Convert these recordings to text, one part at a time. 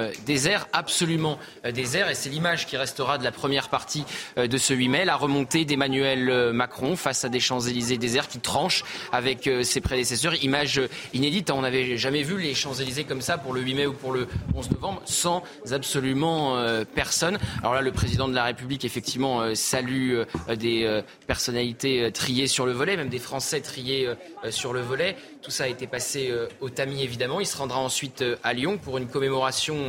Euh, désert, absolument euh, désert, et c'est l'image qui restera de la première partie euh, de ce 8 mai, la remontée d'Emmanuel Macron face à des Champs-Élysées déserts qui tranchent avec ses prédécesseurs. Image inédite, on n'avait jamais vu les Champs-Élysées comme ça pour le 8 mai ou pour le 11 novembre, sans absolument personne. Alors là, le président de la République, effectivement, salue des personnalités triées sur le volet, même des Français triés sur le volet. Tout ça a été passé au tamis, évidemment. Il se rendra ensuite à Lyon pour une commémoration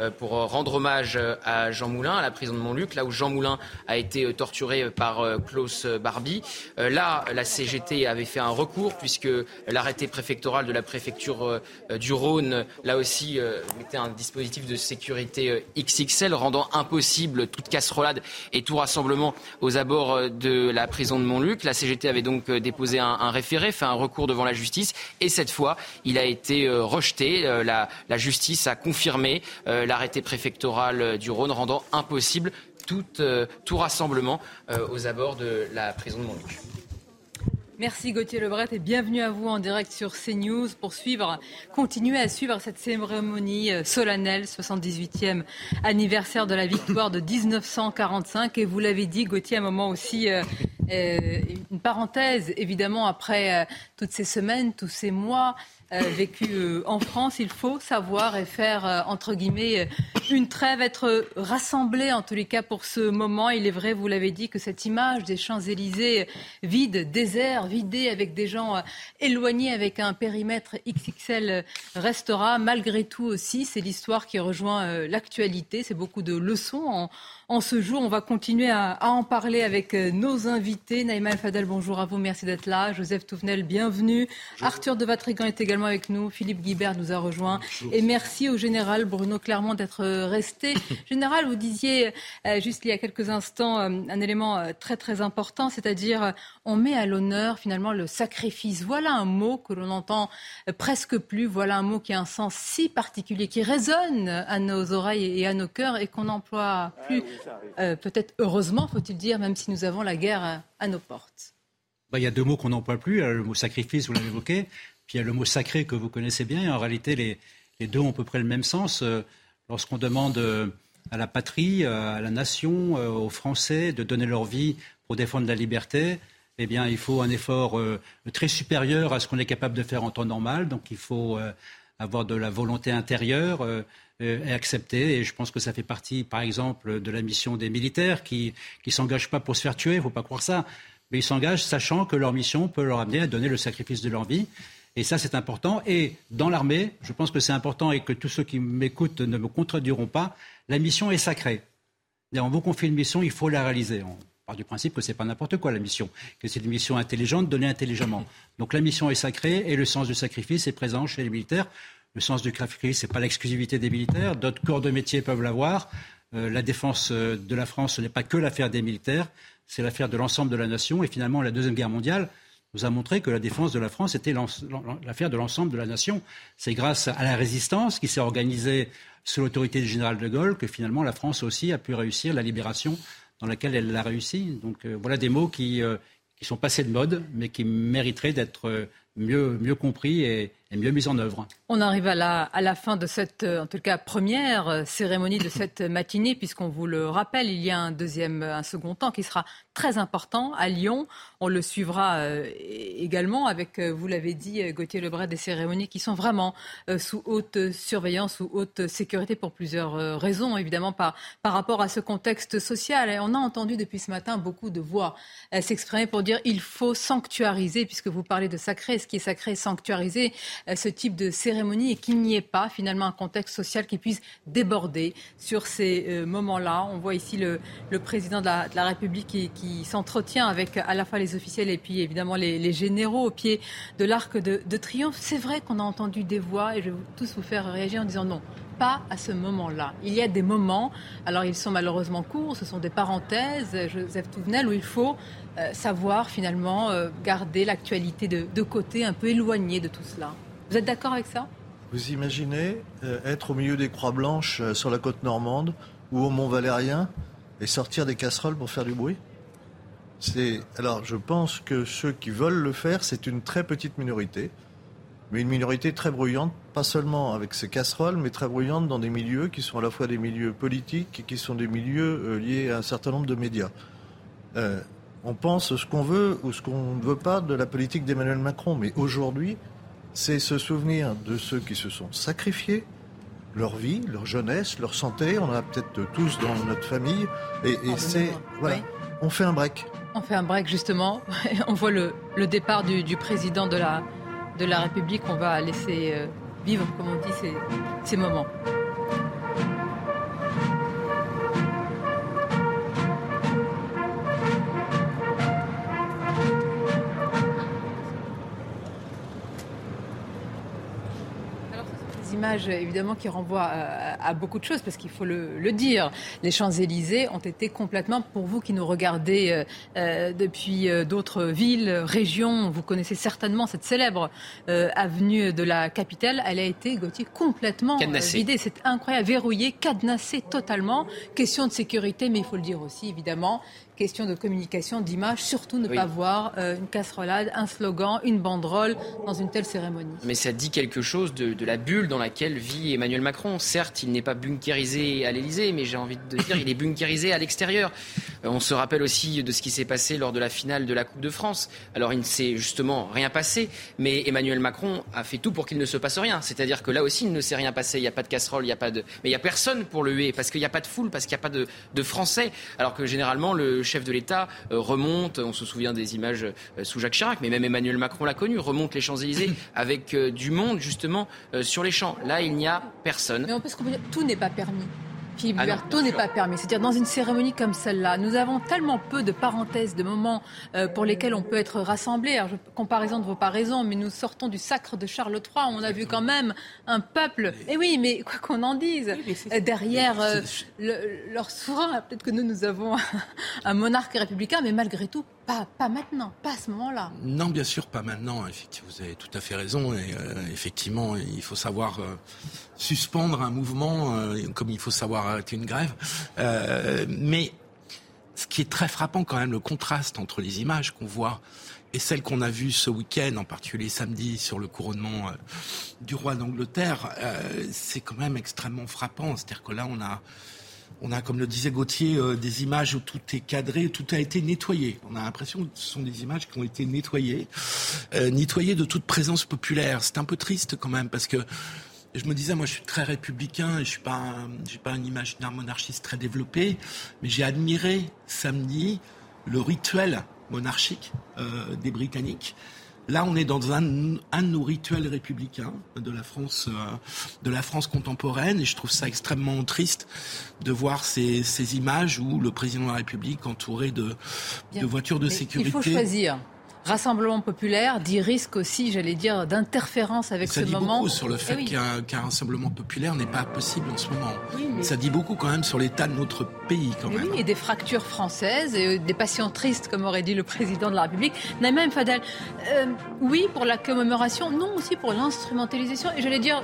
euh, pour rendre hommage euh, à Jean Moulin, à la prison de Montluc, là où Jean Moulin a été euh, torturé par Klaus Barbie. Là, la CGT avait fait un recours puisque l'arrêté préfectoral de la préfecture du Rhône, là aussi, mettait un dispositif de sécurité XXL rendant impossible toute casserolade et tout rassemblement aux abords de la prison de Montluc. La CGT avait donc déposé un, référé, fait un recours devant la justice et cette fois, il a été rejeté. la justice a confirmé euh, l'arrêté préfectoral du Rhône rendant impossible tout, euh, rassemblement euh, aux abords de la prison de Montluc. Merci Gauthier Lebret et bienvenue à vous en direct sur CNews pour suivre, continuer à suivre cette cérémonie solennelle, 78e anniversaire de la victoire de 1945. Et vous l'avez dit, Gauthier, un moment aussi, une parenthèse évidemment après toutes ces semaines, tous ces mois euh, vécu euh, en France, il faut savoir et faire, euh, entre guillemets, une trêve, être rassemblés en tous les cas pour ce moment. Il est vrai, vous l'avez dit, que cette image des Champs-Élysées vides, déserts, vidés, avec des gens éloignés, avec un périmètre XXL restera. Malgré tout aussi, c'est l'histoire qui rejoint l'actualité. C'est beaucoup de leçons en, en ce jour. On va continuer à, en parler avec euh, nos invités. Naïma Fadel, bonjour à vous, merci d'être là. Joseph Touvenel, bienvenue. Arthur de Vatrigan est également avec nous. Philippe Guibert nous a rejoint. Et merci au général Bruno Clermont d'être euh, resté. général, vous disiez euh, juste il y a quelques instants un élément très très important, c'est-à-dire on met à l'honneur finalement le sacrifice. Voilà un mot que l'on entend presque plus. Voilà un mot qui a un sens si particulier, qui résonne à nos oreilles et à nos cœurs et qu'on n'emploie plus. Euh, peut-être heureusement, faut-il dire, même si nous avons la guerre à, nos portes. Bah, il y a deux mots qu'on n'emploie plus. Le mot sacrifice, vous l'avez évoqué. Puis il y a le mot sacré que vous connaissez bien. Et en réalité, les, deux ont à peu près le même sens. Euh, lorsqu'on demande euh, à la patrie, à la nation, aux Français de donner leur vie pour défendre la liberté, eh bien, il faut un effort très supérieur à ce qu'on est capable de faire en temps normal. Donc, il faut avoir de la volonté intérieure, euh, est accepté. Et je pense que ça fait partie, par exemple, de la mission des militaires qui ne s'engagent pas pour se faire tuer, il ne faut pas croire ça. Mais ils s'engagent sachant que leur mission peut leur amener à donner le sacrifice de leur vie. Et ça, c'est important. Et dans l'armée, je pense que c'est important et que tous ceux qui m'écoutent ne me contrediront pas, la mission est sacrée. Et on vous confie une mission, il faut la réaliser. Du principe que ce n'est pas n'importe quoi la mission, que c'est une mission intelligente donnée intelligemment. Donc la mission est sacrée et le sens du sacrifice est présent chez les militaires. Le sens du sacrifice, ce n'est pas l'exclusivité des militaires. D'autres corps de métier peuvent l'avoir. Euh, la défense euh, de la France, ce n'est pas que l'affaire des militaires, c'est l'affaire de l'ensemble de la nation. Et finalement, la Deuxième Guerre mondiale nous a montré que la défense de la France était l'affaire de l'ensemble de la nation. C'est grâce à la résistance qui s'est organisée sous l'autorité du général de Gaulle que finalement la France aussi a pu réussir la libération dans laquelle elle l'a réussi. Donc euh, voilà des mots qui, qui sont passés de mode, mais qui mériteraient d'être mieux, mieux compris et, et mieux mise en œuvre. On arrive à la, à la fin de cette, euh, en tout cas, première euh, cérémonie de cette matinée, puisqu'on vous le rappelle, il y a un deuxième, un second temps qui sera très important à Lyon. On le suivra euh, également avec, vous l'avez dit, Gauthier Lebret, des cérémonies qui sont vraiment sous haute surveillance, sous haute sécurité pour plusieurs raisons, évidemment, par, par rapport à ce contexte social. Et on a entendu depuis ce matin beaucoup de voix s'exprimer pour dire il faut sanctuariser, puisque vous parlez de sacré, ce qui est sacré, sanctuariser. Euh, ce type de cérémonie et qu'il n'y ait pas finalement un contexte social qui puisse déborder sur ces euh, moments-là. On voit ici le, président de la, République qui, s'entretient avec à la fois les officiels et puis évidemment les, généraux au pied de l'arc de, Triomphe. C'est vrai qu'on a entendu des voix et je vais tous vous faire réagir en disant non, pas à ce moment-là. Il y a des moments, alors ils sont malheureusement courts, ce sont des parenthèses, Joseph Touvenel, où il faut euh, savoir finalement garder l'actualité de, côté, un peu éloigné de tout cela. Vous êtes d'accord avec ça? Vous imaginez euh, être au milieu des Croix Blanches euh, sur la côte normande ou au Mont Valérien et sortir des casseroles pour faire du bruit? C'est alors je pense que ceux qui veulent le faire, c'est une très petite minorité. mais une minorité très bruyante, pas seulement avec ses casseroles, mais très bruyante dans des milieux qui sont à la fois des milieux politiques et qui sont des milieux euh, liés à un certain nombre de médias. On pense ce qu'on veut ou ce qu'on ne veut pas de la politique d'Emmanuel Macron, mais aujourd'hui, c'est se souvenir de ceux qui se sont sacrifiés, leur vie, leur jeunesse, leur santé. On en a peut-être tous dans notre famille. Et, c'est. Voilà. On fait un break. On fait un break, justement. On voit le, départ du, président de la, de la République. On va laisser euh, vivre, comme on dit, ces, ces moments. Images évidemment qui renvoient euh, à, beaucoup de choses parce qu'il faut le, dire. Les Champs-Élysées ont été complètement, pour vous qui nous regardez euh, euh, depuis d'autres villes, régions, vous connaissez certainement cette célèbre avenue de la capitale, elle a été, Gauthier, complètement vidée. C'est incroyable, verrouillée, cadenassée totalement. Question de sécurité, mais il faut le dire aussi, évidemment question de communication, d'image, surtout ne pas voir euh, une casserolade, un slogan, une banderole dans une telle cérémonie. Mais ça dit quelque chose de, la bulle dans laquelle vit Emmanuel Macron. Certes, il n'est pas bunkérisé à l'Elysée, mais j'ai envie de dire, il est bunkérisé à l'extérieur. Euh, on se rappelle aussi de ce qui s'est passé lors de la finale de la Coupe de France. Alors, il ne s'est justement rien passé, mais Emmanuel Macron a fait tout pour qu'il ne se passe rien. C'est-à-dire que là aussi, il ne s'est rien passé. Il n'y a pas de casserole, il n'y a pas de. Mais il n'y a personne pour le huer, parce qu'il n'y a pas de foule, parce qu'il n'y a pas de, de Français. Alors que généralement, le chef de l'État euh, remonte, on se souvient des images euh, sous Jacques Chirac, mais même Emmanuel Macron l'a connu, remonte les Champs-Élysées avec euh, du monde justement sur les champs. Là, il n'y a personne. Mais on peut se tout n'est pas permis. Philippe ah n'est pas permis. C'est-à-dire dans une cérémonie comme celle-là, nous avons tellement peu de parenthèses, de moments pour lesquels on peut être rassemblé. Alors, comparaison ne vaut pas raison, mais nous sortons du sacre de Charles III. On a vu quand même un peuple. Et eh oui, mais quoi qu'on en dise, derrière leur souverain, peut-être que nous, nous avons un monarque républicain, mais malgré tout, pas, maintenant, pas à ce moment-là. Non, bien sûr, pas maintenant. Vous avez tout à fait raison. Et euh, effectivement, il faut savoir euh, suspendre un mouvement euh, comme il faut savoir arrêter une grève. mais ce qui est très frappant quand même, le contraste entre les images qu'on voit et celles qu'on a vues ce week-end, en particulier samedi, sur le couronnement du roi d'Angleterre, c'est quand même extrêmement frappant. C'est-à-dire que là, on a on a, comme le disait Gauthier, euh, des images où tout est cadré, tout a été nettoyé. On a l'impression que ce sont des images qui ont été nettoyées, euh, nettoyées de toute présence populaire. C'est un peu triste quand même parce que je me disais, moi, je suis très républicain et je suis pas, j'ai pas un imaginaire monarchiste très développé, mais j'ai admiré samedi le rituel monarchique euh, des Britanniques. Là, on est dans un, un de nos rituels républicains de la France, euh, de la France contemporaine, et je trouve ça extrêmement triste de voir ces, ces images où le président de la République entouré de, de voitures de sécurité. Il faut choisir. Rassemblement populaire dit risque aussi, j'allais dire, d'interférence avec ça ce dit moment. Beaucoup sur le fait eh qu'un rassemblement populaire n'est pas possible en ce moment. Ça dit beaucoup quand même sur l'état de notre pays quand même. Oui, et des fractures françaises et euh, des passions tristes, comme aurait dit le président de la République. Naïma Fadel, euh, oui pour la commémoration, non aussi pour l'instrumentalisation. Et j'allais dire,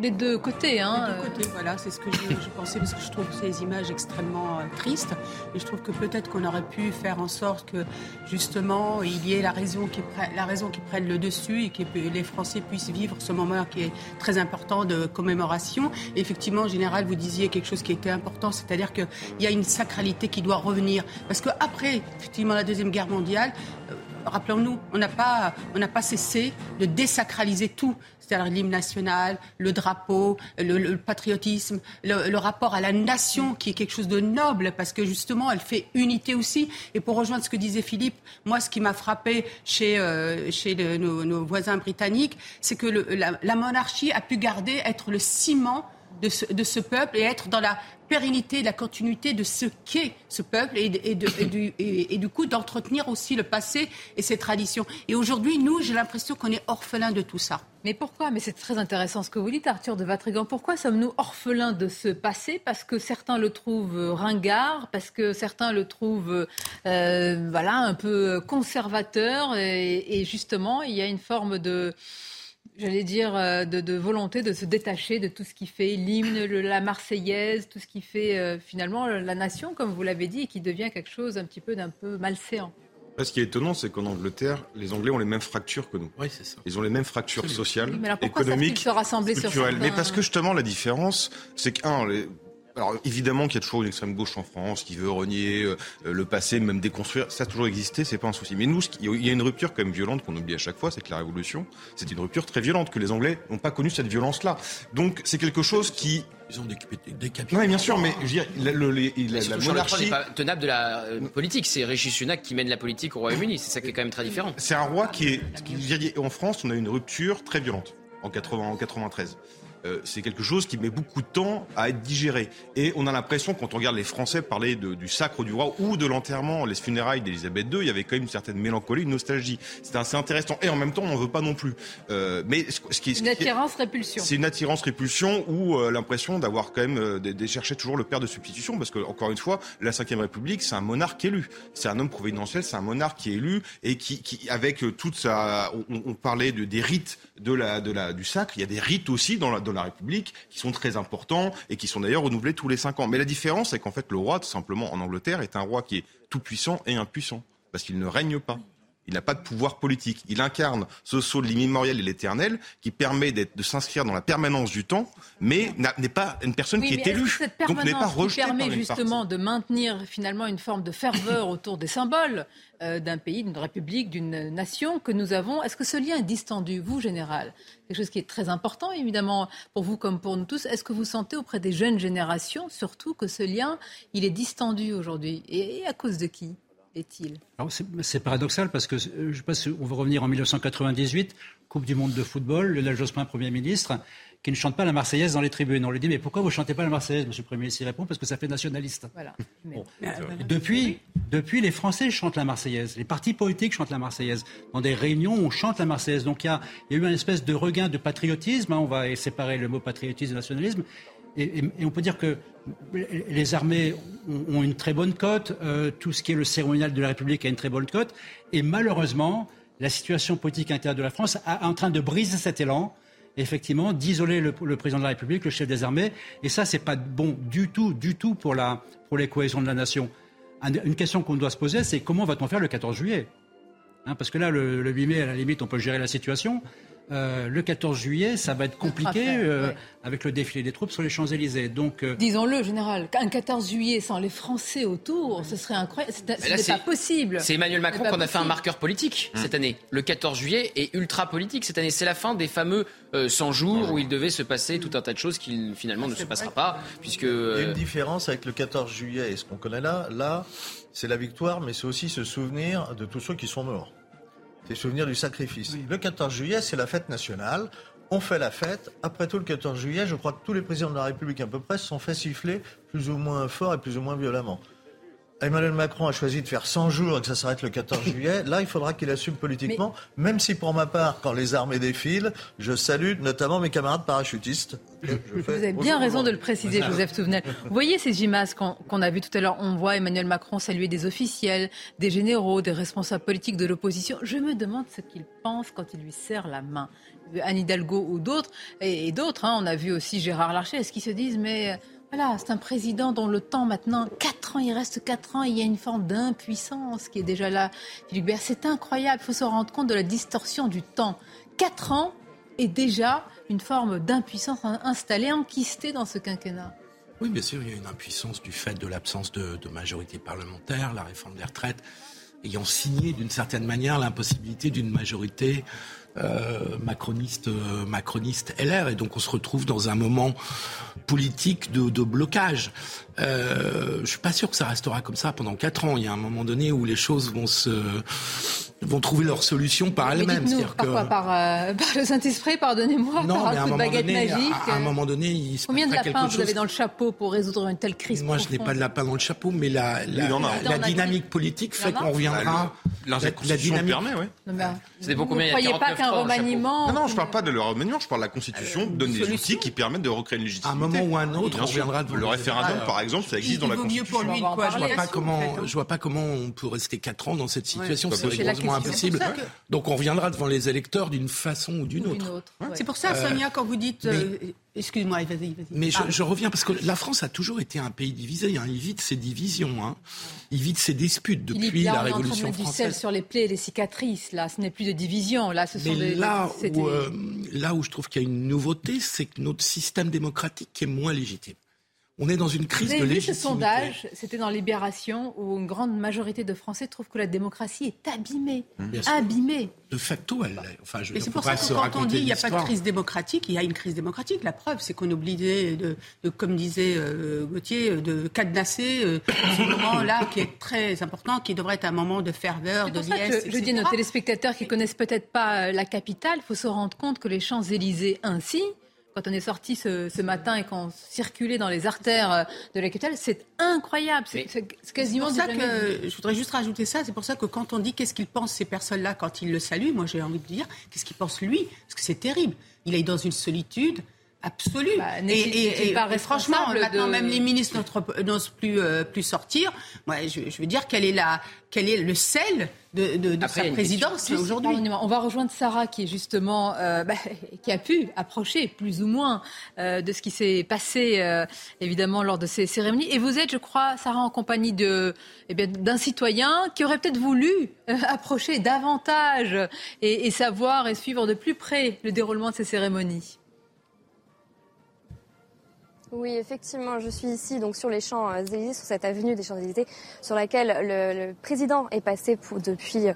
les deux côtés. Hein. Les deux côtés, voilà, c'est ce que je, pensais parce que je trouve ces images extrêmement euh, tristes et je trouve que peut-être qu'on aurait pu faire en sorte que justement il y ait la raison qui, la raison qui prenne le dessus et que les Français puissent vivre ce moment qui est très important de commémoration. Et effectivement, en général, vous disiez quelque chose qui était important, c'est-à-dire qu'il y a une sacralité qui doit revenir parce qu'après effectivement la deuxième guerre mondiale, euh, rappelons-nous, on n'a pas, on n'a pas cessé de désacraliser tout c'est-à-dire l'hymne national, le drapeau, le, patriotisme, le, rapport à la nation qui est quelque chose de noble parce que justement elle fait unité aussi. Et pour rejoindre ce que disait Philippe, moi ce qui m'a frappé chez, euh, chez nos, voisins britanniques, c'est que la, la monarchie a pu garder, être le ciment de ce, peuple et être dans la pérennité, la continuité de ce qu'est ce peuple et, du, coup d'entretenir aussi le passé et ses traditions. Et aujourd'hui, nous, j'ai l'impression qu'on est orphelins de tout ça. Mais pourquoi? Mais c'est très intéressant ce que vous dites, Arthur de Vatrigan. Pourquoi sommes-nous orphelins de ce passé? Parce que certains le trouvent ringard, parce que certains le trouvent euh, voilà, un peu conservateur. et justement, il y a une forme de j'allais dire, euh, de, volonté de se détacher de tout ce qui fait l'hymne, la Marseillaise, tout ce qui fait euh, finalement la nation, comme vous l'avez dit, et qui devient quelque chose un petit peu d'un peu malséant. Ce qui est étonnant, c'est qu'en Angleterre, les Anglais ont les mêmes fractures que nous. Oui, c'est ça. Ils ont les mêmes fractures sociales, mais alors pourquoi économiques, se rassembler culturelles. Sur mais parce que justement, la différence, c'est qu'un, les... Alors évidemment qu'il y a toujours une extrême gauche en France qui veut renier euh, le passé, même déconstruire. Ça a toujours existé, c'est pas un souci. Mais nous, il y a une rupture quand même violente qu'on oublie à chaque fois, c'est que la Révolution, c'est une rupture très violente que les Anglais n'ont pas connu cette violence-là. Donc c'est quelque chose qui ils ont décapité. Oui, bien sûr, mais je veux dire, le, le, la, la monarchie n'est pas tenable de la euh, politique. C'est Rishi Sunak qui mène la politique au Royaume-Uni. C'est ça qui est quand même très différent. C'est un roi qui est. Qui, en France, on a une rupture très violente en, 80, en 93. Euh, c'est quelque chose qui met beaucoup de temps à être digéré. Et on a l'impression, quand on regarde les Français parler de, du sacre du roi ou de l'enterrement, les funérailles d'Elisabeth II, il y avait quand même une certaine mélancolie, une nostalgie. C'est assez intéressant. Et en même temps, on n'en veut pas non plus. Euh, mais ce, qui est, une attirance-répulsion. C'est une attirance-répulsion ou euh, l'impression d'avoir quand même de, de, chercher toujours le père de substitution, parce que encore une fois, la Ve République, c'est un monarque élu. C'est un homme providentiel, c'est un monarque qui est élu et qui, qui avec toute sa, on, on parlait de, des rites de la, de la, du sacre. Il y a des rites aussi dans la, dans la République qui sont très importants et qui sont d'ailleurs renouvelés tous les cinq ans. Mais la différence, c'est qu'en fait, le roi, tout simplement, en Angleterre, est un roi qui est tout puissant et impuissant parce qu'il ne règne pas. Il n'a pas de pouvoir politique. Il incarne ce saut de l'immémorial et l'éternel qui permet de s'inscrire dans la permanence du temps, mais n'est pas une personne qui est élue. donc n'est pas rejetée qui permet justement de maintenir finalement une forme de ferveur autour des symboles euh, d'un pays, d'une république, d'une nation que nous avons? Est-ce que ce lien est distendu, vous, général? Quelque chose qui est très important, évidemment, pour vous comme pour nous tous. Est-ce que vous sentez auprès des jeunes générations, surtout, que ce lien, il est distendu aujourd'hui? Et à cause de qui? Est-il C'est paradoxal parce que euh, je sais on va revenir en 1998, Coupe du Monde de football, Lionel Jospin, Premier ministre, qui ne chante pas la Marseillaise dans les tribunes. On lui dit mais pourquoi vous ne chantez pas la Marseillaise, Monsieur le Premier ministre? Il répond parce que ça fait nationaliste. Voilà. Depuis, depuis, les Français chantent la Marseillaise, les partis politiques chantent la Marseillaise. Dans des réunions, on chante la Marseillaise. Donc il y a, eu une espèce de regain de patriotisme. Hein. on va séparer le mot patriotisme et nationalisme. Et, on peut dire que les armées ont, une très bonne cote, euh, tout ce qui est le cérémonial de la République a une très bonne cote, et malheureusement, la situation politique intérieure de la France est en train de briser cet élan, effectivement, d'isoler le, président de la République, le chef des armées, et ça, c'est pas bon du tout, du tout pour la, pour les cohésions de la nation. Une question qu'on doit se poser, c'est comment va-t-on faire le 14 juillet? Hein, Parce que là, le, le 8 mai, à la limite, on peut gérer la situation. Euh, le 14 juillet, ça va être compliqué euh, avec le défilé des troupes sur les Champs-Élysées. Donc, euh, disons-le, général, un 14 juillet sans les Français autour, ce serait incroyable. Ce n'est pas possible. C'est Emmanuel Macron qu'on a fait un marqueur politique mmh. cette année. Le 14 juillet est ultra politique cette année. C'est la fin des fameux 100 jours où il devait se passer tout un tas de choses qui finalement ne se passera pas, puisque. Il y a une différence avec le 14 juillet et ce qu'on connaît là. Là, c'est la victoire, mais c'est aussi se souvenir de tous ceux qui sont morts. C'est souvenir du sacrifice. Le 14 juillet, c'est la fête nationale. On fait la fête. Après tout, le 14 juillet, je crois que tous les présidents de la République à peu près se sont fait siffler plus ou moins fort et plus ou moins violemment. Emmanuel Macron a choisi de faire 100 jours et que ça s'arrête le 14 juillet. Là, il faudra qu'il assume politiquement, même si pour ma part, quand les armées défilent, je salue notamment mes camarades parachutistes. Vous avez bien raison de le préciser, Joseph Touvenel. Vous voyez ces images qu'on a vues tout à l'heure On voit Emmanuel Macron saluer des officiels, des généraux, des responsables politiques de l'opposition. Je me demande ce qu'il pense quand il lui serre la main. Anne Hidalgo ou d'autres, et, d'autres. Hein. On a vu aussi Gérard Larcher. Est-ce qu'ils se disent, mais c'est un président dont le temps maintenant, 4 ans, il reste 4 ans, il y a une forme d'impuissance qui est déjà là. Philippe c'est incroyable, il faut se rendre compte de la distorsion du temps. 4 ans et déjà une forme d'impuissance installée, enquistée dans ce quinquennat. Oui, bien sûr, il y a une impuissance du fait de l'absence de, de majorité parlementaire, la réforme des retraites ayant signé d'une certaine manière l'impossibilité d'une majorité macroniste, euh, macroniste LR. Et donc on se retrouve dans un moment politique de, de blocage. Euh, je suis pas sûr que ça restera comme ça pendant quatre ans. Il y a un moment donné où les choses vont se vont trouver leur solution par elles-mêmes. Par quoi? Par, euh, par, le Saint-Esprit, pardonnez-moi, par un coup de baguette magique. À, un moment donné, il se Combien de lapins vous avez dans le chapeau pour résoudre une telle crise Moi, je n'ai pas de lapin dans le chapeau, mais la, la, la, dynamique politique fait qu'on reviendra. Bah, la, dynamique permet, oui. Vous ne croyez pas qu'un remaniement Non, non, je ne parle pas de le remaniement, je parle de la Constitution, euh, donne des outils qui permettent de recréer une légitimité. À un moment ou un autre, on reviendra Le référendum, par exemple, ça existe dans la Constitution. Je vois pas comment, je vois pas comment on peut rester quatre ans dans cette situation. C'est rigoureusement impossible. Donc on reviendra devant les électeurs d'une façon ou d'une autre. C'est pour ça, Sonia, quand vous dites Excuse-moi, vas-y, vas-y. Mais je, Ah. je reviens parce que la France a toujours été un pays divisé. Hein. Il vit de ses divisions. Hein. Il vit de ses disputes depuis la on est en train de Révolution mettre du sel française. sur les plaies et les cicatrices. Là, ce n'est plus de division. Là, ce sont Mais des. là où, euh, là où je trouve qu'il y a une nouveauté, c'est que notre système démocratique est moins légitime. On est dans une crise Vous avez de vu ce légitimité. sondage C'était dans Libération où une grande majorité de Français trouvent que la démocratie est abîmée. Bien sûr. Abîmée. De facto, elle, enfin, je dire, c'est pour ça que quand on dit il n'y a pas de crise démocratique, il y a une crise démocratique. La preuve, c'est qu'on obligé de, de, comme disait euh, Gauthier, de cadenasser euh, ce moment-là qui est très important, qui devrait être un moment de ferveur, de liesse, que je dis à nos téléspectateurs qui connaissent peut-être pas euh, la capitale, il faut se rendre compte que les Champs-Élysées ainsi, quand on est sorti ce, ce matin et qu'on circulait dans les artères euh, de la capitale, c'est incroyable. C'est Mais- c'est- quasiment pour ça que je voudrais juste rajouter ça. C'est pour ça que quand on dit qu'est-ce qu'ils pensent ces personnes-là quand ils le saluent, moi j'ai envie de dire qu'est-ce qu'ils pensent lui, parce que c'est terrible. Il est dans une solitude absolue. Bah, pas franchement, maintenant de- même les ministres n'osent- plus euh, plus sortir. Moi, je, je veux dire quel est la, quel est le sel de, de- Après, sa présidence aujourd'hui. On va rejoindre Sarah qui est justement euh, bah, qui a pu approcher plus ou moins euh, de ce qui s'est passé euh, évidemment lors de ces cérémonies. Et vous êtes, je crois, Sarah, en compagnie de eh bien, d'un citoyen qui aurait peut-être voulu euh, approcher davantage et, et savoir et suivre de plus près le déroulement de ces cérémonies. Oui, effectivement, je suis ici donc sur les Champs-Élysées, sur cette avenue des Champs-Élysées, sur laquelle le, président est passé pour, depuis euh,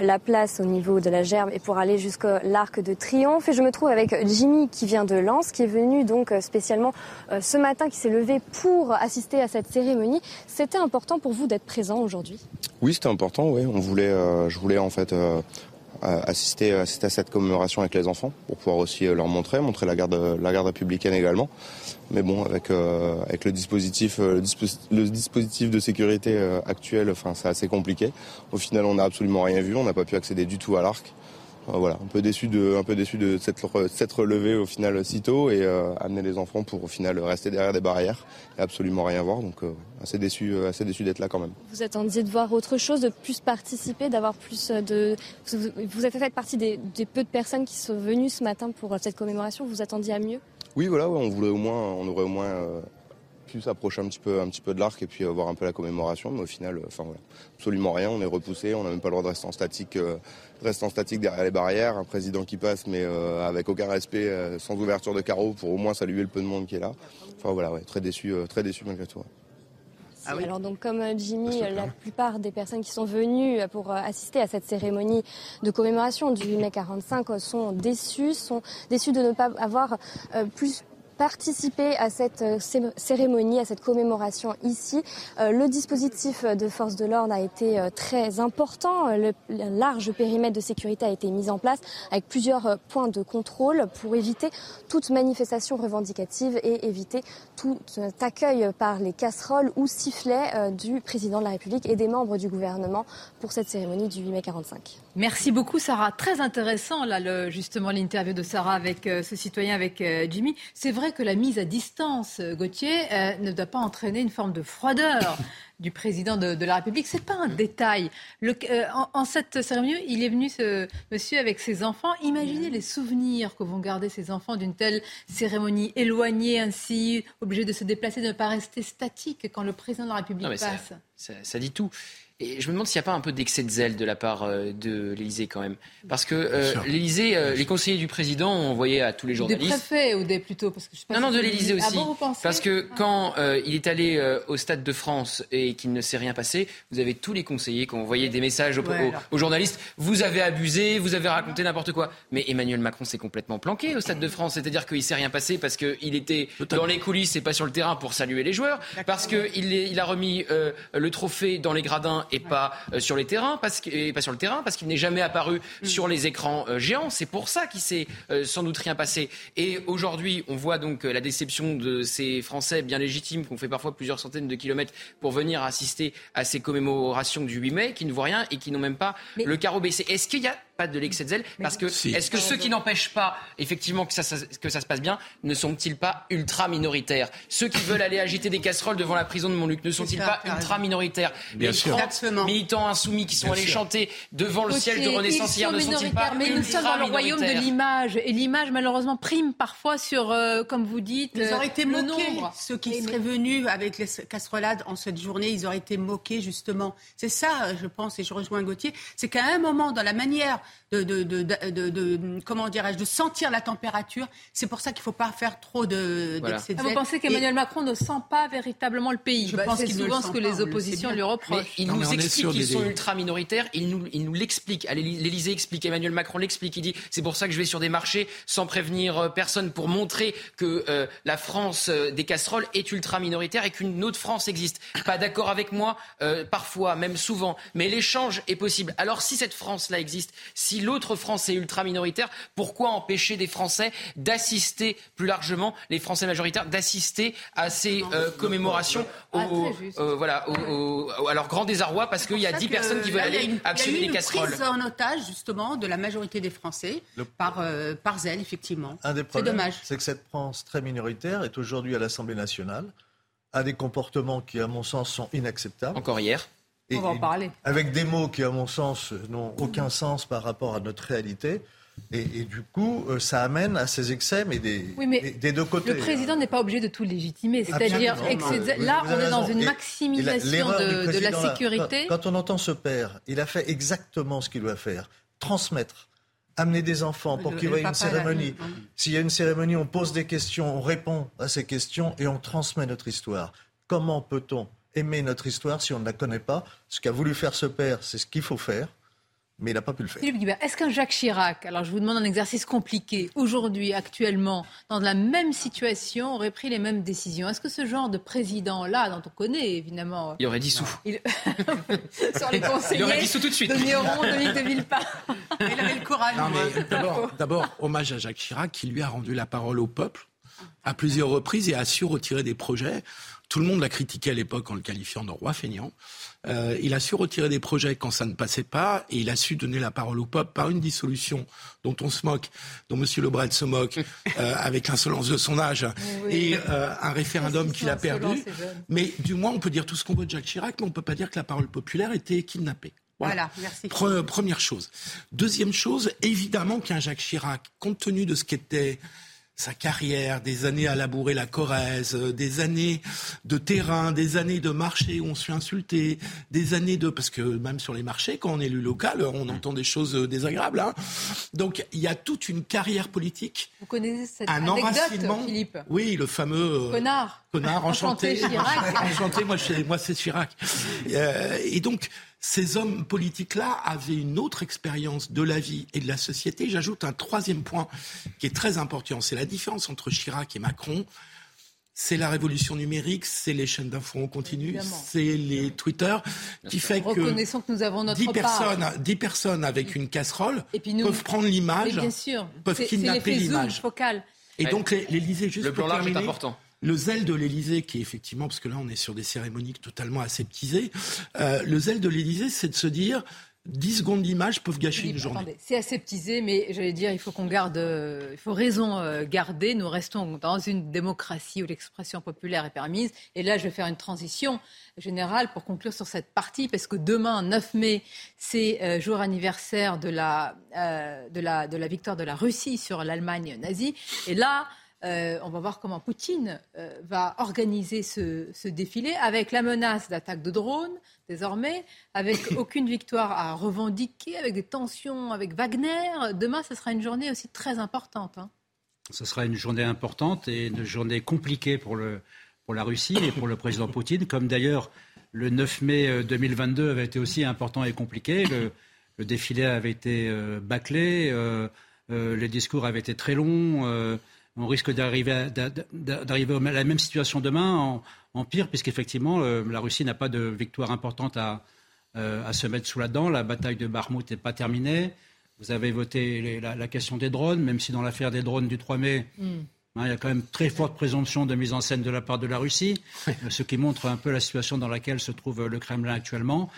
la place au niveau de la Gerbe et pour aller jusqu'à l'Arc de Triomphe. Et je me trouve avec Jimmy qui vient de Lens, qui est venu donc euh, spécialement euh, ce matin, qui s'est levé pour assister à cette cérémonie. C'était important pour vous d'être présent aujourd'hui? Oui, c'était important. Oui, on voulait, je voulais en fait assister, à cette commémoration avec les enfants pour pouvoir aussi euh, leur montrer, montrer la garde, la garde républicaine également. Mais bon, avec euh, avec le dispositif, euh, le, dispo- le dispositif de sécurité actuel, enfin, c'est assez compliqué. Au final, on n'a absolument rien vu. On n'a pas pu accéder du tout à l'arc. Euh, voilà, un peu déçu de, un peu déçu de s'être re- s'être relevé au final si tôt et euh, amener les enfants pour au final rester derrière des barrières et absolument rien voir. Donc euh, assez déçu, assez déçu d'être là quand même. Vous attendiez de voir autre chose, de plus participer, d'avoir plus de... Vous, vous avez fait partie des, des peu de personnes qui sont venues ce matin pour cette commémoration. Vous attendiez à mieux? Oui, voilà, ouais, on voulait au moins, on aurait au moins euh, pu s'approcher un petit peu, un petit peu de l'arc et puis euh, voir un peu la commémoration. Mais au final, euh, enfin voilà, absolument rien. On est repoussé, on n'a même pas le droit de rester en statique, euh, de rester en statique derrière les barrières. Un président qui passe, mais euh, avec aucun respect, euh, sans ouverture de carreaux pour au moins saluer le peu de monde qui est là. Enfin voilà, ouais, très déçu, euh, très déçu malgré tout. ouais. Ah oui. Alors donc comme Jimmy, la plupart des personnes qui sont venues pour assister à cette cérémonie de commémoration du 8 mai 45 euh, sont déçues, sont déçues de ne pas avoir plus participé à cette euh, cé- cérémonie, à cette commémoration ici. Euh, le dispositif de force de l'ordre a été euh, très important. Le, large périmètre de sécurité a été mis en place avec plusieurs points de contrôle pour éviter toute manifestation revendicative et éviter tout accueil par les casseroles ou sifflets du président de la République et des membres du gouvernement pour cette cérémonie du 8 mai 45. Merci beaucoup, Sarah. Très intéressant, là, justement, l'interview de Sarah avec ce citoyen, avec Jimmy. C'est vrai que la mise à distance, euh, Gauthier, euh, ne doit pas entraîner une forme de froideur du président de, de la République. C'est pas un détail. Le- euh, en, en cette cérémonie, il est venu, ce monsieur, avec ses enfants. Imaginez les souvenirs que vont garder ces enfants d'une telle cérémonie, éloignés ainsi, obligés de se déplacer, de ne pas rester statiques quand le président de la République Non, mais ça- passe. Ça, ça dit tout. Et je me demande s'il n'y a pas un peu d'excès de zèle de la part euh, de l'Élysée quand même. Parce que euh, l'Élysée, euh, les conseillers du président ont envoyé à tous les Des journalistes. préfets ou des plutôt parce que je sais pas Non, non, de l'Élysée Ah aussi. bon, vous pensez Parce que Ah. quand euh, il est allé euh, au Stade de France et qu'il ne s'est rien passé, vous avez tous les conseillers qui ont envoyé des messages aux, Ouais, aux- alors. aux journalistes. Vous avez abusé, vous avez raconté n'importe quoi. Mais Emmanuel Macron s'est complètement planqué au Stade de France. C'est-à-dire qu'il s'est rien passé parce qu'il était dans les coulisses et pas sur le terrain pour saluer les joueurs. Parce qu'il il a remis euh, le trophée dans les gradins et pas euh, sur les terrains, parce que, et pas sur le terrain, parce qu'il n'est jamais apparu Mm. sur les écrans euh, géants. C'est pour ça qu'il s'est euh, sans doute rien passé. Et aujourd'hui, on voit donc la déception de ces Français bien légitimes qui ont fait parfois plusieurs centaines de kilomètres pour venir assister à ces commémorations du 8 mai, qui ne voient rien et qui n'ont même pas Mais- le carreau baissé. Est-ce qu'il y a pas de l'excès de zèle. Parce que est-ce que ceux qui n'empêchent pas effectivement que ça, que ça se passe bien ne sont-ils pas ultra minoritaires Ceux qui veulent aller agiter des casseroles devant la prison de Montluc ne sont-ils pas ultra minoritaires Bien sûr. militants insoumis qui sont allés chanter devant le ciel de Renaissance hier ne sont-ils pas Mais nous sommes dans le royaume de l'image et l'image malheureusement prime parfois sur, euh, comme vous dites, ils auraient été le moqués. nombre. Ceux qui seraient venus avec les casserolades en cette journée, ils auraient été moqués justement. C'est ça, je pense, et je rejoins Gauthier, c'est qu'à un moment dans la manière de, de, de, de comment dirais-je, de sentir la température, c'est pour ça qu'il ne faut pas faire trop de. Voilà. Ah, Vous pensez qu'Emmanuel Et- Macron ne sent pas véritablement le pays? Je Bah, pense qu'il le souvent ce que pas, les le oppositions sait lui. Mais reprochent. il Non, nous explique qu'ils sont ultra minoritaires, il nous, il nous l'explique. L'Élysée explique, Emmanuel Macron l'explique. Il dit c'est pour ça que je vais sur des marchés sans prévenir euh, personne pour montrer que euh, la France euh, des casseroles est ultra minoritaire et qu'une autre France existe. Pas d'accord avec moi, euh, parfois, même souvent, mais l'échange est possible. Alors si cette France-là existe, si l'autre France est ultra minoritaire, pourquoi empêcher des Français d'assister plus largement, les Français majoritaires, d'assister à ces euh, commémorations au, Ah, euh, voilà, au- au- à leur grand désarroi parce qu'il y a C'est pour 10 ça personnes qui veulent là, aller une- actionner Il y les a eu une casseroles. prise en otage, justement, de la majorité des Français Le- par, euh, par zèle, effectivement. Un des C'est problèmes, dommage. c'est que cette France très minoritaire est aujourd'hui à l'Assemblée nationale, a des comportements qui, à mon sens, sont inacceptables. Encore hier. Et- On va en parler. Avec des mots qui, à mon sens, n'ont aucun sens par rapport à notre réalité. Et, et du coup, euh, ça amène à ces excès, mais des, Oui, mais des, des deux côtés. Le président n'est pas obligé de tout légitimer. C'est-à-dire, là, on est dans une Et- et la- maximisation de, de la sécurité. Quand, quand on entend ce père, il a fait exactement ce qu'il doit faire. Transmettre. Amener des enfants pour qu'il y ait une cérémonie. S'il y a une cérémonie, on pose des questions, on répond à ces questions et on transmet notre histoire. Comment peut-on aimer notre histoire si on ne la connaît pas Ce qu'a voulu faire ce père, c'est ce qu'il faut faire, mais il n'a pas pu le faire. Philippe Guibert, est-ce qu'un Jacques Chirac, alors je vous demande un exercice compliqué, aujourd'hui, actuellement, dans la même situation, aurait pris les mêmes décisions? Est-ce que ce genre de président-là, dont on connaît évidemment Il aurait dit sous. il- sur les conseillers Il aurait dit sous tout de suite. de Néron, Dominique de Villepin, Il avait le courage. Non, mais moi. d'abord, d'abord, hommage à Jacques Chirac qui lui a rendu la parole au peuple à plusieurs reprises et a su retirer des projets. Tout le monde l'a critiqué à l'époque en le qualifiant de roi feignant. Euh, il a su retirer des projets quand ça ne passait pas et il a su donner la parole au peuple par une dissolution dont on se moque, dont M. Lebret se moque euh, avec l'insolence de son âge Oui. et euh, un référendum qu'il a perdu. Mais du moins, on peut dire tout ce qu'on veut de Jacques Chirac, mais on ne peut pas dire que la parole populaire était kidnappée. Voilà, merci. Pre- première chose. Deuxième chose, évidemment qu'un Jacques Chirac, compte tenu de ce qu'était sa carrière, des années à labourer la Corrèze, euh, des années de terrain, des années de marché où on se fait insulter, des années de... Parce que même sur les marchés, quand on est élu local, on entend des choses euh, désagréables. hein. Donc il y a toute une carrière politique, vous connaissez cette un anecdote, enracinement. Philippe? Oui, le fameux... euh, Connard Connard, enchanté. Enchanté, Chirac. enchanté, moi, moi c'est Chirac. Euh, et donc, ces hommes politiques-là avaient une autre expérience de la vie et de la société. J'ajoute un troisième point qui est très important. C'est la différence entre Chirac et Macron. C'est la révolution numérique, c'est les chaînes d'infos en continu, c'est les Twitter, qui fait que Reconnaissons que nous avons notre 10 part. personnes, 10 personnes avec une casserole Et puis nous- peuvent prendre l'image, peuvent kidnapper l'image. Et donc les- l'Élysée, juste Le pour plan large est terminer, important. Le zèle de l'Élysée, qui est effectivement, parce que là on est sur des cérémonies totalement aseptisées, euh, le zèle de l'Élysée, c'est de se dire 10 secondes d'image peuvent gâcher Philippe, une journée. c'est aseptisé, mais j'allais dire, il faut qu'on garde, euh, il faut raison euh, garder. Nous restons dans une démocratie où l'expression populaire est permise. Et là, je vais faire une transition générale pour conclure sur cette partie, parce que demain, 9 mai, c'est euh, jour anniversaire de la, de, la, de la victoire de la Russie sur l'Allemagne nazie. Et là, euh, on va voir comment Poutine euh, va organiser ce, ce défilé avec la menace d'attaque de drones désormais, avec aucune victoire à revendiquer, avec des tensions avec Wagner. Demain, ce sera une journée aussi très importante. hein. Ce sera une journée importante et une journée compliquée pour, le, pour la Russie et pour le président Poutine, comme d'ailleurs le 9 mai euh, 2022 avait été aussi important et compliqué. Le, le défilé avait été euh, bâclé, euh, euh, les discours avaient été très longs. On risque d'arriver à, la même situation demain en, en pire, puisqu'effectivement, euh, la Russie n'a pas de victoire importante à, euh, à se mettre sous la dent. La bataille de Barmouth n'est pas terminée. Vous avez voté les- la, la question des drones, même si dans l'affaire des drones du 3 mai, hein, il y a quand même très forte présomption de mise en scène de la part de la Russie, euh, ce qui montre un peu la situation dans laquelle se trouve le Kremlin actuellement.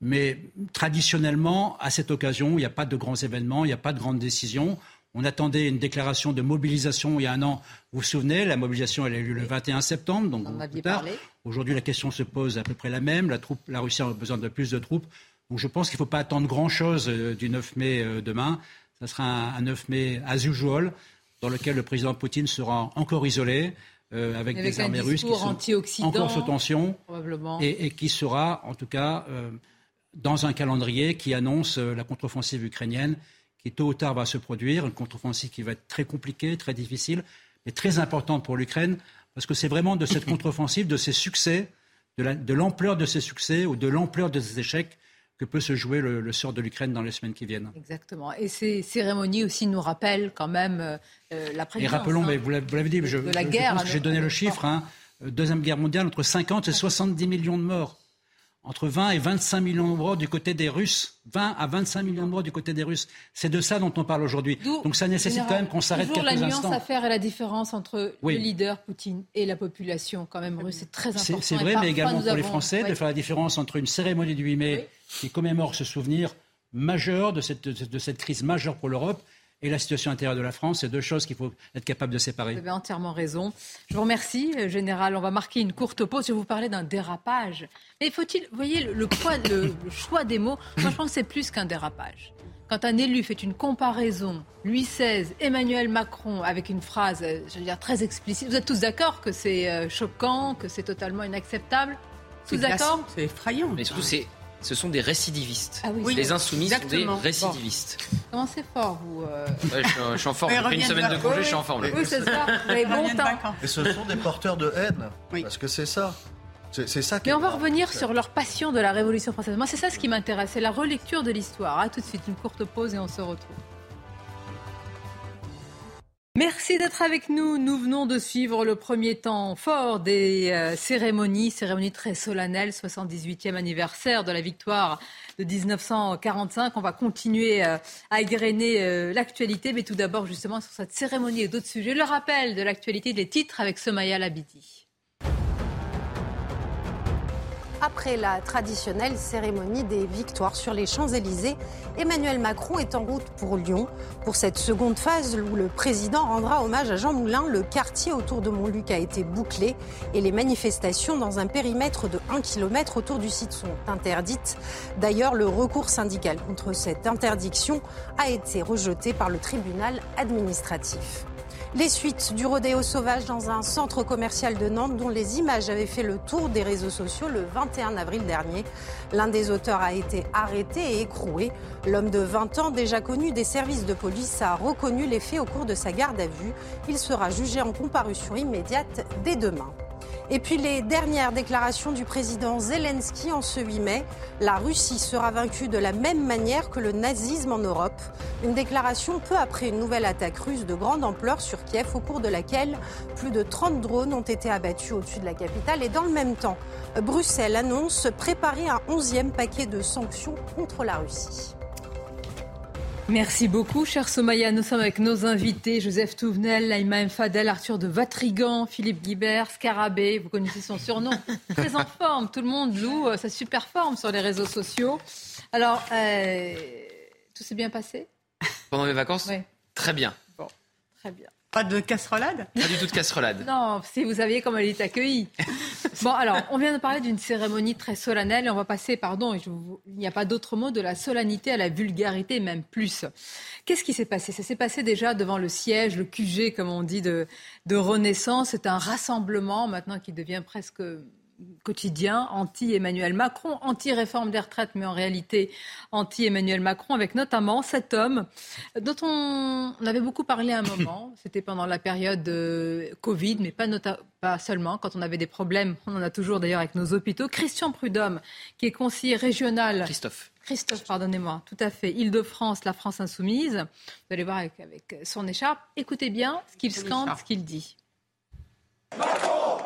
Mais traditionnellement, à cette occasion, il n'y a pas de grands événements, il n'y a pas de grandes décisions. On attendait une déclaration de mobilisation il y a un an. Vous vous souvenez, la mobilisation elle a eu lieu le 21 septembre, donc plus tard. Aujourd'hui, la question se pose à peu près la même. La, troupe, la Russie a besoin de plus de troupes. Donc je pense qu'il ne faut pas attendre grand-chose euh, du 9 mai euh, demain. Ce sera un, 9 mai as usual, dans lequel le président Poutine sera encore isolé, euh, avec, des armées russes qui sont encore sous tension, et, et, qui sera, en tout cas, dans un calendrier qui annonce la contre-offensive ukrainienne qui tôt ou tard va se produire, une contre-offensive qui va être très compliquée, très difficile, mais très importante pour l'Ukraine, parce que c'est vraiment de cette contre-offensive, de ses succès, de l'ampleur de ses succès ou de l'ampleur de ses échecs que peut se jouer le, sort de l'Ukraine dans les semaines qui viennent. Exactement. Et ces cérémonies aussi nous rappellent quand même euh, la présence. Et rappelons, hein, mais vous l'avez dit, je, de la guerre, j'ai donné le chiffre, hein, Deuxième Guerre mondiale, entre 50 et 70 millions de morts entre 20 et 25 millions de morts du côté des Russes. 20 à 25 millions de morts du côté des Russes. C'est de ça dont on parle aujourd'hui. Donc ça nécessite quand même qu'on s'arrête quelques instants. la nuance à faire et la différence entre le leader Poutine et la population quand même russe. C'est très important. C'est vrai, mais également pour les Français, de faire la différence entre une cérémonie du 8 mai qui commémore ce souvenir majeur de cette, de cette crise majeure pour l'Europe et la situation intérieure de la France. C'est deux choses qu'il faut être capable de séparer. Vous avez entièrement raison. Je vous remercie, euh, Général. On va marquer une courte pause. Je vais vous parler d'un dérapage. Mais faut-il, vous voyez, le, poids, le, choix des mots, moi je pense que c'est plus qu'un dérapage. Quand un élu fait une comparaison, Louis XVI, Emmanuel Macron, avec une phrase, euh, je veux dire, très explicite, vous êtes tous d'accord que c'est euh, choquant, que c'est totalement inacceptable? Tous d'accord? C'est effrayant. Mais surtout, c'est ce sont des récidivistes. Ah les insoumis sont des récidivistes. Comment c'est fort, vous euh je, suis en forme. Après une semaine de congé, je suis en forme. Oui, c'est ça. Vous avez bon temps. Et ce sont des porteurs de haine. Parce que c'est ça. C'est ça Mais on va revenir sur leur passion de la Révolution française. Moi, c'est ça ce qui m'intéresse, c'est la relecture de l'histoire. À tout de suite, une courte pause et on se retrouve. Merci d'être avec nous. Nous venons de suivre le premier temps fort des euh, cérémonies, cérémonie très solennelle, 78e anniversaire de la victoire de 1945. On va continuer euh, à égrener euh, l'actualité, mais tout d'abord justement sur cette cérémonie et d'autres sujets. Le rappel de l'actualité des titres avec Somaya Labidi. Après la traditionnelle cérémonie des victoires sur les Champs-Élysées, Emmanuel Macron est en route pour Lyon. Pour cette seconde phase où le président rendra hommage à Jean Moulin, le quartier autour de Montluc a été bouclé et les manifestations dans un périmètre de 1 km autour du site sont interdites. D'ailleurs, le recours syndical contre cette interdiction a été rejeté par le tribunal administratif. Les suites du rodéo sauvage dans un centre commercial de Nantes dont les images avaient fait le tour des réseaux sociaux le 21 avril dernier. L'un des auteurs a été arrêté et écroué. L'homme de 20 ans, déjà connu des services de police, a reconnu les faits au cours de sa garde à vue. Il sera jugé en comparution immédiate dès demain. Et puis les dernières déclarations du président Zelensky en ce 8 mai. La Russie sera vaincue de la même manière que le nazisme en Europe. Une déclaration peu après une nouvelle attaque russe de grande ampleur sur Kiev au cours de laquelle plus de 30 drones ont été abattus au-dessus de la capitale. Et dans le même temps, Bruxelles annonce préparer un onzième paquet de sanctions contre la Russie. Merci beaucoup, cher Somaya. Nous sommes avec nos invités, Joseph Touvenel, Laïma Fadel, Arthur de Vatrigan, Philippe Guibert, Scarabée. Vous connaissez son surnom. Très en forme. Tout le monde loue euh, sa super forme sur les réseaux sociaux. Alors, euh, tout s'est bien passé? Pendant mes vacances? Oui. Très bien. Bon, très bien. Pas de casserolade? Pas du tout de casserolade. non, si vous saviez comment elle est accueillie. bon, alors, on vient de parler d'une cérémonie très solennelle et on va passer, pardon, il n'y a pas d'autre mot, de la solennité à la vulgarité, même plus. Qu'est-ce qui s'est passé? Ça s'est passé déjà devant le siège, le QG, comme on dit, de, de Renaissance. C'est un rassemblement maintenant qui devient presque quotidien anti-Emmanuel Macron, anti-réforme des retraites, mais en réalité anti-Emmanuel Macron, avec notamment cet homme dont on, avait beaucoup parlé à un moment, c'était pendant la période de Covid, mais pas, pas seulement, quand on avait des problèmes, on en a toujours d'ailleurs avec nos hôpitaux, Christian Prudhomme, qui est conseiller régional. Christophe. Christophe, pardonnez-moi, tout à fait. Île-de-France, la France insoumise. Vous allez voir avec, avec son écharpe. Écoutez bien ce qu'il scande, ce qu'il dit. Macron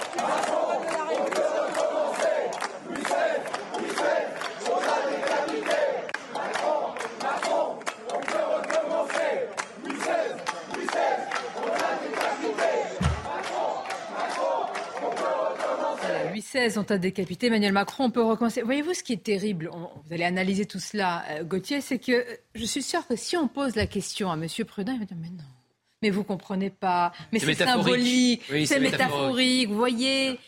Louis XVI, ont à décapité Emmanuel Macron. On peut recommencer. Voyez-vous ce qui est terrible? Vous allez analyser tout cela, euh, Gauthier, c'est que euh, je suis sûre que si on pose la question à M. Prudin, il va dire Mais non, mais vous comprenez pas, mais c'est symbolique, c'est métaphorique, vous voyez.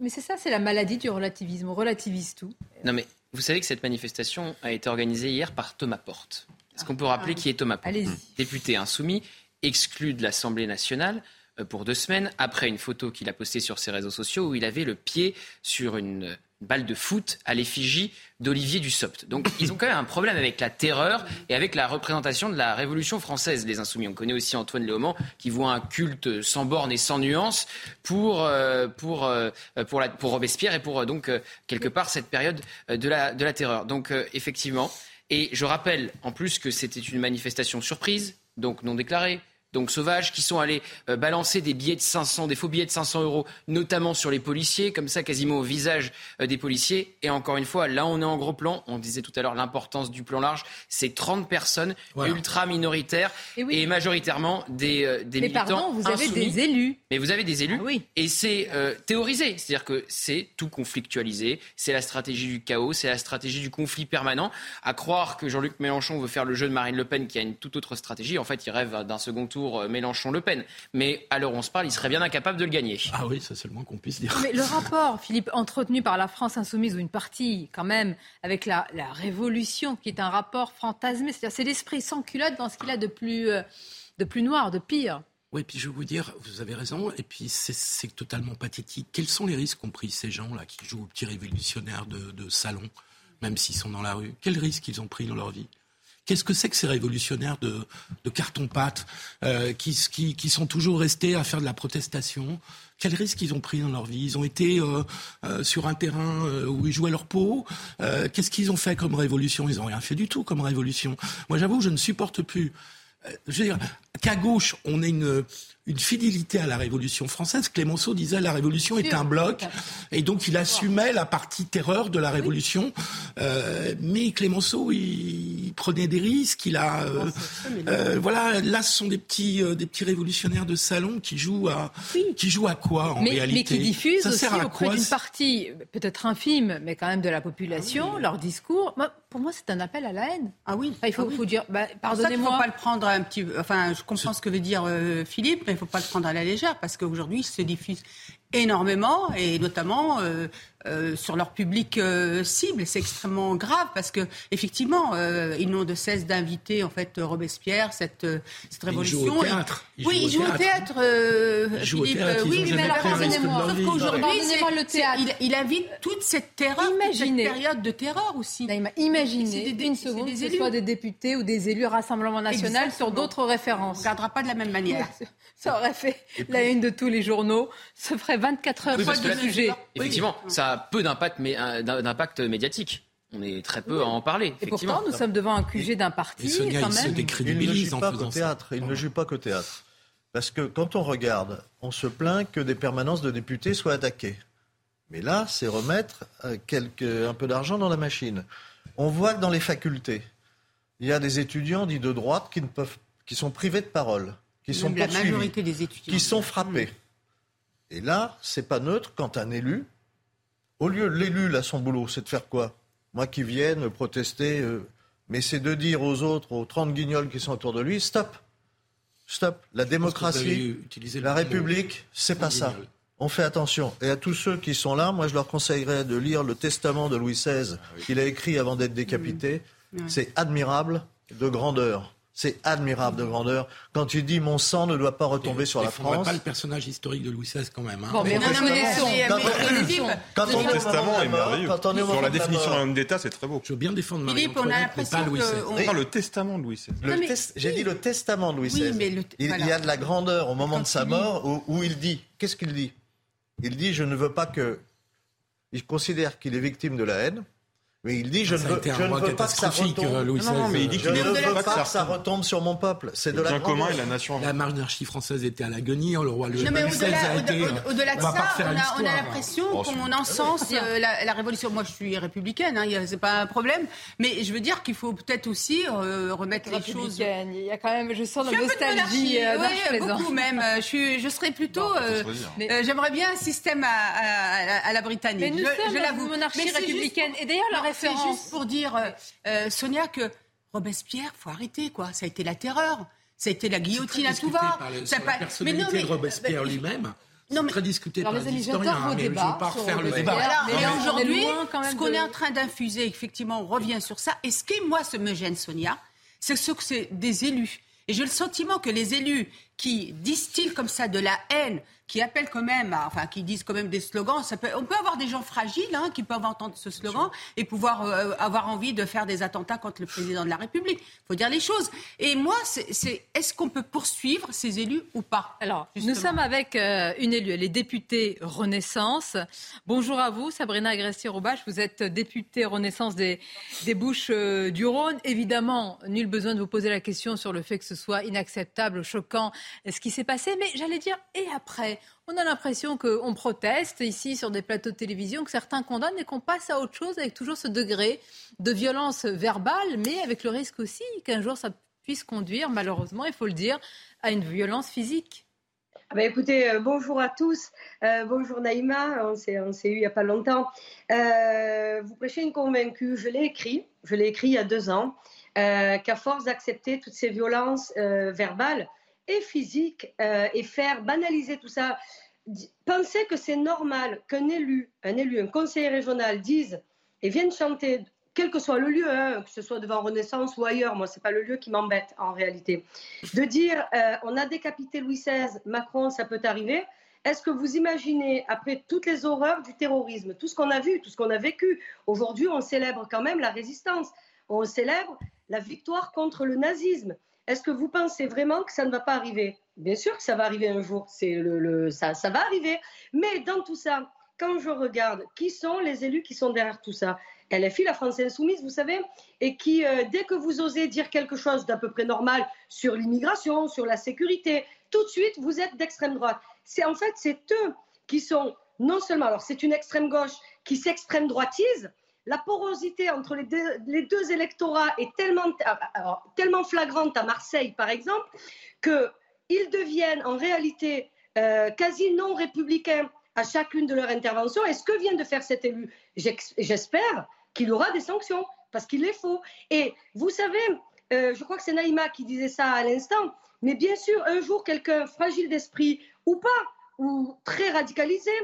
Mais c'est ça, c'est la maladie du relativisme. On relativise tout. Non, mais vous savez que cette manifestation a été organisée hier par Thomas Porte. Est-ce qu'on peut rappeler ah. qui est Thomas Porte? Député insoumis, exclu de l'Assemblée nationale pour deux semaines, après une photo qu'il a postée sur ses réseaux sociaux où il avait le pied sur une balle de foot à l'effigie d'Olivier Dussopt. Donc ils ont quand même un problème avec la terreur et avec la représentation de la Révolution française, les insoumis. On connaît aussi Antoine Léaumont qui voit un culte sans borne et sans nuance pour, euh, pour, euh, pour, la, pour Robespierre et pour donc quelque part cette période de la, de la terreur. Donc effectivement, et je rappelle en plus que c'était une manifestation surprise, donc non déclarée, donc sauvages, qui sont allés euh, balancer des billets de 500, des faux billets de 500 euros, notamment sur les policiers, comme ça quasiment au visage euh, des policiers. Et encore une fois, là on est en gros plan, on disait tout à l'heure l'importance du plan large, c'est 30 personnes ultra minoritaires et, majoritairement des, euh, des mais militants pardon, vous avez des élus. Mais vous avez des élus, ah oui. et c'est théorisé, c'est-à-dire que c'est tout conflictualisé, c'est la stratégie du chaos, c'est la stratégie du conflit permanent. À croire que Jean-Luc Mélenchon veut faire le jeu de Marine Le Pen qui a une toute autre stratégie, en fait il rêve d'un second tour euh, Mélenchon-Le Pen. Mais à l'heure où on se parle, il serait bien incapable de le gagner. Ah oui, ça c'est le moins qu'on puisse dire. Mais le rapport, Philippe, entretenu par la France insoumise, ou une partie quand même, avec la, Révolution, qui est un rapport fantasmé, c'est-à-dire c'est l'esprit sans culotte dans ce qu'il a de plus, euh, de plus noir, de pire. Oui, puis je vais vous dire, vous avez raison, et puis c'est totalement pathétique. Quels sont les risques qu'ont pris ces gens-là qui jouent aux petits révolutionnaires de, de salon, même s'ils sont dans la rue? Quels risques ils ont pris dans leur vie? Qu'est-ce que c'est que ces révolutionnaires de, carton-pâte euh, qui, sont toujours restés à faire de la protestation? Quels risques ils ont pris dans leur vie? Ils ont été euh, euh, sur un terrain où ils jouaient leur peau. Qu'est-ce qu'ils ont fait comme révolution? Ils n'ont rien fait du tout comme révolution. Moi, j'avoue, je ne supporte plus. je veux dire, qu'à gauche, on ait une, une fidélité à la Révolution française. Clémenceau disait la Révolution est un bloc, et donc il assumait la partie terreur de la Révolution. Euh, mais Clémenceau, il, prenait des risques. Il a, euh, euh, voilà, là, ce sont des petits, des petits révolutionnaires de salon qui jouent à, qui jouent à quoi en réalité Mais qui diffusent aussi auprès d'une partie, peut-être infime, mais quand même de la population, ah leur discours. Pour moi, c'est un appel à la haine. Ah oui. il faut, ah dire, bah, pardonnez-moi. Il ne faut pas le prendre un petit. Enfin, je comprends ce que veut dire Philippe, mais il ne faut pas le prendre à la légère parce qu'aujourd'hui, il se diffuse énormément et notamment euh, euh, sur leur public euh, cible. C'est extrêmement grave parce que effectivement, ils n'ont de cesse d'inviter en fait Robespierre, cette, cette révolution. Ils jouent au théâtre. oui, ils jouent au théâtre. Philippe, oui, mais pardonnez-moi. Sauf qu'aujourd'hui, le théâtre. Il, invite toute cette terreur, imaginez, cette période de terreur aussi. imaginez une seconde que ce soit des députés ou des élus Rassemblement National sur d'autres références. On ne regardera pas de la même manière. Ça aurait fait la une de tous les journaux. Ça ferait 24 heures de sujet. Effectivement, ça a peu d'impact, mais d'impact médiatique. On est très peu à en parler. Et pourtant, nous sommes devant un QG d'un parti. Et ce gars, il se décrédibilise en faisant théâtre. Il ne joue pas qu'au théâtre. Parce que quand on regarde, on se plaint que des permanences de députés soient attaquées. Mais là, c'est remettre euh, un peu d'argent dans la machine. On voit que dans les facultés, il y a des étudiants dits de droite qui, ne peuvent, qui sont privés de parole qui sont la majorité des étudiants. qui sont frappés. Et là, c'est pas neutre quand un élu, au lieu, l'élu, là, son boulot, c'est de faire quoi? Moi qui vienne protester, euh, mais c'est de dire aux autres, aux 30 guignols qui sont autour de lui, stop, stop. La démocratie, la République, c'est pas ça. On fait attention. Et à tous ceux qui sont là, moi, je leur conseillerais de lire le testament de Louis XVI ah qu'il a écrit avant d'être décapité. C'est admirable de grandeur. C'est admirable de grandeur. Quand il dit mon sang ne doit pas retomber sur la France. pas le personnage historique de Louis XVI quand même. Hein. Bon, mais Quand Son testament est merveilleux. Sur la définition d'un homme d'État, c'est très beau. Je veux bien défendre Marie Philippe, on a l'impression que... le testament de Louis XVI. J'ai dit le testament de Louis XVI. Il y a de la grandeur au moment de sa mort où il dit, qu'est-ce qu'il dit? Il dit, je ne veux pas que... Il considère qu'il est victime de la haine, Mais il dit je Ça ne a veux, été un je ne roi veux pas que ça catastrophique, retombe. euh, Louis Non, non, mais il dit. Je ne veut veux pas pas que ça retombe sur mon peuple. C'est de la bien commun et la nation. La monarchie française était à l'agonie, le roi Louis Non, mais XVI au-delà, a au- été... euh, au-delà de ça, on a, on a l'histoire. l'impression Oh, qu'on encense euh, la, la révolution. Moi, je suis républicaine, hein, c'est pas un problème. Mais je veux dire qu'il faut peut-être aussi euh, remettre les choses. Républicaine. Il y a quand même, je sens Je la nostalgie. oui, je beaucoup même. Je, je serais plutôt. J'aimerais bien un système à, la britannique. Mais nous je, sommes je une monarchie républicaine. Et d'ailleurs, la C'est référence. juste pour dire, euh, euh, Sonia, que Robespierre, faut arrêter, quoi. Ça a été la terreur. Ça a été la guillotine à tout va. par le- Ça sur pas- la personnalité mais non, mais- de Robespierre lui-même. Non, C'est mais- très discuté par les historiens, hein, mais je ne débats veux pas refaire le débat. Mais mais aujourd'hui, ce qu'on de- est en train d'infuser, effectivement, on revient sur ça. Et ce qui, moi, ce me gêne, Sonia, c'est ce que c'est des élus. Et j'ai le sentiment que les élus qui distillent comme ça de la haine, qui appellent quand même, à- enfin, qui disent quand même des slogans, ça peut, on peut avoir des gens fragiles hein, qui peuvent entendre ce slogan et pouvoir euh, avoir envie de faire des attentats contre le président de la République. Il faut dire les choses. Et moi, c'est, est-ce qu'on peut poursuivre ces élus ou pas Alors, Justement. nous sommes avec euh, une élue, elle est députée Renaissance. Bonjour à vous, Sabrina Agresti-Roubache. Vous êtes députée Renaissance des, des Bouches euh, du Rhône. Évidemment, nul besoin de vous poser la question sur le fait que ce soit inacceptable, choquant, ce qui s'est passé. Mais j'allais dire, et après On a l'impression qu'on proteste ici sur des plateaux de télévision, que certains condamnent et qu'on passe à autre chose avec toujours ce degré de violence verbale, mais avec le risque aussi qu'un jour ça puisse conduire, malheureusement, il faut le dire, à une violence physique. Ah ben écoutez, euh, bonjour à tous. Euh, bonjour Naïma, on s'est, eu il n'y a pas longtemps. Euh, vous prêchez une convaincue, je l'ai écrit, je l'ai écrit il y a deux ans, qu'à force d'accepter toutes ces violences verbales et physiques euh, et faire banaliser tout ça, penser que c'est normal qu'un élu, un élu, un conseiller régional dise et vienne chanter, quel que soit le lieu, hein, que ce soit devant Renaissance ou ailleurs, moi c'est pas le lieu qui m'embête en réalité, de dire euh, on a décapité Louis XVI, Macron, ça peut arriver. Est-ce que vous imaginez, après toutes les horreurs du terrorisme, tout ce qu'on a vu, tout ce qu'on a vécu, aujourd'hui on célèbre quand même la résistance, on célèbre la victoire contre le nazisme. Est-ce que vous pensez vraiment que ça ne va pas arriver? Bien sûr que ça va arriver un jour, c'est le, ça, ça va arriver. Mais dans tout ça, quand je regarde qui sont les élus qui sont derrière tout ça, LFI, la France Insoumise, vous savez, et qui, euh, dès que vous osez dire quelque chose d'à peu près normal sur l'immigration, sur la sécurité, tout de suite, vous êtes d'extrême droite. C'est en fait, c'est eux qui sont non seulement, alors c'est une extrême gauche qui s'extrême droitise. La porosité entre les deux, électorats est tellement, alors, tellement flagrante à Marseille, par exemple, qu'ils deviennent en réalité euh, quasi non républicains à chacune de leurs interventions. Et ce que vient de faire cet élu, j'espère qu'il aura des sanctions, parce qu'il les faut. Et vous savez, euh, je crois que c'est Naïma qui disait ça à l'instant, mais bien sûr, un jour, quelqu'un fragile d'esprit ou pas, ou très radicalisé,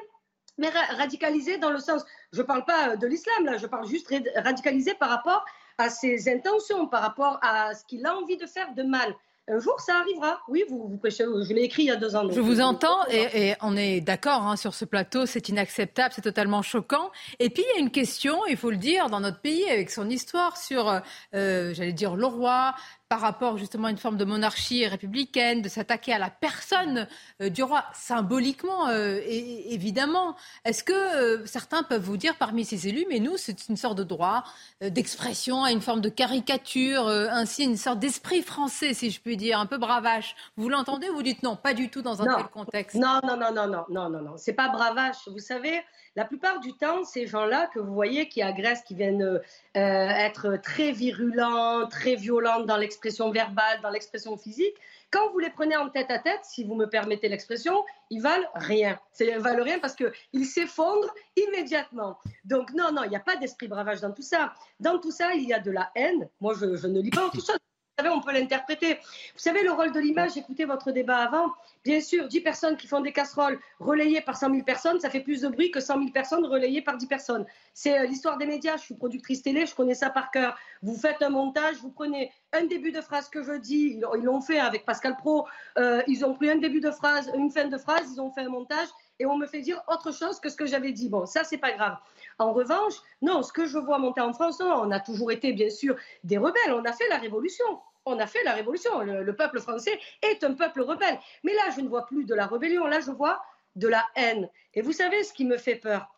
mais ra- radicalisé dans le sens, je ne parle pas de l'islam, là, je parle juste radicalisé par rapport à ses intentions, par rapport à ce qu'il a envie de faire de mal. Un jour, ça arrivera. Oui, vous, vous prêchez, je l'ai écrit il y a deux ans. Je vous je- entends et, et on est d'accord hein, sur ce plateau, c'est inacceptable, c'est totalement choquant. Et puis il y a une question, il faut le dire, dans notre pays, avec son histoire, sur, euh, j'allais dire, le roi, par rapport justement à une forme de monarchie républicaine, de s'attaquer à la personne euh, du roi, symboliquement, euh, et- évidemment. Est-ce que euh, certains peuvent vous dire parmi ces élus, mais nous, c'est une sorte de droit d'expression, à une forme de caricature, ainsi une sorte d'esprit français, si je puis dire, un peu bravache. Vous l'entendez ou vous dites non, pas du tout dans un Non. tel contexte? Non, non, non, non, non, non, non, non. C'est pas bravache. Vous savez, la plupart du temps, ces gens-là que vous voyez qui agressent, qui viennent euh, être très virulents, très violents dans l'expression verbale, dans l'expression physique, quand vous les prenez en tête à tête, si vous me permettez l'expression, ils valent rien. Ils valent rien parce qu'ils s'effondrent immédiatement. Donc non, non, il n'y a pas d'esprit bravage dans tout ça. Dans tout ça, il y a de la haine. Moi, je, je ne lis pas tout ça. Vous savez, on peut l'interpréter. Vous savez, le rôle de l'image, écoutez votre débat avant. Bien sûr, 10 personnes qui font des casseroles relayées par 100 000 personnes, ça fait plus de bruit que 100 000 personnes relayées par 10 personnes. C'est euh, l'histoire des médias. Je suis productrice télé, je connais ça par cœur. Vous faites un montage, vous prenez un début de phrase que je dis, ils l'ont fait avec Pascal Pro, euh, ils ont pris un début de phrase, une fin de phrase, ils ont fait un montage et on me fait dire autre chose que ce que j'avais dit. Bon, ça, c'est pas grave. En revanche, non, ce que je vois monter en France, non, on a toujours été, bien sûr, des rebelles. On a fait la révolution. On a fait la révolution. Le, le peuple français est un peuple rebelle. Mais là, je ne vois plus de la rébellion. Là, je vois de la haine. Et vous savez ce qui me fait peur?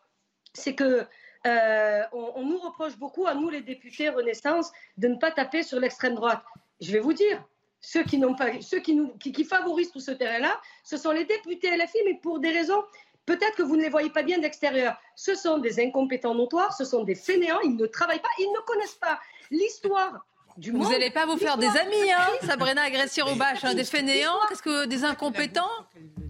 C'est que euh, on, nous reproche beaucoup, à nous les députés Renaissance, de ne pas taper sur l'extrême droite. Je vais vous dire, ceux qui, pas, ceux qui, nous, qui, favorisent tout ce terrain-là, ce sont les députés LFI, mais pour des raisons Peut-être que vous ne les voyez pas bien d'extérieur. Ce sont des incompétents notoires, ce sont des fainéants, ils ne travaillent pas, ils ne connaissent pas l'histoire du monde. Vous n'allez pas vous faire des amis, hein, Sabrina Agresti-Roubache, hein, des fainéants, qu'est-ce que des incompétents?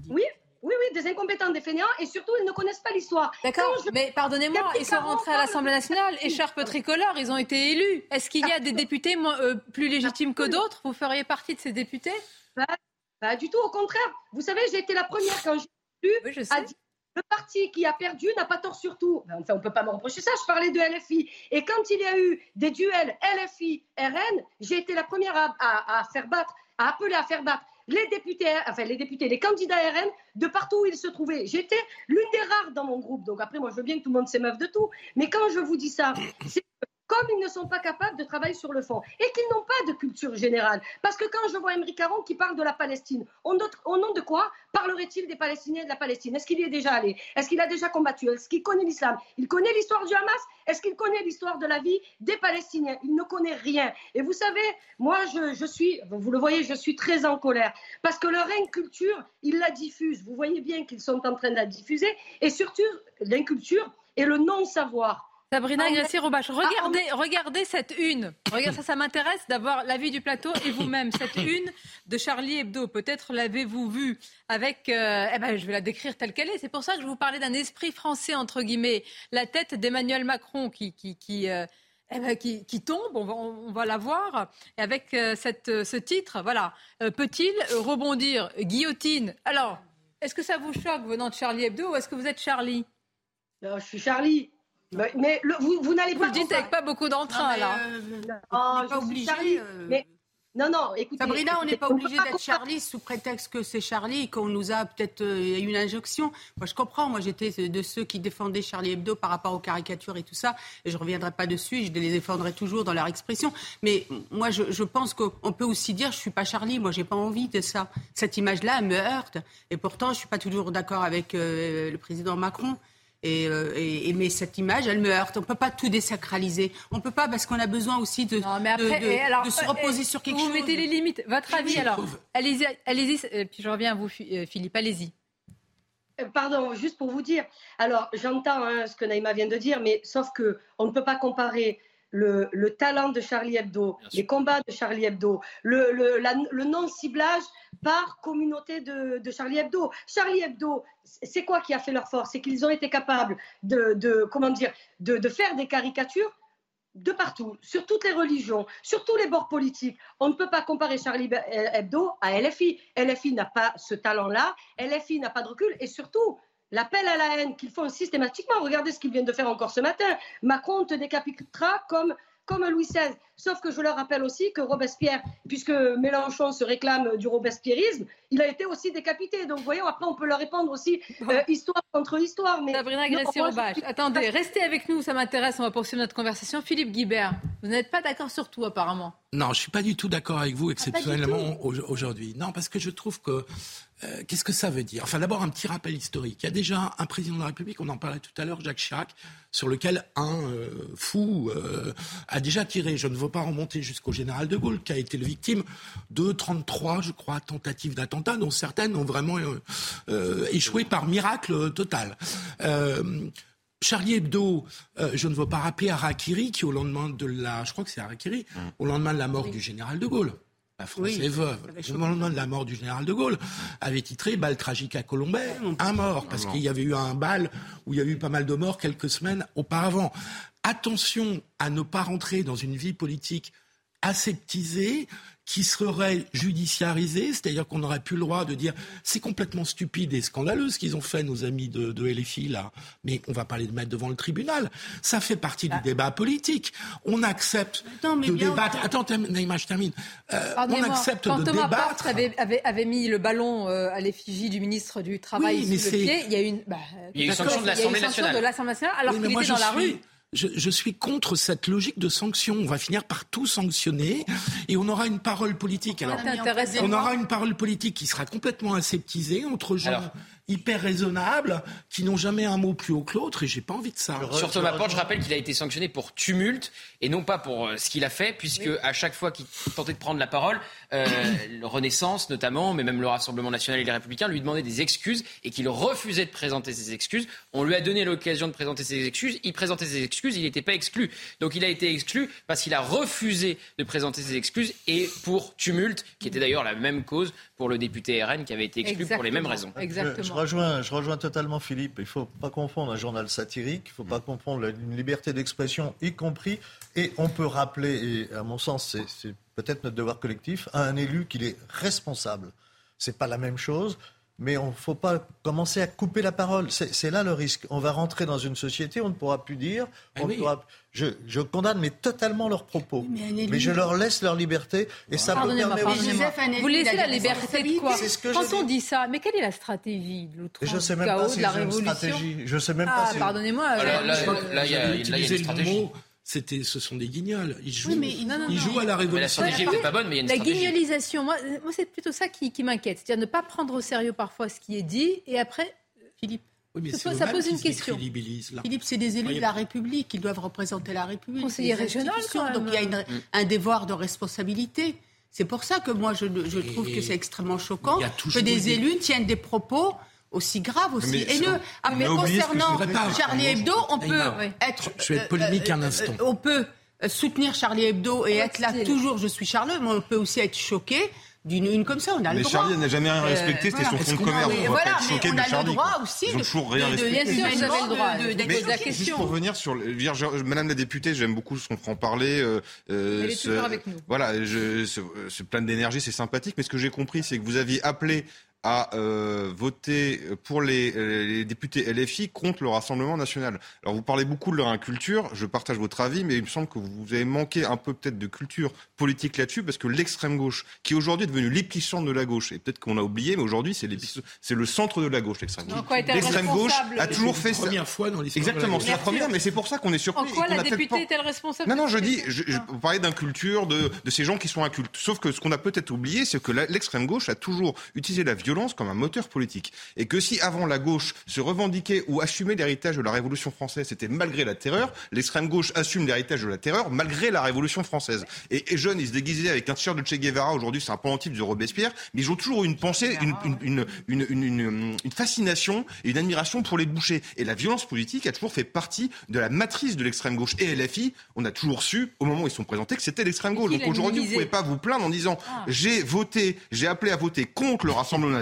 Oui, oui, oui, des incompétents, des fainéants, et surtout, ils ne connaissent pas l'histoire. D'accord, mais pardonnez-moi, ils sont rentrés à l'Assemblée nationale, écharpe tricolore, ils ont été élus. Est-ce qu'il y a des députés euh, plus légitimes que d'autres? Vous feriez partie de ces députés? Pas, du tout, au contraire. Vous savez, j'ai été la première quand j'ai lu oui, à le parti qui a perdu n'a pas tort sur tout. Enfin, on ne peut pas me reprocher ça. Je parlais de LFI. Et quand il y a eu des duels LFI-RN, j'ai été la première à, faire battre, à appeler à faire battre les députés, enfin les députés, les candidats RN de partout où ils se trouvaient. J'étais l'une des rares dans mon groupe. Donc après, moi, je veux bien que tout le monde s'émeuve de tout. Mais quand je vous dis ça, c'est comme ils ne sont pas capables de travailler sur le fond et qu'ils n'ont pas de culture générale. Parce que quand je vois Émeric Caron qui parle de la Palestine, au nom de quoi parlerait-il des Palestiniens et de la Palestine? Est-ce qu'il y est déjà allé? Est-ce qu'il a déjà combattu? Est-ce qu'il connaît l'islam? Il connaît l'histoire du Hamas? Est-ce qu'il connaît l'histoire de la vie des Palestiniens? Il ne connaît rien. Et vous savez, moi, je, je, suis, vous le voyez, je suis très en colère parce que leur inculture, ils la diffusent. Vous voyez bien qu'ils sont en train de la diffuser et surtout l'inculture et le non-savoir. Sabrina ah, Agresti-Roubache, regardez, regardez cette une. Regardez, ça, ça m'intéresse d'avoir l'avis du plateau et vous-même. Cette une de Charlie Hebdo, peut-être l'avez-vous vue avec. Euh, eh ben, je vais la décrire telle qu'elle est. C'est pour ça que je vous parlais d'un esprit français, entre guillemets. La tête d'Emmanuel Macron qui. qui, qui euh, eh ben, qui, qui, tombe, on va, on va la voir, et avec euh, cette, ce titre, voilà. Peut-il rebondir? Guillotine. Alors, est-ce que ça vous choque venant de Charlie Hebdo ou est-ce que vous êtes Charlie? Non, Je suis Charlie. Mais, vous, vous n'allez pas. Vous le dites avec pas beaucoup d'entrain, là. Euh, on n'est pas obligé. Euh, mais, non, non, écoutez. Sabrina, on n'est pas obligé d'être Charlie sous prétexte que c'est Charlie et qu'on nous a peut-être euh, une injonction. Moi, je comprends. Moi, j'étais de ceux qui défendaient Charlie Hebdo par rapport aux caricatures et tout ça. Et je ne reviendrai pas dessus. Je les défendrai toujours dans leur expression. Mais moi, je, je pense qu'on peut aussi dire je ne suis pas Charlie. Moi, j'ai pas envie de ça. Cette image-là me heurte. Et pourtant, je ne suis pas toujours d'accord avec le président Macron. Euh, et, mais cette image, elle me heurte. On ne peut pas tout désacraliser. On ne peut pas parce qu'on a besoin aussi de, de, se reposer sur quelque chose. Vous mettez les limites. Votre avis, alors Allez-y, allez euh, puis je reviens à vous, euh, Philippe. Allez-y. Pardon, juste pour vous dire. Alors, j'entends hein, ce que Naïma vient de dire, mais sauf que on ne peut pas comparer le, talent de Charlie Hebdo, les combats de Charlie Hebdo, le, le non-ciblage par communauté de, Charlie Hebdo. Charlie Hebdo, c'est quoi qui a fait leur force? C'est qu'ils ont été capables de, comment dire, de, faire des caricatures de partout, sur toutes les religions, sur tous les bords politiques. On ne peut pas comparer Charlie Hebdo à LFI. LFI n'a pas ce talent-là, LFI n'a pas de recul, et surtout, l'appel à la haine qu'ils font systématiquement. Regardez ce qu'ils viennent de faire encore ce matin. Macron te décapitera comme comme Louis XVI. Sauf que je leur rappelle aussi que Robespierre, puisque Mélenchon se réclame du robespierrisme, il a été aussi décapité. Donc, voyons, après, on peut leur répondre aussi euh, histoire contre histoire. Mais Sabrina Attendez, restez avec nous, ça m'intéresse. On va poursuivre notre conversation. Philippe Guibert, vous n'êtes pas d'accord sur tout, apparemment. Non, je suis pas du tout d'accord avec vous, ah, exceptionnellement aujourd'hui. Non, parce que je trouve que euh, qu'est-ce que ça veut dire? Enfin, d'abord, un petit rappel historique. Il y a déjà un président de la République, on en parlait tout à l'heure, Jacques Chirac, sur lequel un euh, fou euh, a déjà tiré. Je ne veux pas remonter jusqu'au général de Gaulle, qui a été le victime de 33, je crois, tentatives d'attentat, dont certaines ont vraiment échoué par miracle total. Charlie Hebdo, je ne veux pas rappeler Harakiri, qui au lendemain de la, je crois que c'est Harakiri, mmh. au lendemain de la mort du général de Gaulle, la France est veuve. Au moment de la mort du général de Gaulle, avait titré Bal tragique à Colombay, un mort, parce qu'il y avait eu un bal où il y avait eu pas mal de morts quelques semaines auparavant. Attention à ne pas rentrer dans une vie politique aseptisée qui serait judiciarisé, c'est-à-dire qu'on n'aurait plus le droit de dire c'est complètement stupide et scandaleux ce qu'ils ont fait nos amis de, de LFI là, mais on va pas les mettre devant le tribunal. Ça fait partie du ah. débat politique. On accepte de débattre. Attends, Naïma, je termine. Euh, on accepte Quand de Thomas débattre. Avait, avait, avait, mis le ballon euh, à l'effigie du ministre du Travail oui, sous le pied, il y a une, bah, il y a une sanction de l'Assemblée nationale. alors qu'il était dans la rue je, suis contre cette logique de sanction. On va finir par tout sanctionner et on aura une parole politique. Alors, on aura une parole politique qui sera complètement aseptisée entre gens hyper raisonnables, qui n'ont jamais un mot plus haut que l'autre, et j'ai pas envie de ça. Sur Thomas Porte, je rappelle qu'il a été sanctionné pour tumulte et non pas pour euh, ce qu'il a fait, puisque à chaque fois qu'il tentait de prendre la parole, euh, le Renaissance notamment, mais même le Rassemblement national et les Républicains lui demandaient des excuses et qu'il refusait de présenter ses excuses. On lui a donné l'occasion de présenter ses excuses. Il présentait ses excuses, il n'était pas exclu. Donc il a été exclu parce qu'il a refusé de présenter ses excuses et pour tumulte, qui était d'ailleurs la même cause pour le député RN qui avait été exclu pour les mêmes raisons. Je, rejoins, je rejoins totalement Philippe. Il ne faut pas confondre un journal satirique, il ne faut pas confondre une liberté d'expression, y compris, et on peut rappeler, et à mon sens, c'est peut-être notre devoir collectif, à un élu qu'il est responsable. Ce n'est pas la même chose mais on ne faut pas commencer à couper la parole. C'est là le risque. On va rentrer dans une société, on ne pourra plus dire. Ah on oui. pourra... je, je, condamne mais totalement leurs propos. Mais, mais, je leur laisse leur liberté et ça me permet aussi. Vous laissez la liberté de quoi C'est ce que Quand on dit ça, mais quelle est la stratégie de l'outrance, Je sais du même pas si de la révolution stratégie. Je sais même Ah, pas si. pardonnez-moi. Alors euh, là, il y a- là, il y a une stratégie. C'était, ce sont des guignols. Ils jouent, Oui, mais non, non, ils non. jouent à la Mais la révolution. stratégie n'est pas bonne, mais il y a une La stratégie. guignolisation, moi, euh, moi c'est plutôt ça qui, qui m'inquiète. C'est-à-dire ne pas prendre au sérieux parfois ce qui est dit et après, Philippe. Oui, mais Ça ça pose une question. Philippe, c'est des élus de la. République, ils doivent représenter la République. Conseiller régional, quand même. Donc il y a une- un devoir de responsabilité. C'est pour ça que moi, je, je trouve Et que c'est extrêmement choquant que des élus tiennent des propos aussi graves, aussi Mais haineux. ça- Après, on a oublié ce que concernant. Charlie Hebdo, on peut être... je vais être polémique un instant. on peut euh, soutenir Charlie Hebdo et Oh, être là toujours, je suis Charlie, mais on peut aussi être choqué d'une une comme ça, on a le Mais droit. Charlie n'a jamais rien Euh, respecté, c'était voilà. son fonds de commerce. mais On voilà, pas être mais choqué on de a le droit quoi. aussi Ils ont toujours rien de- de- respecté. Bien sûr, vous avez le droit. de- de- Je de- pose la de- Juste question. pour revenir sur le- je veux dire, je- Madame la députée, j'aime beaucoup son franc-parler. euh, euh, Elle est ce- toujours avec nous. Voilà, je, ce, ce plein d'énergie, c'est sympathique. Mais ce que j'ai compris, c'est que vous aviez appelé à euh, voter pour les, euh, les députés LFI contre le Rassemblement national. Alors vous parlez beaucoup de leur inculture, je partage votre avis, mais il me semble que vous avez manqué un peu peut-être de culture politique là-dessus, parce que l'extrême gauche, qui aujourd'hui est devenue l'épicentre de la gauche, et peut-être qu'on a oublié, mais aujourd'hui c'est c'est le centre de la gauche, l'extrême gauche. L'extrême gauche a toujours C'est fait la ça. première fois dans l'histoire. Exactement, de c'est la la première, mais c'est pour ça qu'on est surpris. En quoi la a députée pas- est-elle responsable non, non, je dis, je, je vous parlais d'inculture, de, de ces gens qui sont incultes. Sauf que ce qu'on a peut-être oublié, c'est que la- l'extrême gauche a toujours utilisé la violence comme un moteur politique. Et que si avant la gauche se revendiquait ou assumait l'héritage de la Révolution française, c'était malgré la terreur, l'extrême gauche assume l'héritage de la terreur malgré la Révolution française. Et, et jeunes, ils se déguisaient avec un t-shirt de Che Guevara, aujourd'hui c'est un pendentif de Robespierre, mais ils ont toujours une pensée, une, une, une, une, fascination et une admiration pour les bouchers. Et la violence politique a toujours fait partie de la matrice de l'extrême gauche. Et LFI, on a toujours su, au moment où ils sont présentés, que c'était l'extrême gauche. Donc aujourd'hui, vous minimisé pouvez pas vous plaindre en disant Ah. j'ai voté, j'ai appelé à voter contre le Rassemblement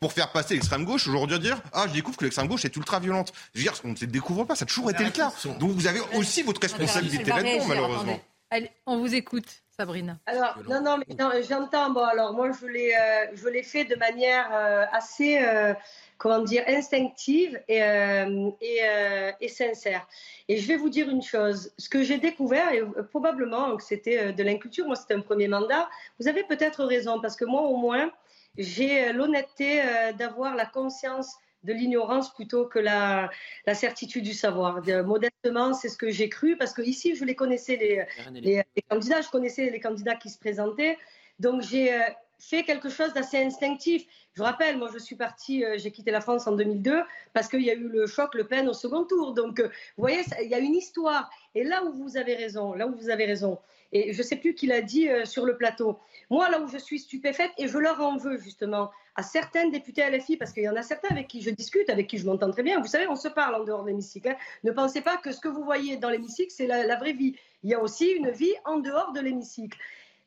pour faire passer l'extrême gauche. Aujourd'hui, dire ah, je découvre que l'extrême gauche est ultra violente. Je veux dire, on ne se découvre pas, ça a toujours été le cas. Donc vous avez aussi votre responsabilité là-dedans, malheureusement. Allez, on vous écoute, Sabrina. Alors, non, non, mais non, j'entends. Bon, alors moi, je l'ai, euh, je l'ai fait de manière euh, assez, euh, comment dire, instinctive et, euh, et, euh, et sincère. Et je vais vous dire une chose. Ce que j'ai découvert, et probablement que c'était de l'inculture, moi, c'était un premier mandat. Vous avez peut-être raison, parce que moi, au moins, j'ai euh, l'honnêteté euh, d'avoir la conscience de l'ignorance plutôt que la, la certitude du savoir. De- modestement, c'est ce que j'ai cru, parce que ici, je les connaissais, les, les, les candidats, je connaissais les candidats qui se présentaient. Donc j'ai euh, fait quelque chose d'assez instinctif. Je vous rappelle, moi je suis partie, euh, j'ai quitté la France en 2002 parce qu'il y a eu le choc Le Pen au second tour. Donc euh, vous voyez, il y a une histoire. Et là où vous avez raison, là où vous avez raison, et je ne sais plus qui l'a dit euh, sur le plateau, moi là où je suis stupéfaite, et je leur en veux justement à certains députés LFI, parce qu'il y en a certains avec qui je discute, avec qui je m'entends très bien. Vous savez, on se parle en dehors de l'hémicycle. hein. Ne pensez pas que ce que vous voyez dans l'hémicycle, c'est la, vraie vie. Il y a aussi une vie en dehors de l'hémicycle.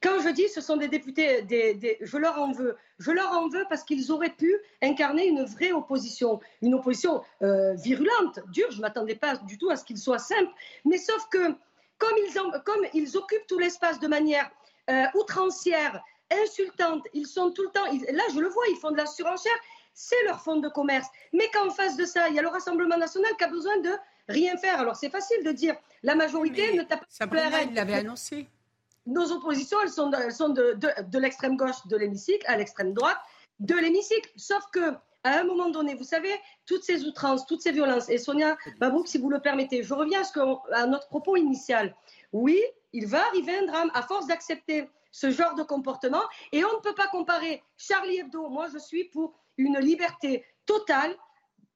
Quand je dis ce sont des députés, je leur en veux. Je leur en veux parce qu'ils auraient pu incarner une vraie opposition, une opposition euh, virulente, dure. Je ne m'attendais pas du tout à ce qu'ils soient simples. Mais sauf que comme ils, en- comme ils occupent tout l'espace de manière euh, outrancière, insultante, ils sont tout le temps, ils- là je le vois, ils font de la surenchère, c'est leur fonds de commerce. Mais qu'en face de ça, il y a le Rassemblement national qui a besoin de rien faire. Alors c'est facile de dire, la majorité Mais ne tape pas la il l'avait annoncé. nos oppositions, elles sont de, elles sont de, de- de l'extrême gauche de l'hémicycle à l'extrême droite de l'hémicycle. Sauf que à un moment donné, vous savez, toutes ces outrances, toutes ces violences, et Sonia Babouk, si vous le permettez, je reviens à, à notre propos initial. Oui, il va arriver un drame à force d'accepter ce genre de comportement, et on ne peut pas comparer Charlie Hebdo. Moi, je suis pour une liberté total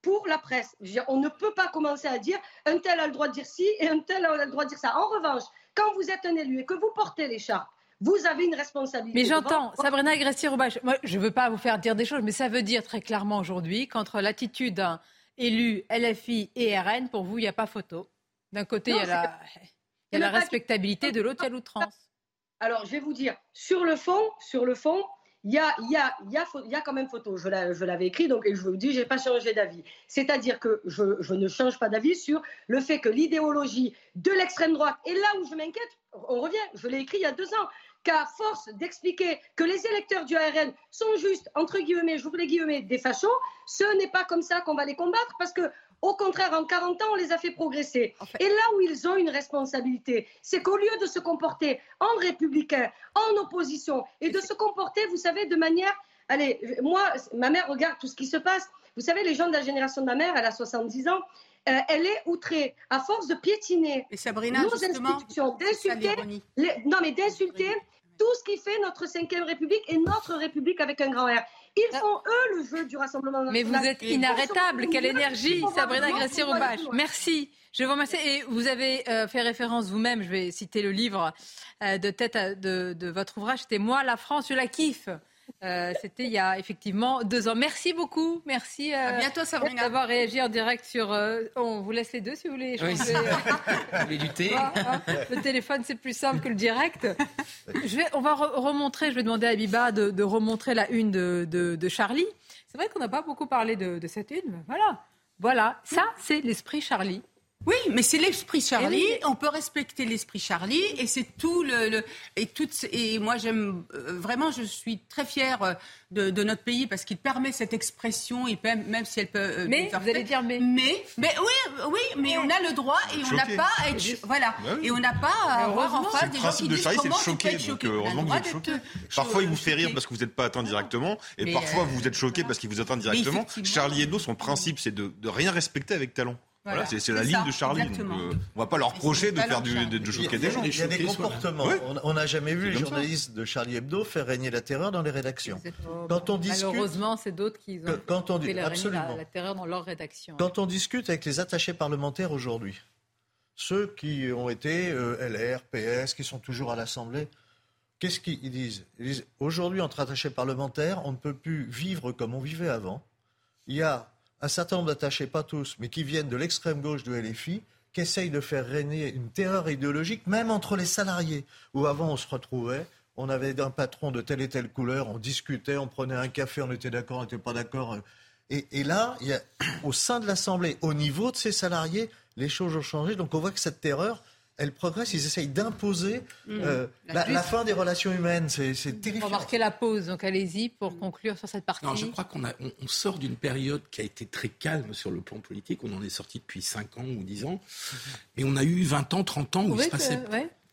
pour la presse. on ne peut pas commencer à dire un tel a le droit de dire ci et un tel a le droit de dire ça. En revanche, quand vous êtes un élu et que vous portez l'écharpe, vous avez une responsabilité. Mais j'entends, Sabrina Agresti-Roubache, moi je ne veux pas vous faire dire des choses, mais ça veut dire très clairement aujourd'hui qu'entre l'attitude d'un élu LFI et RN, pour vous, il n'y a pas photo. D'un côté, il y a la, il y a la respectabilité, de l'autre, il y a l'outrance. Alors, je vais vous dire, sur le fond, sur le fond, il y a, y, a, y, a, y a, quand même photo. Je l'avais écrit, donc et je vous dis, je n'ai pas changé d'avis. C'est-à-dire que je, je, ne change pas d'avis sur le fait que l'idéologie de l'extrême droite, et là où je m'inquiète, on revient, je l'ai écrit il y a deux ans, qu'à force d'expliquer que les électeurs du ARN sont juste, entre guillemets, j'ouvre les guillemets, des fachos, ce n'est pas comme ça qu'on va les combattre, parce que au contraire, en 40 ans, on les a fait progresser. Et là où ils ont une responsabilité, c'est qu'au lieu de se comporter en républicain, en opposition, et de se comporter, vous savez, de manière... Allez, moi, ma mère regarde tout ce qui se passe. Vous savez, les gens de la génération de ma mère, elle a 70 ans, euh, elle est outrée à force de piétiner et Sabrina, nos institutions, d'insulter, non mais d'insulter tout ce qui fait notre cinquième République et notre République avec un grand R. Ils font, eux, le jeu du Rassemblement national. Mais vous êtes inarrêtable. Quelle énergie, Sabrina Gracier-Roubache. Merci. Je vous remercie. Et vous avez euh, fait référence vous-même, je vais citer le livre euh, de tête de, de, votre ouvrage, c'était Moi, la France, je la kiffe. Euh, c'était il y a effectivement deux ans. Merci beaucoup. Merci euh, bientôt, d'avoir réagi en direct sur. Euh, on vous laisse les deux si vous voulez changer. Oui, du thé. Ah, ah. le téléphone, c'est plus simple que le direct. Je vais, on va remontrer. Je vais demander à Biba de, remontrer la une de, de, Charlie. C'est vrai qu'on n'a pas beaucoup parlé de, cette une. Voilà. Voilà. Ça, c'est l'esprit Charlie. Oui, mais c'est l'esprit Charlie. On peut respecter l'esprit Charlie et c'est tout le, et tout et moi j'aime euh, vraiment je suis très fière euh, de, notre pays parce qu'il permet cette expression. Et même si elle peut. Euh, mais vous allez dire mais. Mais mais oui oui mais on a le droit et on n'a pas à être voilà. Bah et on n'a pas à avoir en face des gens qui disent comment c'est choqué. donc heureusement que vous êtes choqué. Parfois il vous fait rire parce que vous n'êtes pas atteint directement et parfois vous êtes choqué parce qu'il vous atteint directement. Charlie Hebdo son principe c'est de, de rien respecter avec talent. Voilà, c'est la ligne de Charlie. Donc, euh, on va pas leur reprocher de faire du, de, choquer des gens. Il y a des comportements. On n'a jamais vu les journalistes de Charlie Hebdo faire régner la terreur dans les rédactions. Quand on discute, malheureusement, c'est d'autres qui ont quand on, fait la, absolument. La, terreur dans leur rédaction. Quand on discute avec les attachés parlementaires aujourd'hui, ceux qui ont été euh, LR, PS, qui sont toujours à l'Assemblée, qu'est-ce qu'ils disent? Ils disent aujourd'hui, entre attachés parlementaires, on ne peut plus vivre comme on vivait avant. Il y a un certain nombre d'attachés, pas tous, mais qui viennent de l'extrême gauche de LFI, qui essayent de faire régner une terreur idéologique, même entre les salariés, où avant on se retrouvait, on avait un patron de telle et telle couleur, on discutait, on prenait un café, on était d'accord, on n'était pas d'accord. Et, là, il y a, au sein de l'Assemblée, au niveau de ces salariés, les choses ont changé. Donc on voit que cette terreur, elle progresse, ils essayent d'imposer mmh. euh, la, fin des relations humaines. C'est terrifiant. On va marquer la pause, donc allez-y pour conclure sur cette partie. Non, je crois qu'on on, sort d'une période qui a été très calme sur le plan politique. On en est sorti depuis 5 ans ou 10 ans. Mais on a eu 20 ans, 30 ans où il se passait...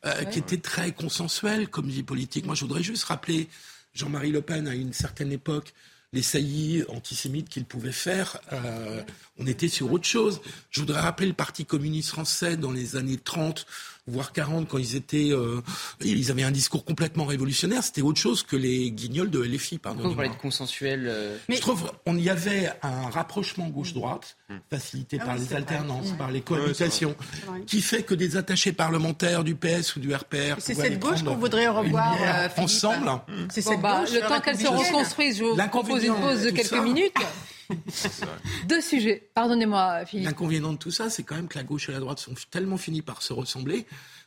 Euh, qui était très consensuel comme vie politique. Moi, je voudrais juste rappeler Jean-Marie Le Pen à une certaine époque les saillies antisémites qu'il pouvait faire, euh, on était sur autre chose. Je voudrais rappeler le Parti communiste français dans les années 30 voire 40, quand ils étaient, euh, ils avaient un discours complètement révolutionnaire. C'était autre chose que les guignols de LFI, pardon. Vous parlez de consensuel. Euh, Mais je trouve, on y avait un rapprochement gauche-droite, facilité ah par les alternances, par les cohabitations, qui fait que des attachés parlementaires du PS ou du RPR. C'est cette gauche qu'on voudrait revoir euh, ensemble. C'est cette bah, gauche. Le temps qu'elle se reconstruise, je vous propose une pause de quelques minutes. Deux sujets. Pardonnez-moi, Philippe. L'inconvénient de tout ça, c'est quand même que la gauche et la droite sont tellement finis par se ressembler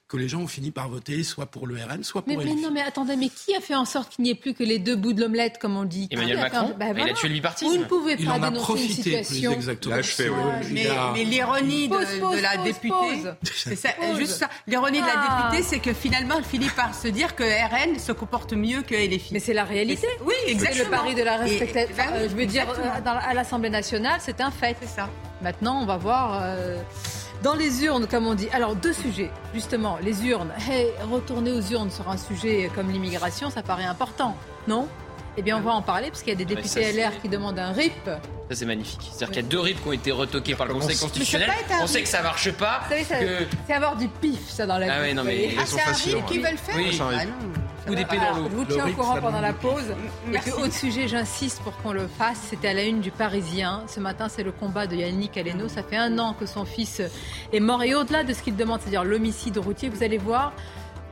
que les gens ont fini par voter soit pour le RN, soit pour mais, mais non, mais attendez, mais qui a fait en sorte qu'il n'y ait plus que les deux bouts de l'omelette, comme on dit? Emmanuel Macron. Bah, Il a tué le bipartisme. Vous ne pouvez pas Il en a profité, une situation. Plus exactement. Là, je fais, mais, mais l'ironie de, de, la députée, c'est ça, juste ça. L'ironie de la ah. députée, c'est que finalement, elle finit par se dire que RN se comporte mieux que LFI. Mais c'est la réalité. Oui, exactement. C'est le pari de la respectation. Bah je veux dire, euh, à l'Assemblée nationale, c'est un fait. C'est ça. Maintenant, on va voir. Euh, dans les urnes, comme on dit. Alors, deux sujets, justement. Les urnes. Hey, retourner aux urnes sur un sujet comme l'immigration, ça paraît important, non? Eh bien, on va en parler parce qu'il y a des députés LR qui demandent un RIP. Ça, c'est magnifique. C'est-à-dire qu'il y a deux RIP qui ont été retoqués par le Conseil constitutionnel. On sait que ça marche pas. C'est avoir du pif, ça, dans la ah vie. non, mais ah, c'est un RIP qu'ils veulent faire oui. Ah non. Coup d'épée dans l'eau. Je vous tiens au courant pendant la pause. Et que, autre sujet, j'insiste pour qu'on le fasse, c'était à la une du Parisien. Ce matin, c'est le combat de Yannick Aleno. Ça fait un an que son fils est mort. Et au-delà de ce qu'il demande, c'est-à-dire l'homicide routier, vous allez voir,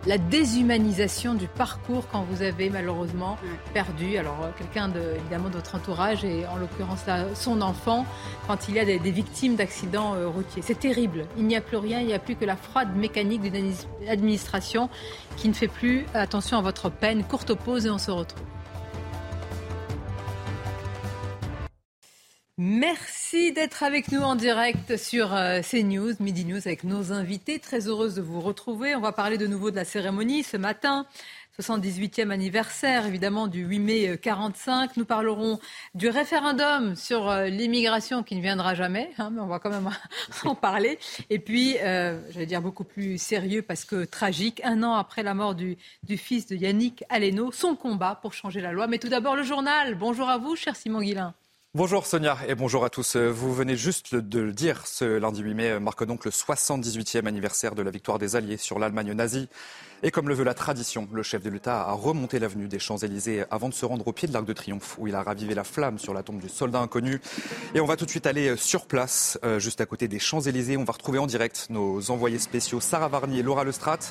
la déshumanisation du parcours quand vous avez malheureusement perdu alors euh, quelqu'un de, évidemment de votre entourage et en l'occurrence son enfant quand il y a des, victimes d'accidents euh, routiers. C'est terrible. Il n'y a plus rien, il n'y a plus que la froide mécanique d'une administration qui ne fait plus attention à votre peine. Courte pause et on se retrouve. Merci d'être avec nous en direct sur euh, CNews, Midi News, avec nos invités. Très heureuse de vous retrouver. On va parler de nouveau de la cérémonie ce matin. 78e anniversaire évidemment du 8 mai 45. Euh, nous parlerons du référendum sur euh, l'immigration qui ne viendra jamais, hein, mais on va quand même en parler. Et puis, euh, je vais dire beaucoup plus sérieux parce que tragique, un an après la mort du, du fils de Yannick Aleno, son combat pour changer la loi. Mais tout d'abord le journal. Bonjour à vous, cher Simon Guillain. Bonjour Sonia et bonjour à tous. Vous venez juste de le dire, ce lundi 8 mai marque donc le 78e anniversaire de la victoire des Alliés sur l'Allemagne nazie. Et comme le veut la tradition, le chef de l'État a remonté l'avenue des Champs-Élysées avant de se rendre au pied de l'Arc de Triomphe, où il a ravivé la flamme sur la tombe du soldat inconnu. Et on va tout de suite aller sur place, euh, juste à côté des Champs-Élysées. On va retrouver en direct nos envoyés spéciaux Sarah Varny et Laura Lestrade.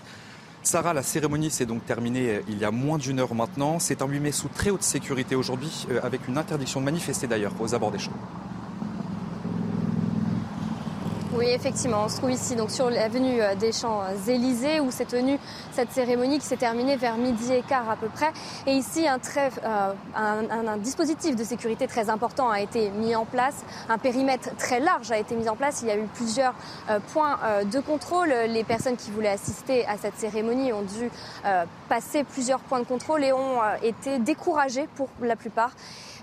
Sarah, la cérémonie s'est donc terminée euh, il y a moins d'une heure maintenant. C'est un 8 mai sous très haute sécurité aujourd'hui, euh, avec une interdiction de manifester d'ailleurs aux abords des champs. Oui, effectivement, on se trouve ici donc sur l'avenue euh, des Champs-Élysées où s'est tenue cette cérémonie qui s'est terminée vers midi et quart à peu près. Et ici, euh, un, dispositif de sécurité très important a été mis en place. Un périmètre très large a été mis en place. Il y a eu plusieurs euh, points de contrôle. Les personnes qui voulaient assister à cette cérémonie ont dû passer plusieurs points de contrôle et ont été découragées pour la plupart.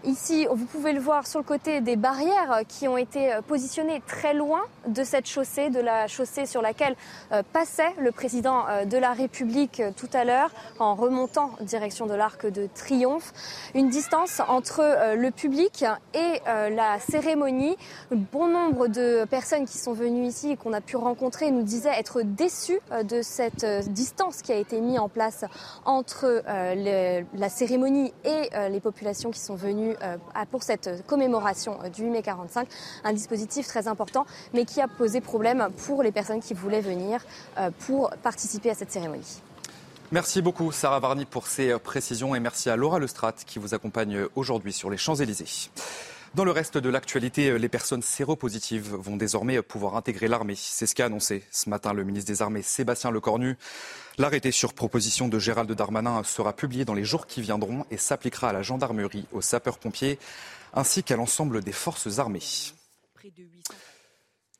Ici, vous pouvez le voir sur le côté des barrières qui ont été euh, positionnées très loin de cette chaussée, de la chaussée sur laquelle euh, passait le président euh, de la République tout à l'heure en remontant direction de l'Arc de Triomphe. Une distance entre le public et la cérémonie. Bon nombre de personnes qui sont venues ici et qu'on a pu rencontrer nous disaient être déçues de cette distance qui a été mise en place entre la cérémonie et les populations qui sont venues euh, pour cette commémoration euh, du 8 mai 45, un dispositif très important, mais qui a posé problème pour les personnes qui voulaient venir euh, pour participer à cette cérémonie. Merci beaucoup Sarah Varny pour ces précisions et merci à Laura Lestrade qui vous accompagne aujourd'hui sur les Champs-Élysées. Dans le reste de l'actualité, les personnes séropositives vont désormais pouvoir intégrer l'armée. C'est ce qu'a annoncé ce matin le ministre des Armées Sébastien Lecornu. L'arrêté sur proposition de Gérald Darmanin sera publié dans les jours qui viendront et s'appliquera à la gendarmerie, aux sapeurs-pompiers ainsi qu'à l'ensemble des forces armées.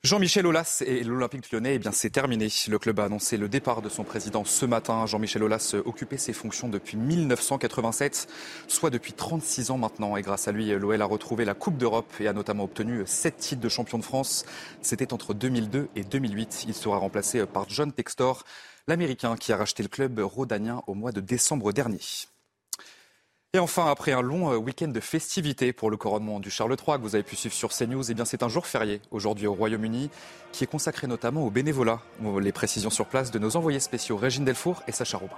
Jean-Michel Aulas et l'Olympique lyonnais, eh c'est terminé. Le club a annoncé le départ de son président ce matin. Jean-Michel Aulas occupait ses fonctions depuis 1987, soit depuis 36 ans maintenant. Et grâce à lui, l'OL a retrouvé la Coupe d'Europe et a notamment obtenu 7 titres de champion de France. C'était entre 2002 et 2008. Il sera remplacé par John Textor, l'Américain qui a racheté le club rhodanien au mois de décembre dernier. Et enfin, après un long euh, week-end de festivités pour le couronnement du Charles III que vous avez pu suivre sur CNews, eh c'est un jour férié aujourd'hui au Royaume-Uni qui est consacré notamment au bénévolat. Les précisions sur place de nos envoyés spéciaux Régine Delfour et Sacha Robin.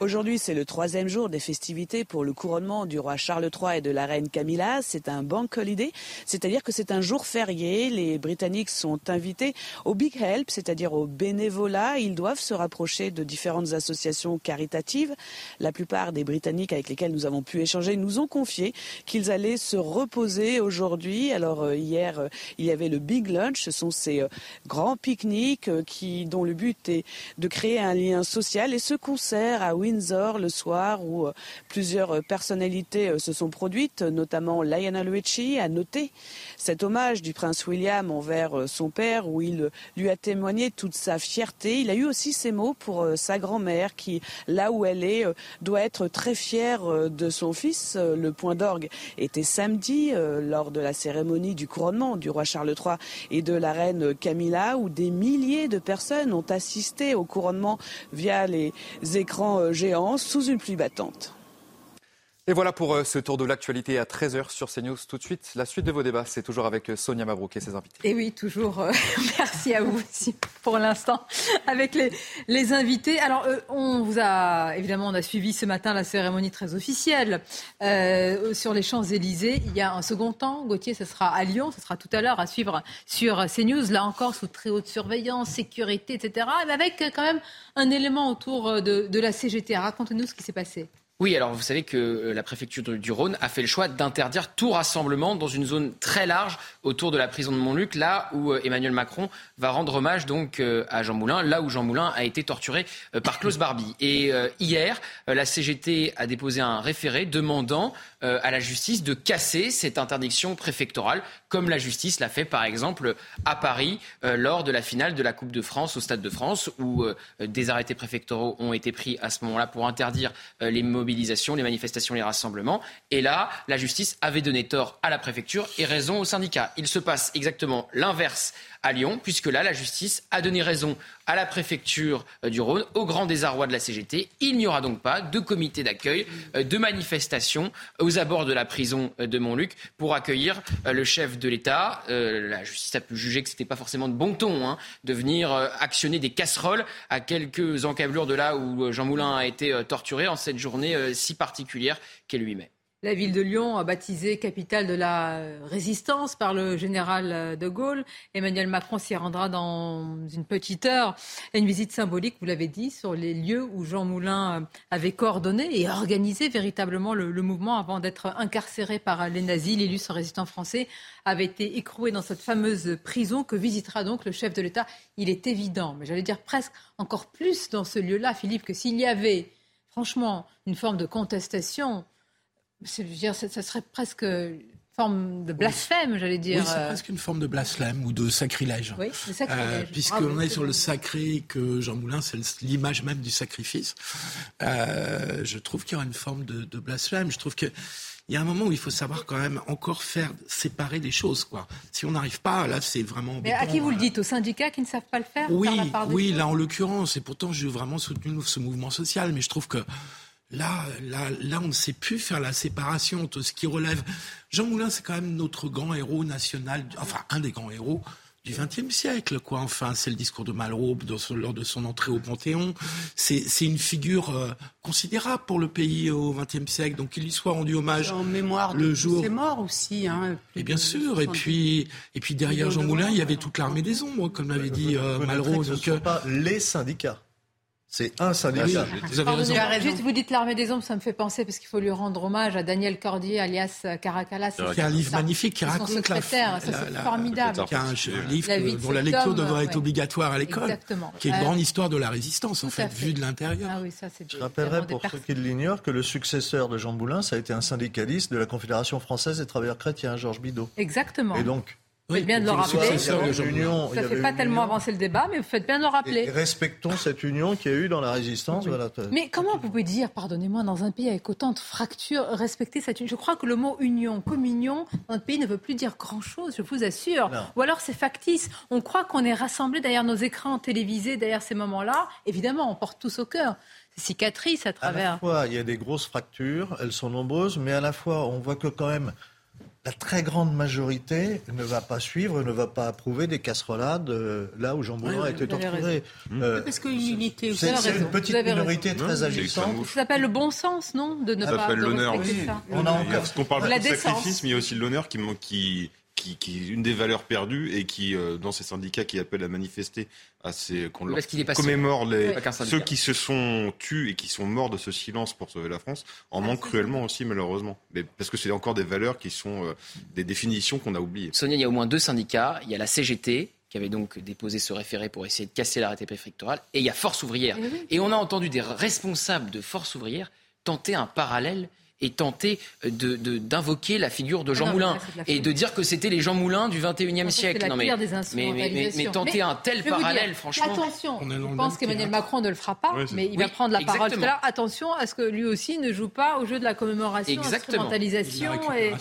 Aujourd'hui, c'est le troisième jour des festivités pour le couronnement du roi Charles III et de la reine Camilla. C'est un bank holiday, c'est-à-dire que c'est un jour férié. Les Britanniques sont invités au Big Help, c'est-à-dire au bénévolat. Ils doivent se rapprocher de différentes associations caritatives. La plupart des Britanniques avec lesquels nous avons pu échanger nous ont confié qu'ils allaient se reposer aujourd'hui. Alors euh, hier, euh, il y avait le Big Lunch. Ce sont ces euh, grands pique-niques qui, dont le but est de créer un lien social. Et ce concert à Windsor le soir où euh, plusieurs euh, personnalités euh, se sont produites, notamment Lionel Richie, a noté cet hommage du prince William envers son père où il lui a témoigné toute sa fierté. Il a eu aussi ces mots pour sa grand-mère qui, là où elle est, doit être très fière de son fils. Le point d'orgue était samedi lors de la cérémonie du couronnement du roi Charles III et de la reine Camilla où des milliers de personnes ont assisté au couronnement via les écrans géant sous une pluie battante. Et voilà pour euh, ce tour de l'actualité à 13h sur CNews. Tout de suite, la suite de vos débats, c'est toujours avec euh, Sonia Mabrouk et ses invités. Et oui, toujours. euh, merci à vous aussi pour l'instant avec les, les invités. Alors, on vous a évidemment, on a suivi ce matin la cérémonie très officielle sur les Champs-Élysées. Il y a un second temps, Gauthier, ce sera à Lyon, ce sera tout à l'heure à suivre sur CNews. Là encore, sous très haute surveillance, sécurité, etc. Mais avec quand même un élément autour de, de la CGT. Racontez-nous ce qui s'est passé. Oui, alors vous savez que euh, la préfecture du- Rhône a fait le choix d'interdire tout rassemblement dans une zone très large autour de la prison de Montluc, là où euh, Emmanuel Macron va rendre hommage donc euh, à Jean Moulin, là où Jean Moulin a été torturé par Klaus Barbie. Et hier, la CGT a déposé un référé demandant euh, à la justice de casser cette interdiction préfectorale, comme la justice l'a fait par exemple à Paris euh, lors de la finale de la Coupe de France au Stade de France, où euh, des arrêtés préfectoraux ont été pris à ce moment-là pour interdire les mobilisations, les manifestations, les rassemblements. Et là, la justice avait donné tort à la préfecture et raison au syndicat. Il se passe exactement l'inverse à Lyon, puisque là, la justice a donné raison à la préfecture du Rhône, au grand désarroi de la CGT. Il n'y aura donc pas de comité d'accueil, de manifestation aux abords de la prison euh, de Montluc pour accueillir euh, le chef de l'État. Euh, La justice a pu juger que ce n'était pas forcément de bon ton hein, de venir actionner des casseroles à quelques encablures de là où Jean Moulin a été torturé en cette journée si particulière qu'est le 8 mai. La ville de Lyon, baptisée capitale de la résistance par le général de Gaulle, Emmanuel Macron s'y rendra dans une petite heure. Une visite symbolique, vous l'avez dit, sur les lieux où Jean Moulin avait coordonné et organisé véritablement le, le mouvement avant d'être incarcéré par les nazis. L'illustre résistant français avait été écroué dans cette fameuse prison que visitera donc le chef de l'État. Il est évident, mais j'allais dire presque encore plus dans ce lieu-là, Philippe, que s'il y avait franchement une forme de contestation, je veux dire, ça, ça serait presque une forme de blasphème, j'allais dire. Oui, c'est presque une forme de blasphème ou de sacrilège. Oui, de sacrilège. Euh, Puisqu'on est sur le sacré que Jean Moulin, c'est l'image même du sacrifice. Euh, je trouve qu'il y aura une forme de, de blasphème. Je trouve que il y a un moment où il faut savoir quand même encore faire séparer les choses, quoi. Si on n'arrive pas, là, c'est vraiment. Mais à qui vous le dites? Aux syndicats qui ne savent pas le faire Oui, la part oui, là en l'occurrence, et pourtant j'ai vraiment soutenu ce mouvement social, mais je trouve que là, là, là, on ne sait plus faire la séparation entre ce qui relève. Jean Moulin, c'est quand même notre grand héros national, enfin un des grands héros du XXe siècle, quoi. Enfin, c'est le discours de Malraux dans son- lors de son entrée au Panthéon. C'est c'est une figure euh, considérable pour le pays au XXe siècle, donc qu'il lui soit rendu hommage En mémoire de le tous jour. ces morts aussi. Hein, Et bien de sûr, et 70. puis, et puis derrière Jean Moulin, il y avait toute l'armée des ombres, comme l'avait dit euh, Vous noterez Malraux. ce ne Donc, sont euh, pas les syndicats. C'est un syndicat. vous avez raison. Pardonnez-moi, Juste, vous dites l'armée des ombres, ça me fait penser, parce qu'il faut lui rendre hommage à Daniel Cordier, alias Caracalas. qui a un livre magnifique qui raconte la, formidable. qui a un livre La que- dont la lecture devrait être obligatoire à l'école, Exactement. qui est une Euh, grande histoire de la résistance en fait, fait. vue de l'intérieur. Ah oui, ça c'est Je rappellerai pour ceux qui l'ignorent que le successeur de Jean Moulin, ça a été un syndicaliste de la Confédération française des travailleurs chrétiens, Georges Bidault. Exactement. Et donc, C'est bien de le rappeler. Ça ne fait pas tellement union. avancer le débat, mais vous faites bien de le Et rappeler. respectons cette union qu'il y a eu dans la résistance. Voilà. Mais comment vous pouvez dire, pardonnez-moi, dans un pays avec autant de fractures, respecter cette union? Je crois que le mot union, communion, dans notre pays ne veut plus dire grand-chose, je vous assure. Non. Ou alors c'est factice. On croit qu'on est rassemblés derrière nos écrans télévisés, derrière ces moments-là. Évidemment, on porte tous au cœur ces cicatrices à À la travers. fois, il y a des grosses fractures, elles sont nombreuses, mais à la fois, on voit que quand même, la très grande majorité ne va pas suivre, ne va pas approuver des casserolades euh, là où Jean Moulin Ouais, a été torturé. Euh, Parce qu'une unité c'est une petite raison. minorité très agissante. Ça s'appelle le bon sens, non De ne Ça pas s'appelle l'honneur ça. On a encore Parce qu'on parle de sacrifice, mais il y a aussi l'honneur qui, qui, qui, qui est une des valeurs perdues et qui, euh, dans ces syndicats qui appellent à manifester, à ces, qu'on leur Parce qu'il est pas seul. commémore les, ceux qui se sont tus et qui sont morts de ce silence pour sauver la France, en manquent cruellement aussi, malheureusement. Mais parce que c'est encore des valeurs qui sont euh, des définitions qu'on a oubliées. Sonia, il y a au moins deux syndicats. Il y a la CGT, qui avait donc déposé ce référé pour essayer de casser l'arrêté préfectoral, et il y a Force ouvrière. Eh. Et on a entendu des responsables de Force ouvrière tenter un parallèle et tenter de- de- d'invoquer la figure de Ah Jean non, Moulin là, de et de dire que c'était les Jean Moulin du 21e Ça, c'est siècle. la Non, mais, pire des mais, mais, mais- instrumentalisations. mais tenter Mais un tel parallèle, dire, franchement. Attention, On est dans je pense qu'Emmanuel. Macron ne le fera pas, mais il va prendre la parole tout à l'heure. Attention à ce que lui aussi ne joue pas au jeu de la commémoration, Exactement. instrumentalisation. La Et...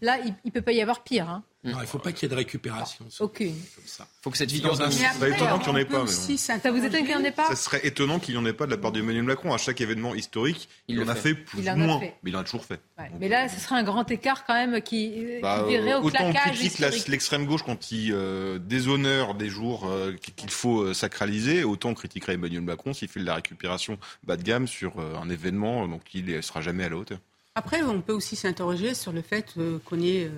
Là, il ne peut pas y avoir pire. Hein. Non, il ne faut pas qu'il y ait de récupération. Aucune. Il faut que cette figure d'un. C'est étonnant qu'il n'y en ait pas. Ça vous étonne qu'il n'y en ait pas Ça serait étonnant qu'il n'y en ait pas de la part d'Emmanuel Macron. À chaque événement historique, il, en a fait, plus ou moins. Mais il en a toujours fait. Mais là, ce serait un grand écart quand même qui, bah, virait au autant claquage. on critique l'extrême gauche quand il euh, déshonore des jours euh, qu'il faut euh, sacraliser, autant on critiquerait Emmanuel Macron s'il fait de la récupération bas de gamme sur euh, un événement donc il ne sera jamais à la hauteur. Après, on peut aussi s'interroger sur le fait euh, qu'on ait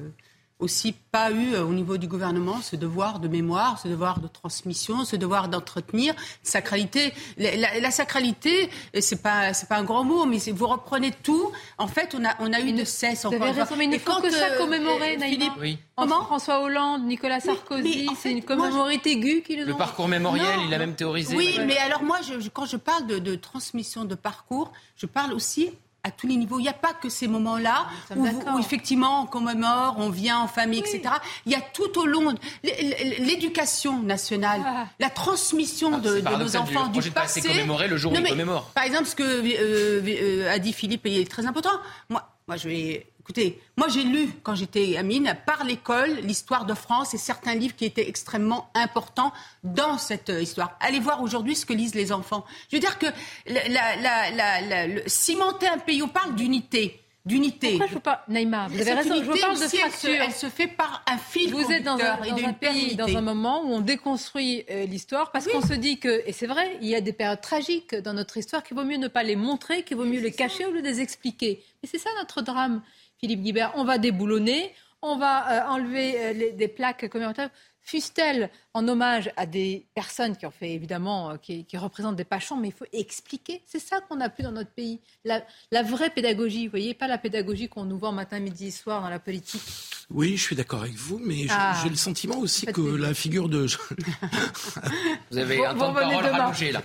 aussi pas eu euh, au niveau du gouvernement ce devoir de mémoire, ce devoir de transmission, ce devoir d'entretenir sacralité. La, la, la sacralité, c'est pas c'est pas un grand mot, mais vous reprenez tout. En fait, on a on a eu de cesse. Vous avez raison, mais il ne faut que ça commémorer, euh, Philippe. Oui. Comment François Hollande, Nicolas Sarkozy, c'est une commémorité aiguë qui Le parcours mémoriel, il a même théorisé. Oui, mais alors moi, je, quand je parle de, de transmission de parcours, je parle aussi à tous les niveaux. Il n'y a pas que ces moments-là où, où, effectivement on commémore, on vient en famille, oui. etc. Il y a tout au long l'éducation nationale, ah. la transmission ah, de, de, nos enfants du passé. commémorer le jour non, où mais, il commémore. Par exemple, ce que euh, euh, a dit Philippe est très important. Moi, moi je vais Écoutez, moi j'ai lu quand j'étais gamine par l'école l'histoire de France et certains livres qui étaient extrêmement importants dans cette histoire. Allez voir aujourd'hui ce que lisent les enfants. Je veux dire que la, la, la, le, cimenter un pays, on parle d'unité. D'unité. Pourquoi je veux pas, Naïma, vous avez raison, je parle de fracture. Elle, elle se, fait par un fil Vous êtes dans un, dans un pays, dans un moment où on déconstruit euh, l'histoire parce oui. qu'on se dit que, et c'est vrai, il y a des périodes tragiques dans notre histoire qu'il vaut mieux ne pas les montrer, qu'il vaut mieux les cacher ça. ou les expliquer. Et c'est ça notre drame. Philippe Guibert, on va déboulonner, on va euh, enlever euh, des plaques commémoratives. Fût-elle en hommage à des personnes qui ont fait évidemment, euh, qui, représentent des pachons, mais il faut expliquer. C'est ça qu'on n'a plus dans notre pays. La, la, vraie pédagogie, vous voyez, pas la pédagogie qu'on nous vend matin, midi, soir dans la politique. Oui, je suis d'accord avec vous, mais ah. j'ai le sentiment aussi que la figure de. vous avez bon, un temps de parole rallongé là.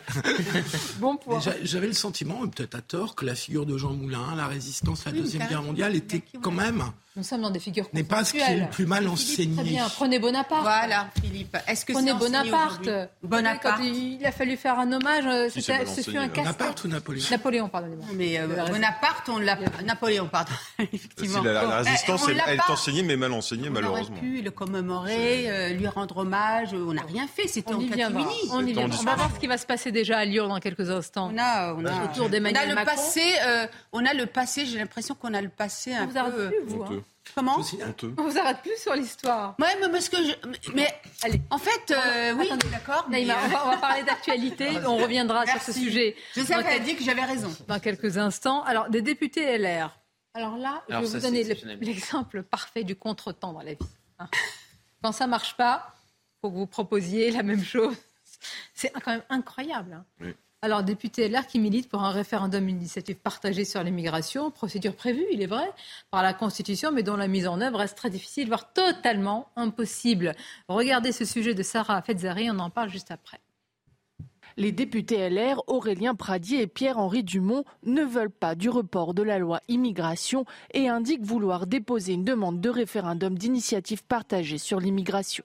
bon point. J'avais le sentiment, peut-être à tort, que la figure de Jean Moulin, la résistance à la oui, Deuxième Guerre mondiale, était quand même. Nous sommes dans des figures N'est pas ce qui est le plus mal enseigné. Très bien. Prenez Bonaparte. Voilà, Philippe. Est-ce que Prenez Bonaparte. Bonaparte. Quand il a fallu faire un hommage, si ce fut un casse Bonaparte ou Napoléon Napoléon, pardonnez-moi. Mais euh, Bonaparte, on l'a. Napoléon, pardon. Effectivement. La, la, la résistance, elle, elle est enseignée, mais mal enseignée, on malheureusement. On aurait pu le commémorer, euh, lui rendre hommage. On n'a rien fait. C'était en catimini. On, y on va voir ce qui va se passer déjà à Lyon dans quelques instants. On a, on a autour d'Emmanuel Macron. On a le passé. Euh, on a le passé. J'ai l'impression qu'on a le passé un vous peu. Plus, vous, hein. Comment On vous arrête plus sur l'histoire. Ouais, mais parce que je... mais allez, en fait, euh, oui, d'accord. Mais... on, va, on, va, parler d'actualité. on reviendra Merci. sur ce sujet. Je sais qu'elle a dit que j'avais raison. Dans quelques instants. Alors, des députés LR. Alors là, Alors je vais vous donner l'exemple parfait du contretemps dans la vie. Hein. Quand ça marche pas, faut que vous proposiez la même chose. C'est quand même incroyable. Hein. Oui. Alors, député LR qui milite pour un référendum initiative partagée sur l'immigration, procédure prévue, il est vrai, par la Constitution, mais dont la mise en œuvre reste très difficile, voire totalement impossible. Regardez ce sujet de Sarah Fetzari, on en parle juste après. Les députés LR, Aurélien Pradier et Pierre-Henri Dumont, ne veulent pas du report de la loi immigration et indiquent vouloir déposer une demande de référendum d'initiative partagée sur l'immigration.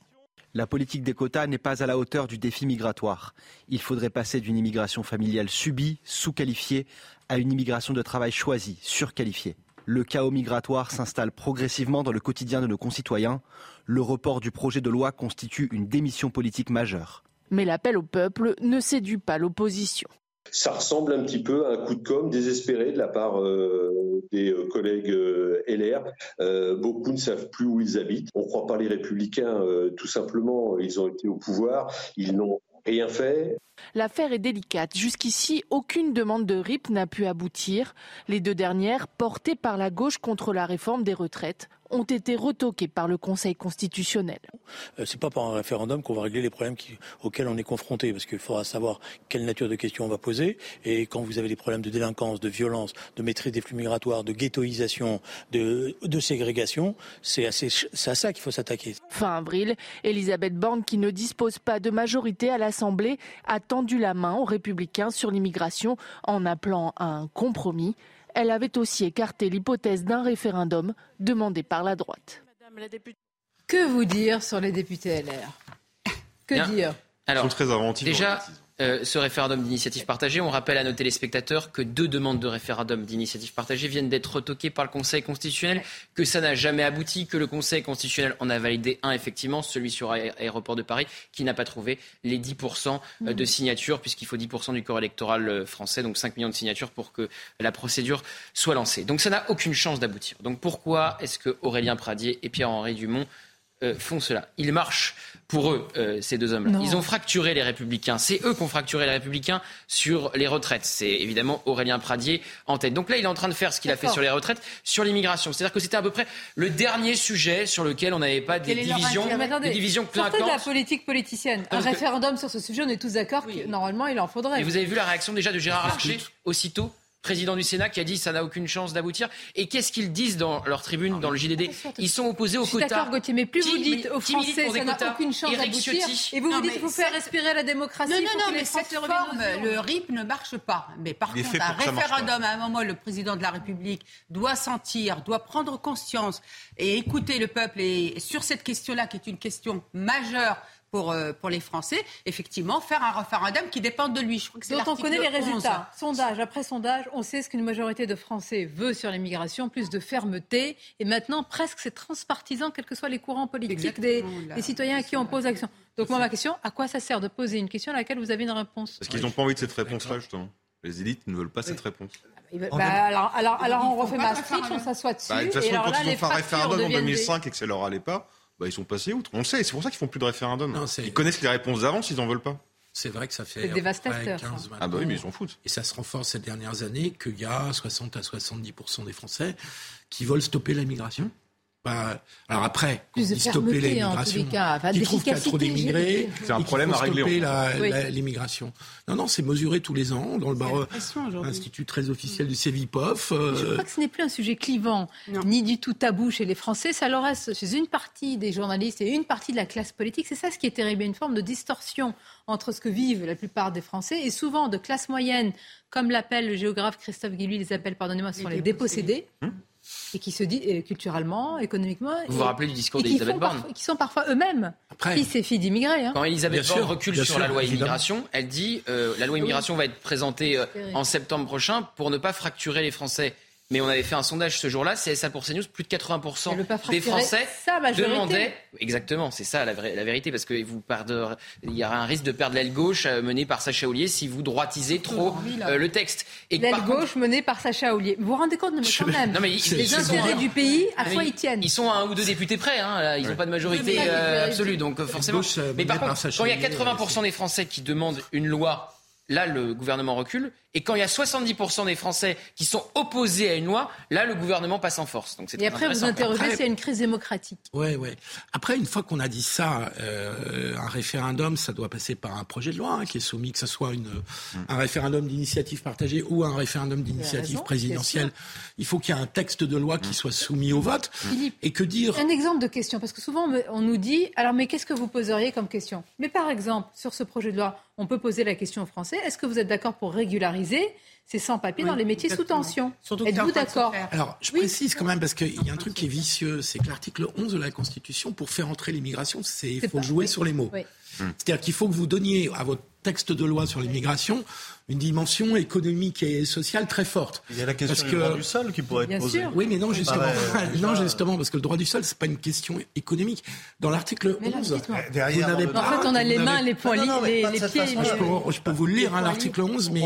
La politique des quotas n'est pas à la hauteur du défi migratoire. Il faudrait passer d'une immigration familiale subie, sous-qualifiée, à une immigration de travail choisie, surqualifiée. Le chaos migratoire s'installe progressivement dans le quotidien de nos concitoyens. Le report du projet de loi constitue une démission politique majeure. Mais l'appel au peuple ne séduit pas l'opposition. Ça ressemble un petit peu à un coup de com' désespéré de la part euh, des euh, collègues euh, LR. beaucoup ne savent plus où ils habitent. On ne croit pas les républicains, tout simplement. Ils ont été au pouvoir, ils n'ont rien fait. L'affaire est délicate. Jusqu'ici, aucune demande de RIP n'a pu aboutir. Les deux dernières, portées par la gauche contre la réforme des retraites, ont été retoquées par le Conseil constitutionnel. C'est pas par un référendum qu'on va régler les problèmes qui, auxquels on est confronté, parce qu'il faudra savoir quelle nature de questions on va poser. Et quand vous avez des problèmes de délinquance, de violence, de maîtrise des flux migratoires, de ghettoisation, de, de ségrégation, c'est à ça qu'il faut s'attaquer. Fin avril, Elisabeth Borne, qui ne dispose pas de majorité à l'Assemblée, a tendu la main aux républicains sur l'immigration en appelant à un compromis. Elle avait aussi écarté l'hypothèse d'un référendum demandé par la droite. Que vous dire sur les députés LR Que Bien. dire? Alors, Ils sont très inventifs. Déjà, euh, ce référendum d'initiative partagée. On rappelle à nos téléspectateurs que deux demandes de référendum d'initiative partagée viennent d'être retoquées par le Conseil constitutionnel, que ça n'a jamais abouti, que le Conseil constitutionnel en a validé un, effectivement, celui sur l'aéroport de Paris, qui n'a pas trouvé les 10% euh, de signatures, puisqu'il faut 10% du corps électoral euh, français, donc 5 millions de signatures pour que la procédure soit lancée. Donc ça n'a aucune chance d'aboutir. Donc pourquoi est-ce que Aurélien Pradier et Pierre-Henri Dumont font cela? Ils marchent pour eux, euh, ces deux hommes-là. Ils ont fracturé les républicains. C'est eux qui ont fracturé les républicains sur les retraites. C'est évidemment Aurélien Pradier en tête. Donc là, il est en train de faire ce qu'il a fait sur les retraites, sur l'immigration. C'est-à-dire que c'était à peu près le dernier sujet sur lequel on n'avait pas des divisions, des divisions Sortez de la politique politicienne. Un référendum sur ce sujet, on est tous d'accord que normalement, il en faudrait. Et vous avez vu la réaction déjà de Gérard Larcher aussitôt président du Sénat qui a dit ça n'a aucune chance d'aboutir. Et qu'est-ce qu'ils disent dans leur tribune, dans le JDD Ils sont opposés aux quotas. D'accord, Gauthier, mais plus vous dites aux Français ça n'a aucune chance d'aboutir, et vous vous dites qu'il faut faire respirer la démocratie. Non, non, non, mais cette forme, le RIP ne marche pas. Mais par contre, un référendum, à un moment, le président de la République doit sentir, doit prendre conscience et écouter le peuple. Et sur cette question-là, qui est une question majeure pour, euh, pour les Français, effectivement, faire un référendum qui dépend de lui. Je crois que Donc on connaît les résultats. Sondage après sondage, on sait ce qu'une majorité de Français veut sur l'immigration, plus de fermeté. Et maintenant, presque c'est transpartisan, quels que soient les courants politiques des, citoyens à qui on pose l'action. Donc moi, ma question, à quoi ça sert de poser une question à laquelle vous avez une réponse Parce qu'ils n'ont pas envie de cette réponse-là, justement. Les élites ne veulent pas cette réponse. Bah, alors, alors, alors on refait Maastricht, on s'assoit dessus. Bah, de toute façon, quand ils ont fait un référendum en 2005 et que ça leur allait pas, bah, ils sont passés outre. On le sait, c'est pour ça qu'ils font plus de référendum. ils connaissent les réponses d'avance, ils n'en veulent pas. C'est vrai que ça fait. C'est dévastateur. ah bah oui, mais ils s'en foutent. Et ça se renforce ces dernières années qu'il y a 60 à 70% des Français qui veulent stopper la migration. Bah, alors après, plus stopper l'immigration, enfin, qui trouvent qu'il y a trop d'immigrés, c'est un problème à régler. Stopper l'immigration. Non, non, c'est mesuré tous les ans dans le bar institut très officiel du CEVIPOF. Euh... Je crois que ce n'est plus un sujet clivant, ni du tout tabou chez les Français. Ça leur reste chez une partie des journalistes et une partie de la classe politique. C'est ça ce qui est terrible, une forme de distorsion entre ce que vivent la plupart des Français et souvent de classe moyenne, comme l'appelle le géographe Christophe Guilluy, les appelle, pardonnez-moi, ce sont les dépossédés. Hum et qui se dit culturellement, économiquement. Vous vous rappelez du discours d'Elisabeth Borne Qui sont parfois eux-mêmes fils et filles d'immigrés. Hein. Quand Elisabeth Borne recule sur la loi immigration, elle dit euh, la loi immigration va être présentée euh, en septembre prochain pour ne pas fracturer les Français. Mais on avait fait un sondage ce jour-là, CSA pour CNews, plus de 80% des Français demandaient. Exactement, c'est ça la, la, vérité, parce que vous perdez, il y aura un risque de perdre l'aile gauche euh, menée par Sacha Oulier si vous droitisez trop euh, le texte. L'aile gauche menée par Sacha Oulier. Vous vous rendez compte, mais quand même, non, mais les intérêts du pays, à quoi ils tiennent Ils sont à un ou deux députés près, hein, ils n'ont pas de majorité euh, absolue, donc forcément. mais par contre, quand il y a 80% des Français qui demandent une loi là, le gouvernement recule. Et quand il y a 70% des Français qui sont opposés à une loi, là, le gouvernement passe en force. Donc, et après, vous interrogez s'il y a une crise démocratique. Oui, oui. Après, une fois qu'on a dit ça, euh, un référendum, ça doit passer par un projet de loi hein, qui est soumis, que ce soit une, mm. un référendum d'initiative partagée ou un référendum d'initiative présidentielle. Il faut qu'il y ait un texte de loi qui mm. soit soumis au vote. Philippe, et que dire Un exemple de question, parce que souvent, on nous dit, alors, mais qu'est-ce que vous poseriez comme question? Mais par exemple, sur ce projet de loi, on peut poser la question aux Français, est-ce que vous êtes d'accord pour régulariser ces sans-papiers dans les métiers sous tension Êtes-vous d'accord Alors, je précise quand même, parce qu'il y a un truc qui est vicieux, c'est que l'article 11 de la Constitution, pour faire entrer l'immigration, il faut jouer sur les mots. C'est-à-dire qu'il faut que vous donniez à votre texte de loi sur l'immigration une dimension économique et sociale très forte. Il y a la question du droit du sol qui pourrait être posée. Oui, mais non, justement, non, justement, parce que le droit du sol, c'est pas une question économique. Dans l'article 11, derrière, vous pas... En fait, on a les mains, les poings, les, les pieds. Je peux, vous le lire, hein, l'article 11, mais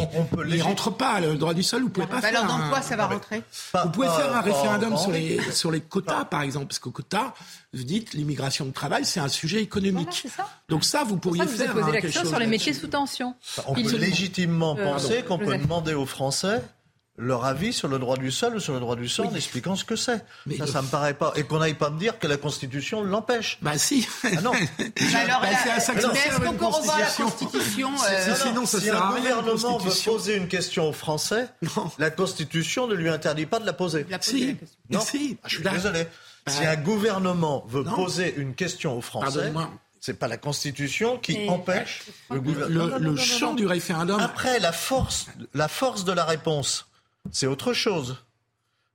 il ne rentre pas, le droit du sol, vous pouvez pas faire... Alors, dans quoi ça va rentrer? Vous pouvez faire un référendum sur les, sur les quotas, par exemple, parce qu'au quota, vous dites l'immigration de travail, c'est un sujet économique. Donc ça, vous pourriez faire vous la question sur les métiers sous tension. On peut légitimement euh, penser qu'on peut demander aux Français leur avis sur le droit du sol ou sur le droit du sol en expliquant ce que c'est. Ça, ça me paraît pas. Et qu'on n'aille pas me dire que la Constitution l'empêche. Bah si. Ah non. alors, bah, est-ce qu'on peut revoir la Constitution euh... Sinon, ça si un gouvernement veut poser une question aux Français, la Constitution ne lui interdit pas de la poser. La si. Non. Si. Ah, je suis désolé. Si un gouvernement veut poser une question aux Français, c'est pas la Constitution qui empêche le gouvernement. Le, champ du référendum. Après, la force, la force de la réponse, c'est autre chose.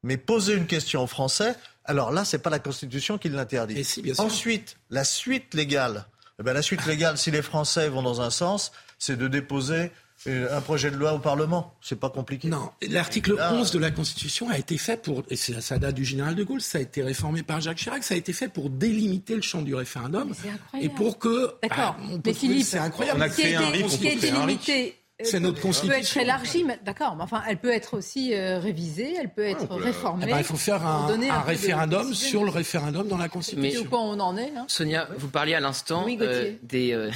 Mais poser une question aux Français, alors là, c'est pas la Constitution qui l'interdit. Ensuite, la suite légale. Eh ben, la suite légale, si les Français vont dans un sens, c'est de déposer un projet de loi au Parlement. C'est pas compliqué. Non, l'article 11 de la Constitution a été fait pour, et ça date du général de Gaulle, ça a été réformé par Jacques Chirac, ça a été fait pour délimiter le champ du référendum. Et pour que. D'accord. Ah, mais Philippe, c'est incroyable. On a créé un RIC, c'est notre constitution. peut être élargie, d'accord, mais enfin, elle peut être aussi euh, révisée, elle peut être réformée. Eh ben, il faut faire un, un référendum sur le référendum dans la Constitution. Mais quoi on en est là Sonia, vous parliez à l'instant euh, des, euh,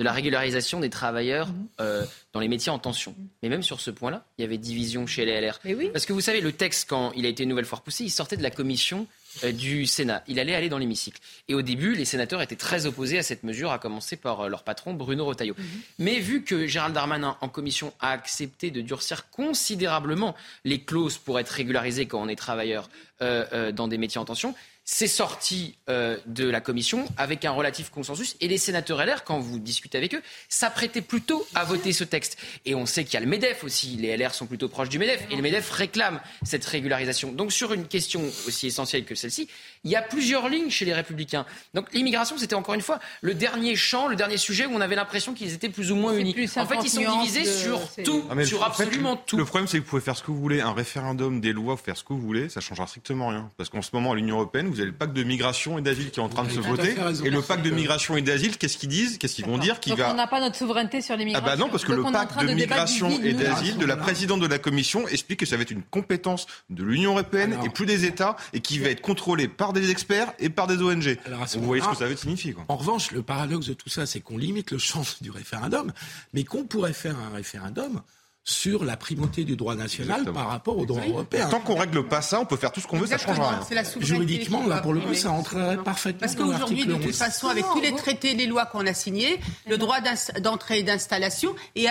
de la régularisation des travailleurs mhm. dans les métiers en tension. Mais même sur ce point-là, il y avait division chez les LR. oui. Parce que vous savez, le texte, quand il a été une nouvelle fois repoussé, il sortait de la commission euh, du Sénat. Il allait aller dans l'hémicycle. Et au début, les sénateurs étaient très opposés à cette mesure, à commencer par euh, leur patron Bruno Retailleau. Mhm. Mais vu que Gérald Darmanin, en commission, a accepté de durcir considérablement les clauses pour être régularisé quand on est travailleur euh, dans des métiers en tension, c'est sorti euh, de la commission avec un relatif consensus. Et les sénateurs LR, quand vous discutez avec eux, s'apprêtaient plutôt à voter ce texte. Et on sait qu'il y a le MEDEF aussi. Les LR sont plutôt proches du MEDEF. Et le MEDEF réclame cette régularisation. Donc sur une question aussi essentielle que celle-ci, il y a plusieurs lignes chez les républicains. Donc l'immigration, c'était encore une fois le dernier champ, le dernier sujet où on avait l'impression qu'ils étaient plus ou moins unis. En fait, ils sont divisés sur tout, ah, sur absolument tout. Le problème, c'est que vous pouvez faire ce que vous voulez, un référendum, des lois, faire ce que vous voulez, ça changera strictement rien. Parce qu'en ce moment, à l'Union européenne, vous avez le pacte de migration et d'asile qui est en train de se voter. Et le pacte de migration et d'asile, qu'est-ce qu'ils disent? Qu'est-ce qu'ils vont dire Donc on n'a pas notre souveraineté sur l'immigration. Ah bah non, parce que le pacte de, migration et d'asile de la présidente de la Commission explique que ça va être une compétence de l'Union européenne et plus des États et qui va être contrôlée par des experts et par des ONG. vous voyez ce que ça veut signifier. En revanche, le paradoxe de tout ça, c'est qu'on limite le champ du référendum, mais qu'on pourrait faire un référendum sur la primauté du droit national par rapport au droit européen. Tant qu'on règle pas ça, on peut faire tout ce qu'on veut, ça ne changera rien. Juridiquement, là, pour le coup, ça entrerait parfaitement Parce qu'aujourd'hui, de toute façon, avec tous les traités, les lois qu'on a signés, le droit d'entrée et d'installation, et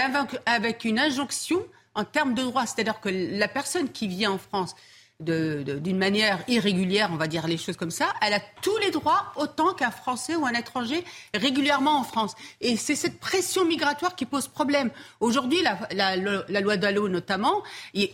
avec une injonction en termes de droit, c'est-à-dire que la personne qui vient en France d'une manière irrégulière, on va dire les choses comme ça, elle a tous les droits autant qu'un Français ou un étranger régulièrement en France. Et c'est cette pression migratoire qui pose problème. Aujourd'hui, la, loi Dallot notamment,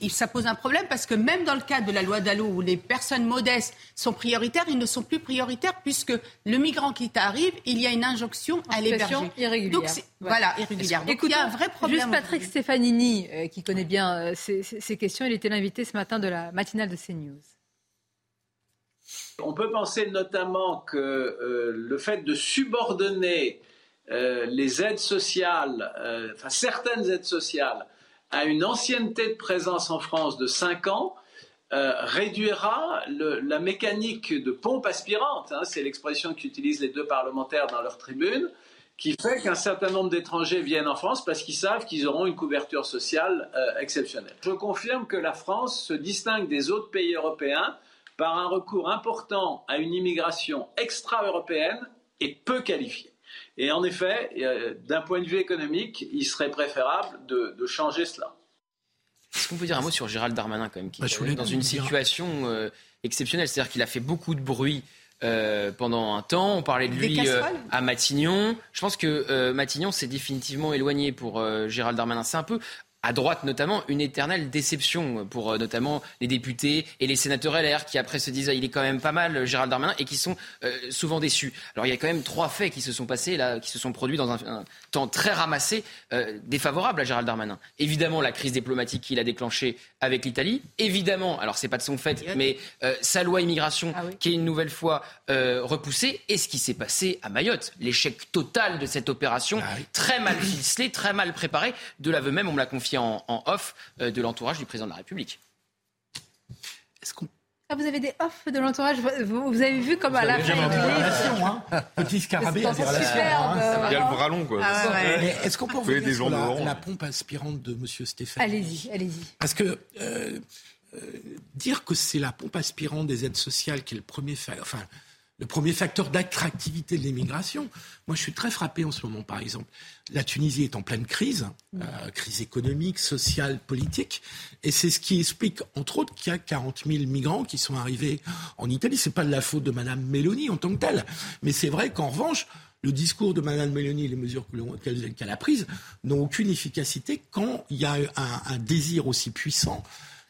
ça pose un problème parce que même dans le cadre de la loi Dallot où les personnes modestes sont prioritaires, ils ne sont plus prioritaires puisque le migrant qui t'arrive, il y a une injonction à l'héberger. Irrégulière. Donc, voilà, irrégulière. Donc il y a un vrai problème. Juste Patrick Stefanini, euh, qui connaît bien euh, ces, ces questions, il était l'invité ce matin de la matinale de CNews. On peut penser notamment que euh, le fait de subordonner euh, les aides sociales, euh, enfin certaines aides sociales, à une ancienneté de présence en France de 5 ans, réduira la mécanique de pompe aspirante, hein, c'est l'expression qu'utilisent les deux parlementaires dans leur tribune, qui fait qu'un certain nombre d'étrangers viennent en France parce qu'ils savent qu'ils auront une couverture sociale euh, exceptionnelle. Je confirme que la France se distingue des autres pays européens par un recours important à une immigration extra-européenne et peu qualifiée. Et en effet, euh, d'un point de vue économique, il serait préférable de, changer cela. Est-ce qu'on peut dire un mot sur Gérald Darmanin quand même, qui bah, est dans une situation euh, exceptionnelle? C'est-à-dire qu'il a fait beaucoup de bruit euh, pendant un temps. On parlait de lui euh, à Matignon. Je pense que euh, Matignon s'est définitivement éloigné pour Gérald Darmanin. C'est un peu à droite notamment, une éternelle déception pour notamment les députés et les sénateurs LR qui après se disent ah, il est quand même pas mal Gérald Darmanin et qui sont souvent déçus. Alors il y a quand même trois faits qui se sont passés là, qui se sont produits dans un, temps très ramassé, euh, défavorable à Gérald Darmanin. Évidemment la crise diplomatique qu'il a déclenchée avec l'Italie. Évidemment, alors c'est pas de son fait, mais sa loi immigration ah qui est une nouvelle fois repoussée. Et ce qui s'est passé à Mayotte, l'échec total de cette opération, ah très mal ficelée, très mal préparée. De l'aveu même, on me l'a confié en, off euh, de l'entourage du président de la République. Est-ce qu'on ah, vous avez des offs de l'entourage. Vous, avez vu comme à la fin. Hein. Petit scarabée à dire Il y a le bras long, quoi. Ah, est-ce qu'on peut revenir des sur la, la, pompe aspirante de M. Stéphane Allez-y, allez-y. Parce que euh, euh, dire que c'est la pompe aspirante des aides sociales qui est le premier, enfin, le premier facteur d'attractivité de l'immigration. Moi, je suis très frappé en ce moment, par exemple. La Tunisie est en pleine crise, euh, crise économique, sociale, politique, et c'est ce qui explique, entre autres, qu'il y a 40 000 migrants qui sont arrivés en Italie. C'est pas de la faute de Madame Meloni en tant que telle, mais c'est vrai qu'en revanche, le discours de Mme Meloni et les mesures qu'elle a prises n'ont aucune efficacité quand il y a un, un désir aussi puissant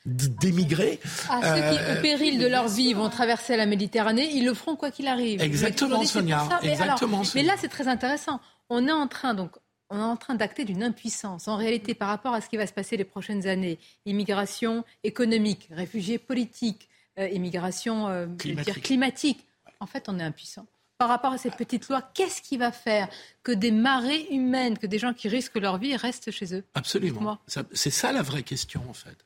d'émigrer. À ceux qui, au euh, péril de leur vie, vont traverser la Méditerranée, ils le feront quoi qu'il arrive. Exactement, Sonia. Mais, Exactement, mais là, c'est très intéressant. On est en train, donc, on est en train d'acter d'une impuissance. En réalité, par rapport à ce qui va se passer les prochaines années, immigration économique, réfugiés politiques, euh, immigration euh, climatique. climatique, en fait, on est impuissant. Par rapport à cette petite loi, qu'est-ce qui va faire que des marées humaines, que des gens qui risquent leur vie restent chez eux? Absolument. C'est ça la vraie question, en fait.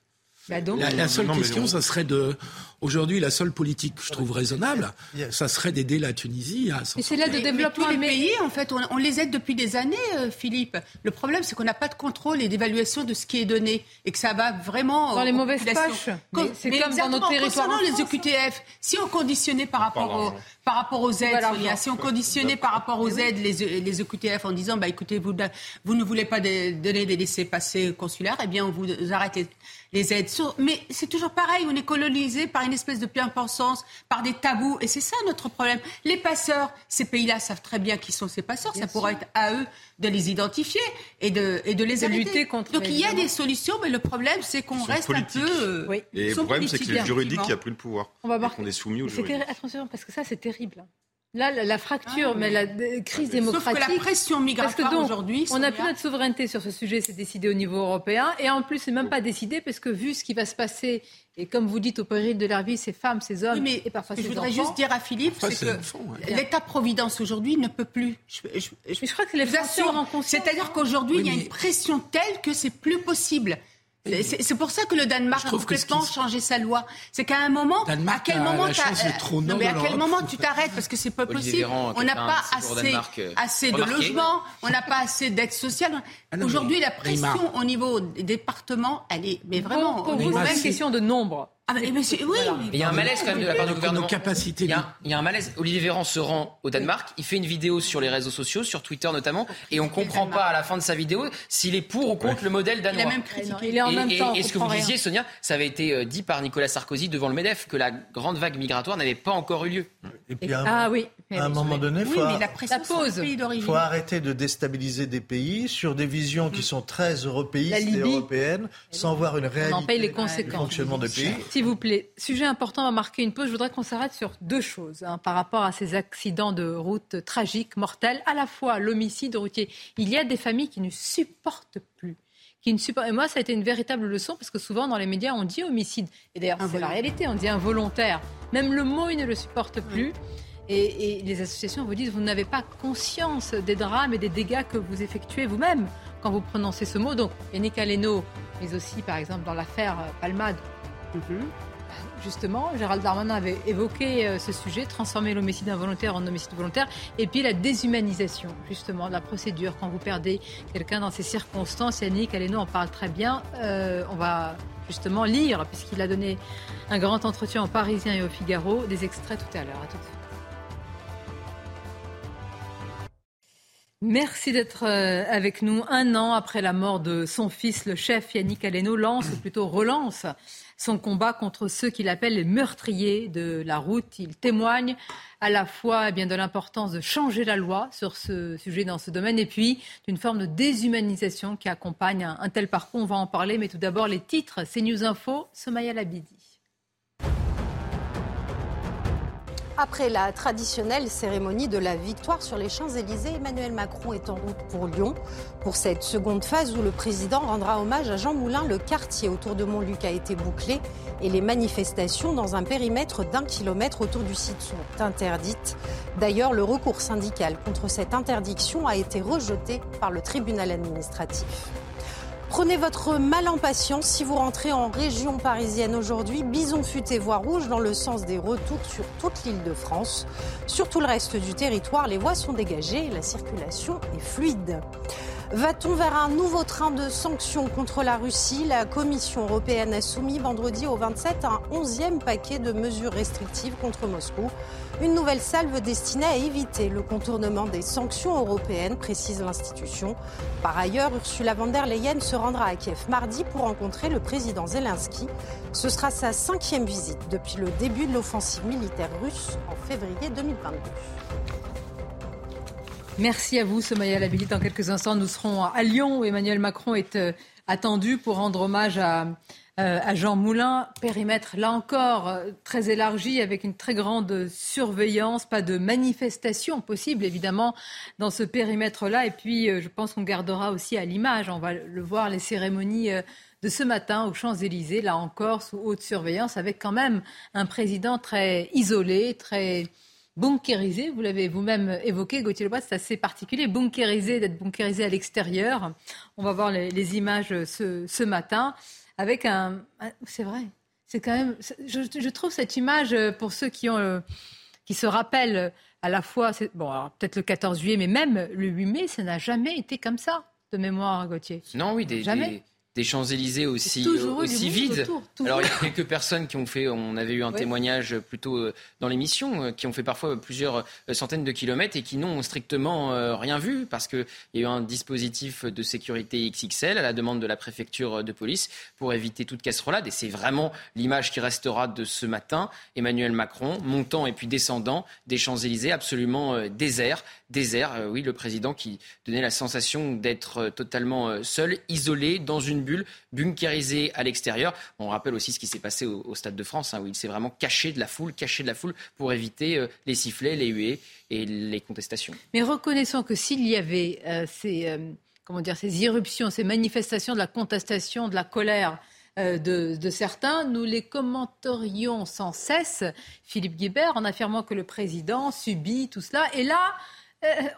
Bah la, seule question, ça serait de. Aujourd'hui, la seule politique que je trouve raisonnable, ça serait d'aider la Tunisie à. Mais c'est là de développement. Tous les pays, en fait, on, les aide depuis des années, euh, Philippe. Le problème, c'est qu'on n'a pas de contrôle et d'évaluation de ce qui est donné et que ça va vraiment. Dans les mauvaises poches. C'est comme dans nos territoires. Concernant les EQTF, si on conditionnait par rapport aux par rapport aux aides, si on conditionnait par rapport aux aides les, les EQTF en disant, bah, écoutez, vous, vous ne voulez pas donner des laissés-passer consulaires, eh bien, on vous arrête les aides. Mais c'est toujours pareil, on est colonisé par une espèce de bien-pensance, par des tabous. Et c'est ça notre problème. Les passeurs, ces pays-là savent très bien qui sont ces passeurs. ça pourrait être à eux de les identifier et de, et de les lutter contre. Donc il y a des solutions, mais le problème, c'est qu'on reste un peu. Euh, oui. Et le problème, c'est que c'est le juridique qui a pris le pouvoir. On va voir. On est soumis au juridique. Attention, parce que ça, c'est terrible. Là, la, fracture, ah, mais la crise démocratique. Sauf que la pression migratoire aujourd'hui. On n'a plus notre souveraineté sur ce sujet, c'est décidé au niveau européen. Et en plus, c'est même pas décidé parce que vu ce qui va se passer, et comme vous dites, au péril de leur vie, ces femmes, ces hommes, mais et parfois ces enfants. Je voudrais juste dire à Philippe, c'est que l'État-providence aujourd'hui ne peut plus. Je, je, crois que les Français C'est-à-dire qu'aujourd'hui, il y a une pression telle que c'est plus possible. C'est pour ça que le Danemark a complètement changé sa loi. C'est qu'à un moment, à quel moment, non, mais à quel moment tu t'arrêtes? Parce que c'est pas possible. on n'a pas assez, euh, assez de logements, on n'a pas assez d'aide sociale. Ah Aujourd'hui, la pression au niveau des départements, elle est, mais vraiment. Pour, vous, c'est une question de nombre. Ah oui, il y a un malaise quand même de la part du gouvernement. Capacité il, y a, il y a un malaise. Olivier Véran se rend au Danemark, il fait une vidéo sur les réseaux sociaux, sur Twitter notamment, et on ne comprend pas à la fin de sa vidéo s'il est pour ou contre le modèle danois. Il a même critiqué. Il est en même temps. Et, ce que vous disiez, Sonia, ça avait été euh, dit par Nicolas Sarkozy devant le MEDEF, que la grande vague migratoire n'avait pas encore eu lieu? Et puis ah oui. À un moment donné, il faut, faut arrêter de déstabiliser des pays sur des visions qui sont très européistes et européennes, sans voir une réalité on en paye les conséquences. du fonctionnement des pays. S'il vous plaît, sujet important, on va marquer une pause. Je voudrais qu'on s'arrête sur deux choses hein, par rapport à ces accidents de route tragiques, mortels, à la fois l'homicide routier. Il y a des familles qui ne supportent plus qui ne supportent. Et moi, ça a été une véritable leçon parce que souvent dans les médias, on dit homicide. Et d'ailleurs, c'est la réalité, on dit involontaire. Même le mot, ils ne le supportent plus. Et, les associations vous disent, vous n'avez pas conscience des drames et des dégâts que vous effectuez vous-même quand vous prononcez ce mot. Donc, Yannick Aleno, mais aussi, par exemple, dans l'affaire Palmade, mhm. justement, Gérald Darmanin avait évoqué euh, ce sujet, transformer l'homicide involontaire en homicide volontaire, et puis la déshumanisation, justement, de la procédure. Quand vous perdez quelqu'un dans ces circonstances, Yannick Aleno en parle très bien. Euh, on va justement lire, puisqu'il a donné un grand entretien aux Parisiens et au Figaro, des extraits tout à l'heure. À tout de suite. Merci d'être euh, avec nous. Un an après la mort de son fils, le chef Yannick Aleno lance, ou plutôt relance, son combat contre ceux qu'il appelle les meurtriers de la route. Il témoigne à la fois eh de l'importance de changer la loi sur ce sujet dans ce domaine et puis d'une forme de déshumanisation qui accompagne un, un, tel parcours. On va en parler, mais tout d'abord les titres. C'est News Info, Somaya Labidi. Après la traditionnelle cérémonie de la victoire sur les Champs-Élysées, Emmanuel Macron est en route pour Lyon. Pour cette seconde phase où le président rendra hommage à Jean Moulin, le quartier autour de Montluc a été bouclé et les manifestations dans un périmètre d'un kilomètre autour du site sont interdites. D'ailleurs, le recours syndical contre cette interdiction a été rejeté par le tribunal administratif. Prenez votre mal en patience si vous rentrez en région parisienne aujourd'hui. Bison futé voie rouge dans le sens des retours sur toute l'île de France. Sur tout le reste du territoire, les voies sont dégagées la circulation est fluide. Va-t-on vers un nouveau train de sanctions contre la Russie? La Commission européenne a soumis vendredi au 27 un onzième paquet de mesures restrictives contre Moscou. Une nouvelle salve destinée à éviter le contournement des sanctions européennes, précise l'institution. Par ailleurs, Ursula von der Leyen se rendra à Kiev mardi pour rencontrer le président Zelensky. Ce sera sa cinquième visite depuis le début de l'offensive militaire russe en février 2022. Merci à vous, Somaya Labili. Dans quelques instants, nous serons à Lyon où Emmanuel Macron est euh, attendu pour rendre hommage à, euh, à Jean Moulin. Périmètre, là encore, euh, très élargi avec une très grande surveillance. Pas de manifestation possible, évidemment, dans ce périmètre-là. Et puis, je pense qu'on gardera aussi à l'image, on va le voir, les cérémonies de ce matin aux Champs-Élysées, là encore, sous haute surveillance, avec quand même un président très isolé, très bunkérisé. Vous l'avez vous-même évoqué, Gauthier Lebras, c'est assez particulier. Bunkérisé, d'être bunkérisé à l'extérieur. On va voir les, images ce, matin avec un. C'est vrai. C'est quand même. Je, trouve cette image pour ceux qui ont. Euh, qui se rappellent à la fois, bon, peut-être le 14 juillet, mais même le 8 mai, ça n'a jamais été comme ça, de mémoire, Gauthier. Non, oui, des, jamais? des Champs-Élysées aussi, aussi vides. Alors il y a quelques personnes qui ont fait, on avait eu un témoignage plutôt euh, dans l'émission, euh, qui ont fait parfois plusieurs euh, centaines de kilomètres et qui n'ont strictement rien vu parce qu'il y a eu un dispositif de sécurité XXL à la demande de la préfecture de police pour éviter toute casserolade. Et c'est vraiment l'image qui restera de ce matin. Emmanuel Macron montant et puis descendant des Champs-Élysées absolument désert. Désert, oui, le président qui donnait la sensation d'être totalement seul, isolé dans une bulle, bunkérisé à l'extérieur. On rappelle aussi ce qui s'est passé au, Stade de France, hein, où il s'est vraiment caché de la foule, caché de la foule pour éviter euh, les sifflets, les huées et les contestations. Mais reconnaissons que s'il y avait euh, ces, euh, comment dire, ces irruptions, ces manifestations de la contestation, de la colère, de, certains, nous les commenterions sans cesse, Philippe Guibert, en affirmant que le président subit tout cela. Et là, euh,